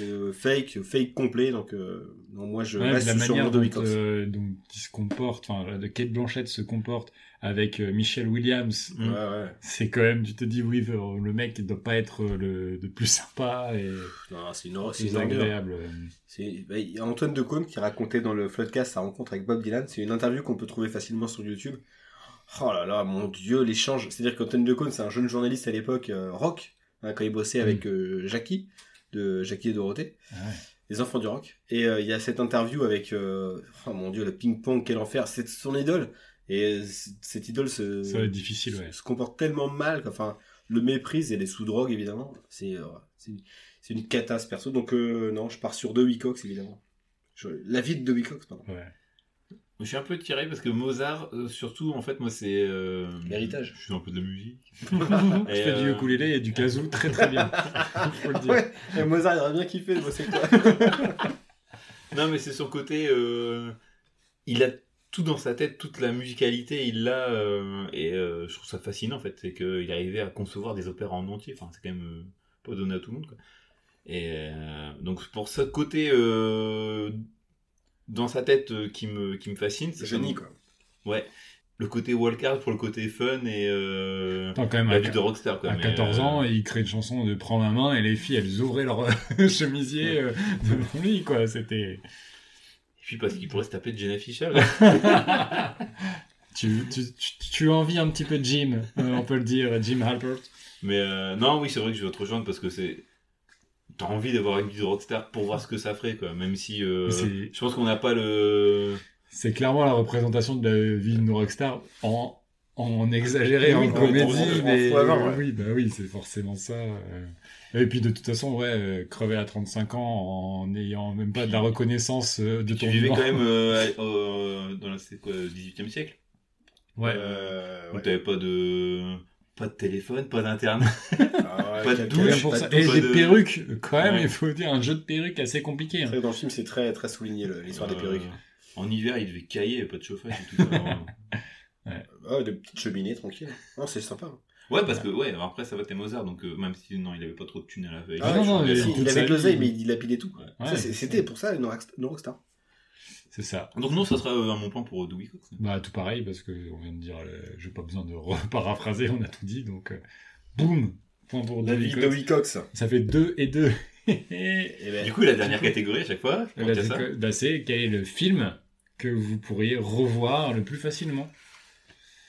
Euh, fake, fake complet, donc, euh, non, moi, je Ouais, reste la sur manière dont, euh, dont il se comporte, enfin, de Kate Blanchett se comporte avec euh, Michelle Williams. Ouais, ouais. c'est quand même, tu te dis, oui, euh, le mec ne doit pas être le, le plus sympa et Non, c'est une horreur, c'est une agréable. C'est bah, il y a Antoine Decaune qui racontait dans le Floodcast sa rencontre avec Bob Dylan. C'est une interview qu'on peut trouver facilement sur YouTube. Oh là là, mon dieu, l'échange. C'est-à-dire qu'Antoine Decaune, c'est un jeune journaliste à l'époque euh, rock, hein, quand il bossait avec euh, Jackie, de Jackie et Dorothée, Ah ouais. les enfants du rock. Et euh, il y a cette interview avec, oh mon dieu, le ping-pong, quel enfer. C'est son idole. Et cette idole se, Ça va être difficile, ouais. se comporte tellement mal, qu'enfin, enfin, le méprise et les sous-drogue, évidemment. C'est c'est une, catasse perso. Donc, non, je pars sur Dewey Cox, évidemment. Je- la vie de Dewey Cox, pardon. ouais. Je suis un peu tiré parce que Mozart, euh, surtout, en fait, moi, c'est. euh, L'héritage. Je suis un peu de la musique. Je fais du euh, ukulélé et du kazoo très très bien. Faut le dire. Ouais, et Mozart, il aurait bien kiffé de bosser avec toi. Non, mais c'est son côté. euh, Il a tout dans sa tête, toute la musicalité, il l'a. euh, Et euh, je trouve ça fascinant, en fait. C'est qu'il arrivait à concevoir des opéras en entier. Enfin, c'est quand même euh, pas donné à tout le monde, quoi. Et euh, donc, pour ce côté. euh, Dans sa tête euh, qui me, qui me fascine, c'est Génie, quoi. Ouais. Le côté wildcard pour le côté fun et euh, Attends, quand même, la à, vie de rockstar. Quoi, à mais, 14 euh, ans, il crée une chanson de Prends ma main et les filles, elles ouvraient leur chemisier euh, devant lui, quoi. C'était. Et puis parce qu'il pourrait se taper de Jenna Fischer. tu, tu, tu, tu envies un petit peu Jim, euh, on peut le dire, Jim Halpert. Mais euh, non, oui, c'est vrai que je vais te rejoindre parce que c'est. T'as envie d'avoir une vie de rockstar pour voir ce que ça ferait, quoi. Même si. euh, je pense qu'on n'a pas le. C'est clairement la représentation de la vie de nos rockstars en, en exagéré, Oui, en comédie, mais ouais. oui, bah oui, c'est forcément ça. euh. Et puis de toute façon, ouais, euh, crever à 35 ans en n'ayant même pas de la reconnaissance de Tu ton vivais vivant. quand même euh, euh, dans le c'est quoi, 18e siècle? Ouais. Euh, Où ouais. t'avais pas de. Pas de téléphone, pas d'internet. Ah ouais, pas de douche, pour ça. de Et des de- perruques, quand même, Ouais. il faut dire, un jeu de perruques assez compliqué. Hein. vrai Dans le film, c'est très, très souligné, l'histoire des Euh, perruques. En hiver, il devait cailler, pas de chauffage et tout ça. vraiment. Ah, des petites cheminées, tranquille. Non, c'est sympa. hein. ouais, parce que, ouais, alors après, ça va, t'es Mozart, donc euh, même si, non, il avait pas trop de thunes à la veille. Ah, non, non, mais si, toute il avait de l'oseille, mais il dilapidait tout. Ouais. Ouais, C'était pour ça une rockstar. C'est ça. Donc, non, ça sera euh, un mon point pour Dewey Cox. Bah, tout pareil, parce que on vient de dire, euh, j'ai pas besoin de paraphraser, on a tout dit, donc, euh, boum! Point pour La vie Cox. Dewey Cox. Ça fait 2 et 2. Eh ben, Du coup, la dernière catégorie à chaque fois, bah, c'est quel est le film que vous pourriez revoir le plus facilement?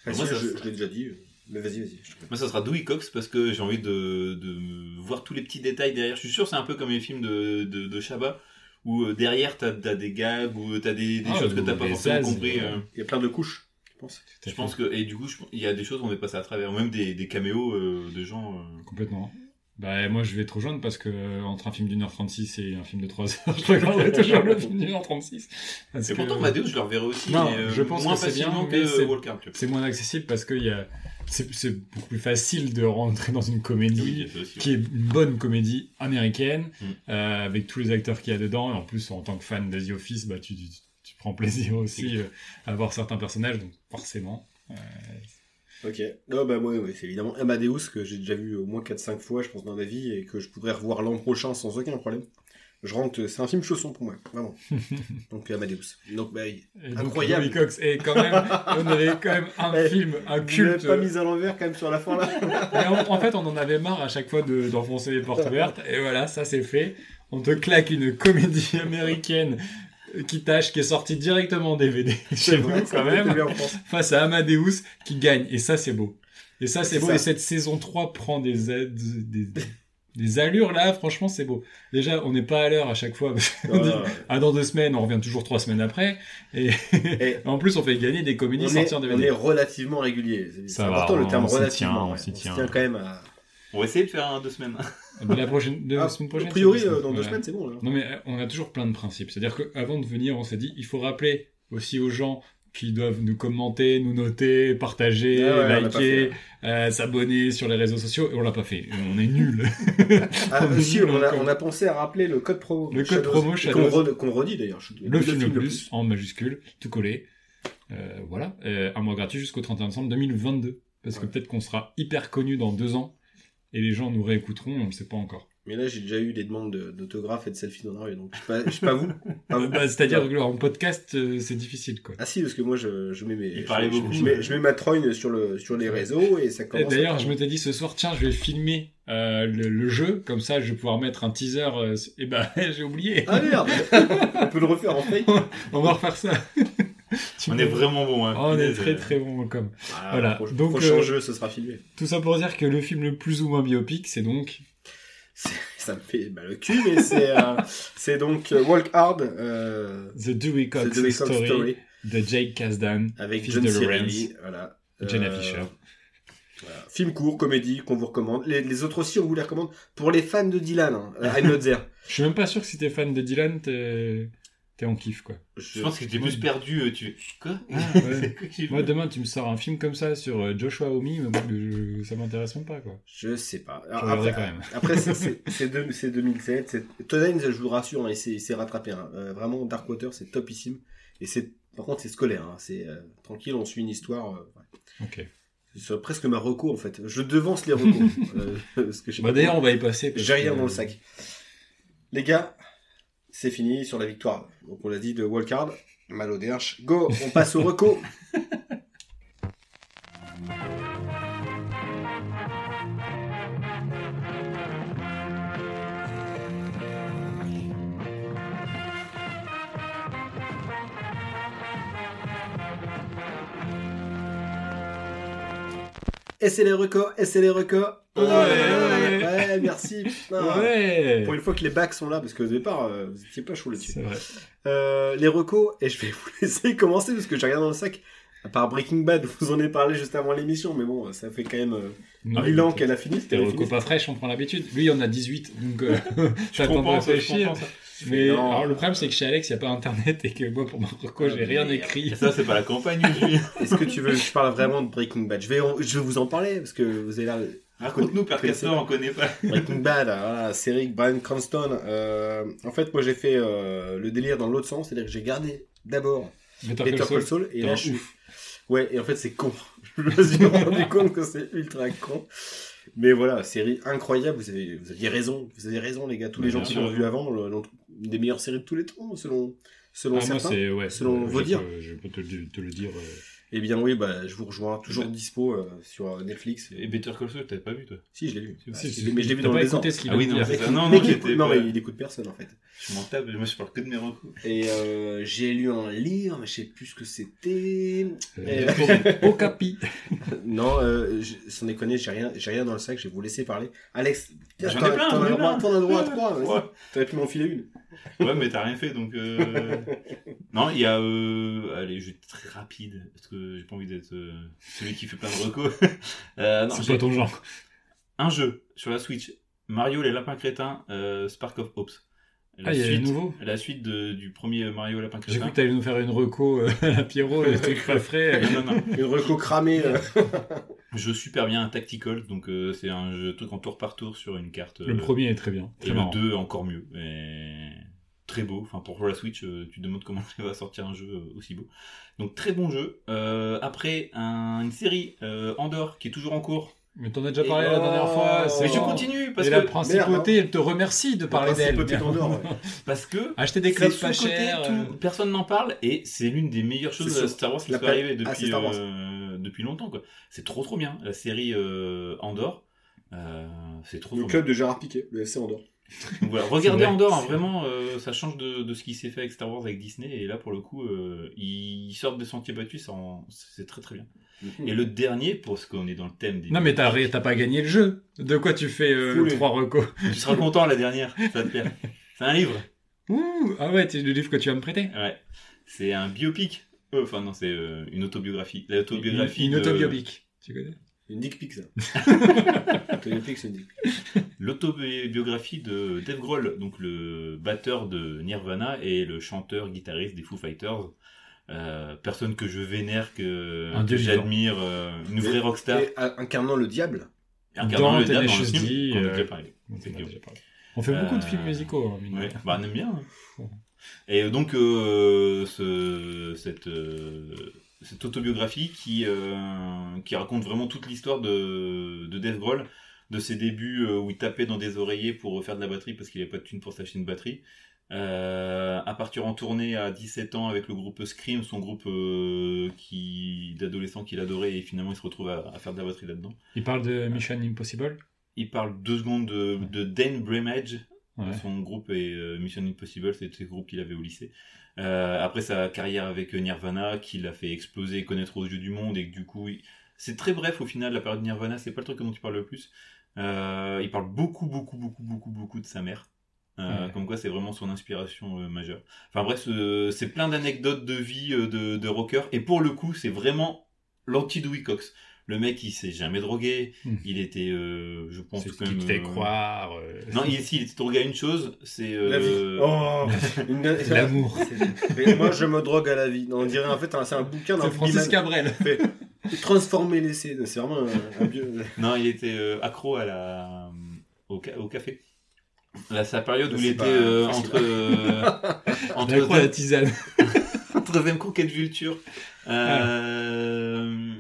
Ah, moi, ça- je, je l'ai déjà dit. euh, Mais vas-y, vas-y. Moi, ça sera Dewey Cox parce que j'ai envie de, de voir tous les petits détails derrière. Je suis sûr, c'est un peu comme les films de, de, de Chabat où euh, derrière t'as as des gags ou t'as des, des Ah, choses que t'as pas forcément compris. euh. Il y a plein de couches, je pense. Je pense que et du coup, je- il y a des choses on est passé à travers, même des, des caméos euh, de gens. euh. Complètement. Bah, moi, je vais te rejoindre parce que euh, entre un film d'une heure 36 et un film de 3 heures, je regarderai toujours le film d'une heure 36. Parce Et que pourtant, je le reverrai aussi. Non, mais, euh, je pense moins que c'est bien, mais c'est- moins accessible parce que y a, c'est, c'est beaucoup plus facile de rentrer dans une comédie Oui, c'est aussi, qui est une bonne comédie américaine, Mm. euh, avec tous les acteurs qu'il y a dedans. Et en plus, en tant que fan The Office, bah, tu, tu, tu prends plaisir aussi euh, à voir certains personnages, donc forcément. Ok. Non, bah, moi, ouais, c'est évidemment Amadeus que j'ai déjà vu au moins 4-5 fois, je pense, dans ma vie et que je pourrais revoir l'an prochain sans aucun problème. Je rentre, c'est un film chausson pour moi, vraiment. Donc, Amadeus. Donc, bah, et donc, Incroyable. Cox. Et quand même, on avait quand même un Eh, film, un culte. pas mis à l'envers quand même sur la fin là Et en, fait, on en avait marre à chaque fois de- d'enfoncer les portes ouvertes. Et voilà, ça c'est fait. On te claque une comédie américaine qui tâche, qui est sortie directement en DVD chez nous quand même, face à Amadeus qui gagne. Et ça c'est beau. Et ça c'est beau. ça. Et cette saison 3 prend des, aides- des, des allures là, franchement c'est beau. Déjà, on n'est pas à l'heure à chaque fois. parce dit, ah, dans deux semaines, on revient toujours trois semaines après. Et Et en plus, on fait gagner des comédies est, en on est relativement régulier. C'est- va, important le terme relativement. tient, on ouais. tient. tient quand même à. On va essayer de faire un deux semaines. De la prochaine, de la Ah, semaine prochaine. a priori, euh, dans deux semaines, c'est bon. Là. Non mais euh, on a toujours plein de principes. C'est-à-dire qu'avant de venir, on s'est dit, il faut rappeler aussi aux gens qui doivent nous commenter, nous noter, partager, Ah ouais, liker, euh, s'abonner sur les réseaux sociaux. Et on l'a pas fait. On est nuls. Ah, On est aussi, nuls on a, encore. on a pensé à rappeler le code promo. Le code Shadows. promo Shadows. Qu'on re- qu'on redit d'ailleurs. le film le plus, en majuscule, tout collé. Euh, voilà. Euh, un mois gratuit jusqu'au 31 décembre 2022. Parce que peut-être qu'on sera hyper connu dans deux ans. Et les gens nous réécouteront, on ne sait pas encore. Mais là, j'ai déjà eu des demandes de- d'autographes et de selfies dans la rue, donc je je suis pas vous. Bah, C'est-à-dire que en podcast, euh, c'est difficile, quoi. Ah si, parce que moi, je, je mets mes, Il je, je- beaucoup, je mets, je mets ma trogne sur le, sur les réseaux et ça Et commence. D'ailleurs, à- je m'étais dit ce soir, tiens, je vais filmer euh, le, le jeu, comme ça, je vais pouvoir mettre un teaser. euh, et ben, j'ai oublié. Ah merde On peut le refaire en fake On va refaire ça. On est vraiment bon. Hein. On est très euh, très bon comme. Ah, Voilà. pro- Donc, prochain euh, jeu, ce sera filmé. Tout ça pour dire que le film le plus ou moins biopic, c'est donc Ça me fait mal le cul, mais c'est euh, c'est donc Walk Hard, euh, The Dewey Cox The Way Story, Story, de Jake Kasdan, avec fils John de C. Lawrence, Reilly, voilà. Jenna Fisher. voilà. Film court, comédie, qu'on vous recommande. Les, les autres aussi, on vous les recommande. Pour les fans de Dylan, hein, I'm not there. Je suis même pas sûr que si t'es fan de Dylan, t'es t'es en kiff quoi. Je pense que j'étais plus perdu. euh, Tu quoi Ah, ouais. Moi demain tu me sors un film comme ça sur euh, Joshua Omi, mais bon, ça m'intéresse même pas quoi. Je sais pas. Alors, après, quand même. après c'est- c'est c'est deux- c'est 2007. c'est- Todd Haynes, je vous rassure, hein, il s'est rattrapé. hein. Euh, vraiment, Darkwater, c'est topissime. Et c'est, par contre, c'est scolaire. hein. C'est euh, tranquille, on suit une histoire. euh, ouais. Ok. C'est presque ma reco en fait. Je devance les recos. euh, Bah d'ailleurs on va y passer. j'ai rien que- dans le sac. Les gars, c'est fini sur la victoire. Donc on l'a dit de Walcard, Malo Derch. Go, on passe au reco. Et c'est les recos, et c'est les recos. Ouais, ouais. merci. putain. Ouais. Pour une fois que les bacs sont là, parce qu'au départ, euh, vous étiez pas chaud là-dessus. C'est vrai. Euh, les recos, et je vais vous laisser commencer parce que j'ai rien dans le sac. À part Breaking Bad, vous en avez parlé juste avant l'émission, mais bon, ça fait quand même euh, Non, 1000 ans qu'elle a fini. T'es qu'elle a reco fini. pas fraîche, on prend l'habitude. Lui, il en a 18, donc euh, Je t'as réfléchir. comprends ça. Mais Non. alors, le problème, c'est que chez Alex, il n'y a pas internet et que moi, pour ma reco, j'ai rien écrit. Et ça, c'est pas la campagne, Julien. Est-ce que tu veux que je parle vraiment de Breaking Bad? Je vais, en- je vais vous en parler parce que vous avez l'air. Raconte-nous, Père Castor, on connaît pas. Breaking Bad, voilà, série de Brian Cranston. Euh, en fait, moi j'ai fait euh, le délire dans l'autre sens, c'est-à-dire que j'ai gardé d'abord Better Call Saul. Saul et là je suis. Ouais, et en fait c'est con. Je me suis rendu compte que c'est ultra con. Mais voilà, série incroyable. Vous avez, vous aviez raison. Vous avez raison, les gars. Tous les gens qui l'ont vu avant, le- une des meilleures séries de tous les temps, selon, selon Ah, certains. ouais. selon euh, vos je dires. peux- Je peux te, te le dire. Eh bien oui, bah, je vous rejoins. Toujours dispo euh, sur euh, Netflix. Et Better Call Saul, t'avais pas vu, toi? Si, je l'ai vu. Ah, si, si, mais je l'ai vu dans pas le désordre. écouté ce qu'il Ah oui, non, dire. c'est ça. Non, Mais non, il j'étais écoute- non, pas- mais il écoute personne en fait. Je m'en tape, moi, je parle que de mes recours. Et euh, j'ai lu un livre, mais je sais plus ce que c'était. Euh, Au capi. non, euh, je- sans déconner, j'ai rien, j'ai rien dans le sac. Je vais vous laisser parler. Alex, J'en ai t'en- plein, t'en j'en as droit- plein. t'en as le droit à trois. T'aurais pu m'enfiler une. Ouais, mais t'as rien fait, donc... Euh... non, il y a... Euh... Allez, je vais être très rapide, parce que j'ai pas envie d'être euh, celui qui fait plein de recos. euh, non, C'est pas ton genre. un jeu sur la Switch, Mario les lapins crétins, euh, Spark of Hopes. La Ah, il y a nouveaux la suite de- du premier Mario lapin J'ai cru crétin. que t'allais nous faire une reco euh, à la Pierrot, le truc pas frais. non, non, non. Une reco cramée. euh. Jeu super bien, un tactical, donc euh, c'est un jeu truc en tour par tour sur une carte. Le premier est très bien. Et le. 2 encore mieux. Et très beau. Enfin, pour la Switch, euh, tu te demandes comment il va sortir un jeu euh, aussi beau. Donc, très bon jeu. Euh, après, un- une série, euh, Andorre, qui est toujours en cours. Mais t'en as déjà Et- parlé la dernière fois. Oh. Mais je continue parce Et la que, principauté, elle te remercie de parler La d'elle. ouais. parce que Acheter des clubs pas sous-coté, chers. tout- euh, personne n'en parle et c'est l'une des meilleures choses C'est de. Star Wars qui peut arriver Ah, depuis, euh, depuis longtemps. quoi. C'est trop trop bien. La série euh, Andorre, euh, c'est trop, Le trop club de Gérard Piquet, le FC Andorre. Donc voilà, regardez Andorre, hein, vraiment, euh, ça change de, de ce qui s'est fait avec Star Wars, avec Disney, et là pour le coup, euh, ils sortent des sentiers battus, en- c'est très très bien. Et le dernier, parce qu'on est dans le thème des... Non, mais t'as pas gagné le jeu. De quoi tu fais euh, trois recos? Tu seras content la dernière, ça va te plaire. C'est un livre, Ouh, Ah ouais, c'est le livre que tu vas me prêter ouais. C'est un biopic. Euh, Enfin non, c'est euh, une autobiographie. L'autobiographie Une, une autobiopique. Tu connais? Une dick pic, ça. C'est une dick pic. L'autobiographie de Dave Grohl, donc le batteur de Nirvana et le chanteur guitariste des Foo Fighters. Euh, personne que je vénère, que, Un j'admire, euh, une vraie rockstar. Et incarnant le diable. Incarnant Dans le diable dans le film, euh, parlé. On parlé. On fait beaucoup de Euh, films musicaux. hein, Ouais, bah on aime bien. hein. Et donc euh, ce, cette, euh, cette autobiographie qui, euh, qui raconte vraiment toute l'histoire de, de Dave Grohl, de ses débuts euh, où il tapait dans des oreillers pour faire de la batterie parce qu'il n'avait pas de thune pour s'acheter une batterie. Euh, à partir en tournée à 17 ans avec le groupe Scream, son groupe euh, qui d'adolescents qu'il adorait et finalement il se retrouve à, à faire de la batterie là-dedans. Il parle de Mission Impossible? Il parle deux secondes de, de Dane Bramage, Ouais. son groupe euh, Mission Impossible, c'était le groupe qu'il avait au lycée. Euh, après sa carrière avec Nirvana, qui l'a fait exploser et connaître aux yeux du monde, et que du coup, il- c'est très bref au final, la période Nirvana, c'est pas le truc dont tu parles le plus. Euh, il parle beaucoup, beaucoup, beaucoup, beaucoup, beaucoup de sa mère. Euh, Ouais. Comme quoi, c'est vraiment son inspiration euh, majeure. Enfin bref, ce- c'est plein d'anecdotes de vie euh, de, de rocker, et pour le coup, c'est vraiment l'anti-Dewey Cox. Le mec, il s'est jamais drogué, Hmm. il était, euh, je pense, C'est ce quand qui même. te fait euh, croire. euh, non, il, si, il était drogué à une chose, c'est. La vie. Euh... Oh une- L'amour. Mais moi, je me drogue à la vie. Non, on dirait en fait, un- c'est un bouquin d'un C'est Francis. Cabrel. Fait Transformer l'essai. C'est vraiment un, un vieux. Non, il était euh, accro à la... au, ca- au café. Là, c'est la période où il était pas euh, entre. euh, entre, la tisane. Entre Zemcook et Vulture. Euh,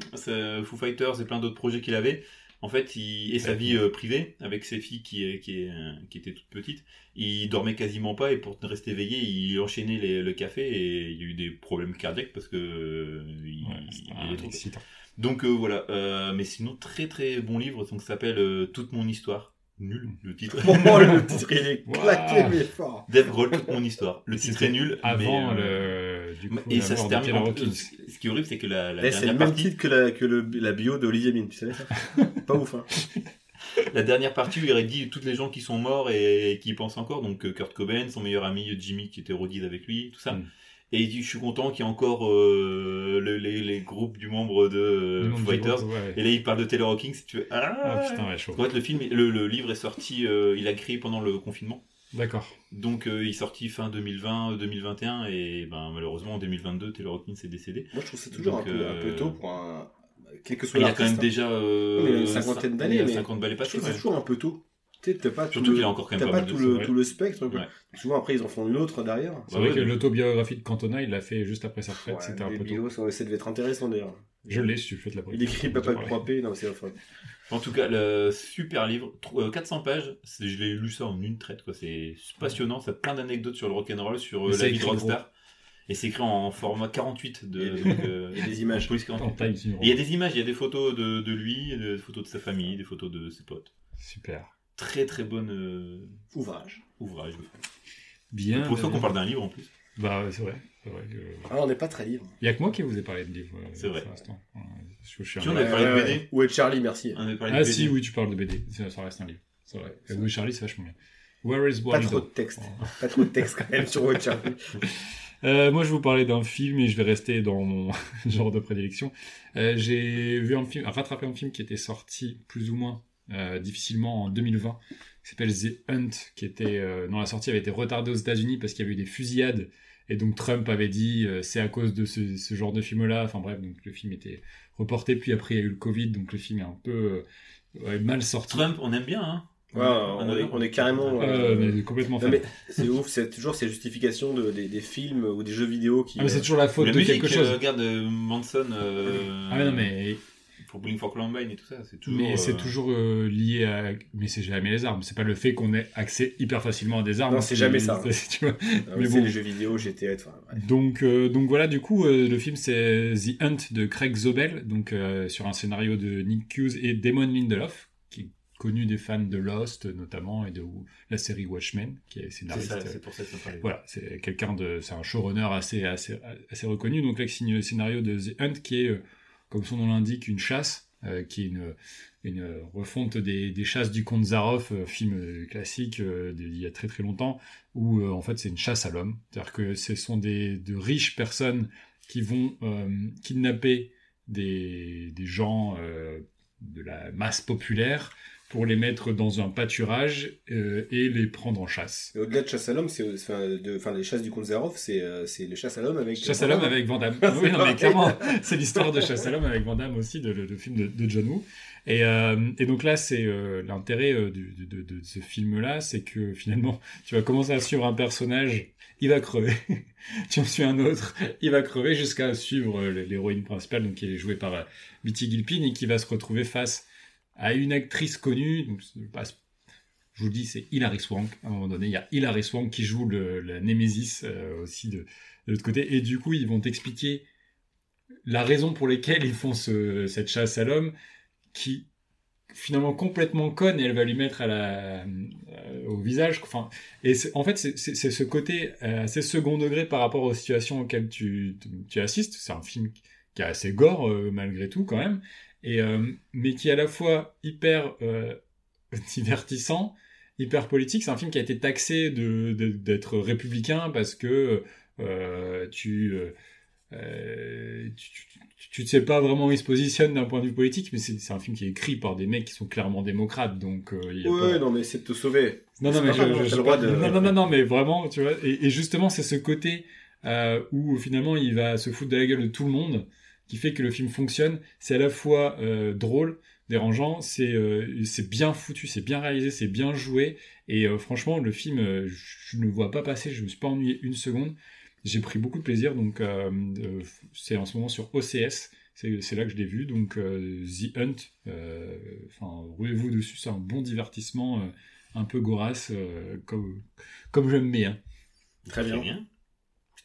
Foo Fighters et plein d'autres projets qu'il avait. En fait, il, et sa vie euh, privée, avec ses filles qui, est- qui, est, euh, qui étaient toutes petites, il dormait quasiment pas et pour rester éveillé, il enchaînait les- le café et il y a eu des problèmes cardiaques parce que euh, il, Ouais, il excitant. Donc euh, voilà, euh, mais sinon très très bon livre, donc ça s'appelle euh, Toute mon histoire. Nul le titre. Pour moi, le titre, il est Wow. claqué, mais fort. Dave Grohl, Toute mon histoire. Le titre est nul. Avant mais, euh, le. Du coup, et ça se termine. En- Hawkins. Ce qui est horrible, c'est que la, la Eh, c'est le même partie, titre que la, que le, la bio de Olivier Mine, tu savais ça Pas ouf, hein. la dernière partie où il aurait dit toutes les gens qui sont morts et, et qui y pensent encore. Donc euh, Kurt Cobain, son meilleur ami Jimmy qui était rodise avec lui, tout ça. Mm. Et il dit je suis content qu'il y ait encore euh, le- les, les groupes du membre de euh, Foo du Fighters. groupe, ouais. Et là il parle de Taylor Hawkins. Si tu veux. Ah, Ah putain, ouais, chaud. En fait, le film, le, le livre est sorti, euh, il a créé pendant le confinement. D'accord. Donc euh, il est sorti fin 2020, 2021 et ben malheureusement en 2022 Taylor Hawkins est décédé. Moi, je trouve que c'est toujours Donc, un, peu, euh, un peu tôt pour un. Quel que soit Il a quand même l'artiste, hein. déjà euh, Oui, il a une cinquantaine cin- d'années, il a mais 50 balais Je passés. trouve que c'est toujours un peu tôt. T'as pas tout Surtout le, qu'il a encore quand même pas pas mal tout de le, tout le spectre. Ouais. Souvent, après, ils en font une autre derrière. C'est vrai que l'autobiographie de Cantona, il l'a fait juste après sa retraite. Ouais, C'était un peu tôt. bios, ça, ça devait être intéressant d'ailleurs. Je l'ai si tu fais de la Il écrit Papa Papa 3P, non, c'est enfin. En tout cas, le super livre, tro- euh, 400 pages. Je l'ai lu ça en une traite, quoi. C'est passionnant. Ça a plein d'anecdotes sur le rock'n'roll, sur euh, Mais la vie de rockstar. Et c'est écrit en format 48 de. Donc, euh, Il y a des images. police En 48. Times New Et il y a des images, il y a des photos de, de lui, des photos de sa famille, des photos de ses potes. Super. Très très bon euh, Ouvrage. ouvrage. Bien. Pour ça qu'on parle d'un livre en plus. Bah ouais, c'est vrai. C'est vrai que... Ah, on n'est pas très libre. Il y a que moi qui vous ai parlé de livres. euh, C'est vrai. pour l'instant. Ouais, Je, je suis Tu en parlé de BD Où est Charlie, merci. On avait parlé de Ah BD. si, oui, tu parles de BD. Ça, ça reste un livre. C'est vrai. Ouais, Et oui, Charlie, c'est vachement bien. Where is Pas Waldo trop de texte. Pas trop de texte quand même sur Où est Charlie. Euh, moi, je vais vous parler d'un film et je vais rester dans mon genre de prédilection. Euh, j'ai vu un film, rattrapé un film qui était sorti plus ou moins euh, difficilement en 2020, qui s'appelle The Hunt, qui était, euh, dont la sortie avait été retardée aux États-Unis parce qu'il y avait eu des fusillades. Et donc Trump avait dit euh, c'est à cause de ce, ce genre de film-là. Enfin bref, donc le film était reporté. Puis après il y a eu le Covid, donc le film est un peu euh, ouais, mal sorti. Trump, on aime bien, hein. Ouais, on, est, on est carrément. Euh, mais complètement Non, mais c'est ouf, c'est toujours ces justifications de, des, des films ou des jeux vidéo qui. Ah, mais c'est toujours la faute la de musique, quelque chose. euh, regarde Manson. euh, Ah mais non mais Pour Bling for Columbine et tout ça, c'est toujours. mais c'est euh, toujours euh, lié à mais c'est jamais les armes c'est pas le fait qu'on ait accès hyper facilement à des armes Non, c'est jamais ça. tu vois. ah, mais c'est bon. les jeux vidéo, GTA, enfin. ouais. donc euh, donc voilà du coup euh, le film c'est The Hunt de Craig Zobel donc euh, sur un scénario de Nick Hughes et Damon Lindelof qui est connu des fans de Lost notamment et de la série Watchmen qui est C'est scénariste ça, c'est pour ça que ça voilà, c'est quelqu'un de, c'est un showrunner assez, assez, assez reconnu. Donc là, il signe le scénario de The Hunt, qui est, euh, comme son nom l'indique, une chasse, euh, qui est une, refonte des, des chasses du comte Zaroff, euh, film euh, classique d'il y a très très longtemps, où en fait c'est une chasse à l'homme. C'est-à-dire que ce sont des de riches personnes qui vont kidnapper des, des gens de la masse populaire pour les mettre dans un pâturage euh, et les prendre en chasse. Au-delà de chasse à l'homme, c'est enfin, les chasses du comte c'est euh, c'est les chasses à l'homme avec. Chasse à l'homme avec Van Damme. oui, non, mais clairement, c'est l'histoire de Chasse à l'homme avec Van Damme aussi, de, le, le film de, de John Woo. Et, euh, et donc là, c'est euh, l'intérêt de, de, de ce film-là, c'est que finalement, tu vas commencer à suivre un personnage, il va crever. tu en suis un autre, il va crever jusqu'à suivre l'héroïne principale, donc qui est jouée par Bitty Gilpin et qui va se retrouver face à une actrice connue. Donc, je vous le dis, c'est Hilary Swank. À un moment donné, il y a Hilary Swank qui joue le, la Némésis euh, aussi de, l'autre côté. Et du coup, ils vont t'expliquer la raison pour laquelle ils font ce, cette chasse à l'homme, qui finalement complètement conne et elle va lui mettre euh, au visage. Enfin, et en fait, c'est ce côté euh, assez second degré par rapport aux situations auxquelles tu, assistes. C'est un film qui est assez gore malgré tout quand même, et euh, mais qui est à la fois hyper euh, divertissant, hyper politique. C'est un film qui a été taxé d'être républicain parce que euh, tu, tu, tu- tu ne sais pas vraiment où il se positionne d'un point de vue politique, mais c'est un film qui est écrit par des mecs qui sont clairement démocrates, donc y a Ouais, pas- non, mais c'est de te sauver. non, non, mais pas je, grave, je- t'as je- le droit de- non, non, non, non, mais vraiment, tu vois. Et, et justement, c'est ce côté où finalement il va se foutre de la gueule de tout le monde qui fait que le film fonctionne. C'est à la fois euh, drôle, dérangeant, c'est euh, c'est bien foutu, c'est bien réalisé, c'est bien joué. Et euh, franchement, le film, euh, je ne le vois pas passer, je me suis pas ennuyé une seconde. J'ai pris beaucoup de plaisir, donc euh, euh, c'est en ce moment sur OCS. C'est là que je l'ai vu, donc euh, The Hunt. euh, Enfin, roulez-vous dessus, c'est un bon divertissement. euh, un peu gorasse, euh, comme, comme j'aime bien. Très Très bien. bien.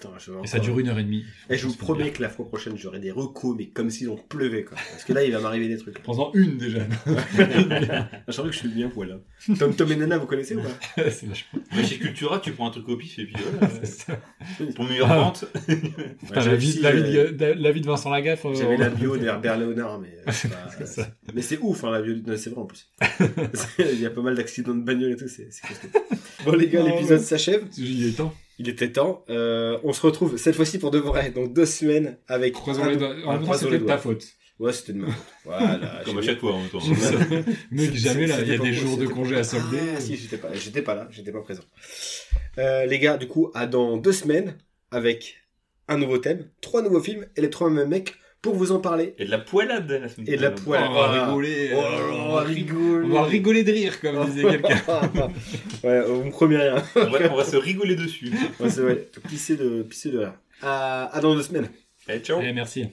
Putain, je vais Et ça dure une heure et demie. Et je vous promets bien. que la fois prochaine, j'aurai des recos, mais comme s'ils en pleuvait, quoi. Parce que là, il va m'arriver des trucs. Prends-en une déjà. Je sens que je suis bien poil, là. Tom Tom et Nana, vous connaissez ou pas c'est vachement. Mais chez Cultura, tu prends un truc au pif et puis voilà. c'est ça. Ton meilleure Ah. vente. La, vie, aussi, la, vie euh, de, la vie de Vincent Lagaffe. euh, J'avais la bio d'Herbert Léonard, mais euh, pas- ça. mais c'est ouf, hein, la bio. non, C'est vrai en plus. Il y a pas mal d'accidents de bagnole et tout, c'est c'est costaud. Bon les gars, l'épisode s'achève. Il est temps. Il était temps. Euh, on se retrouve cette fois-ci pour de vrai, dans deux semaines, avec. Croisons les doigts. En un même temps, croisons c'était de ta faute. Ouais, c'était de ma faute. Voilà. Comme à chaque fois en même temps. Mec, jamais là, il y a des pas- jours de congé à solder. Ah, si, j'étais pas, j'étais pas là, j'étais pas présent. Euh, les gars, du coup, à dans deux semaines, avec un nouveau thème, trois nouveaux films et les trois mêmes mecs pour vous en parler. Et de la poilade la semaine Et de la poilade. on va rigoler. Oh on va va rig- rigoler. on va rigoler de rire, comme disait quelqu'un. ouais, on me promet rien. On va, on va se rigoler dessus. Ouais, c'est vrai. Pisser de, pisser de là. À, à dans deux semaines. Allez, ciao. Allez, merci.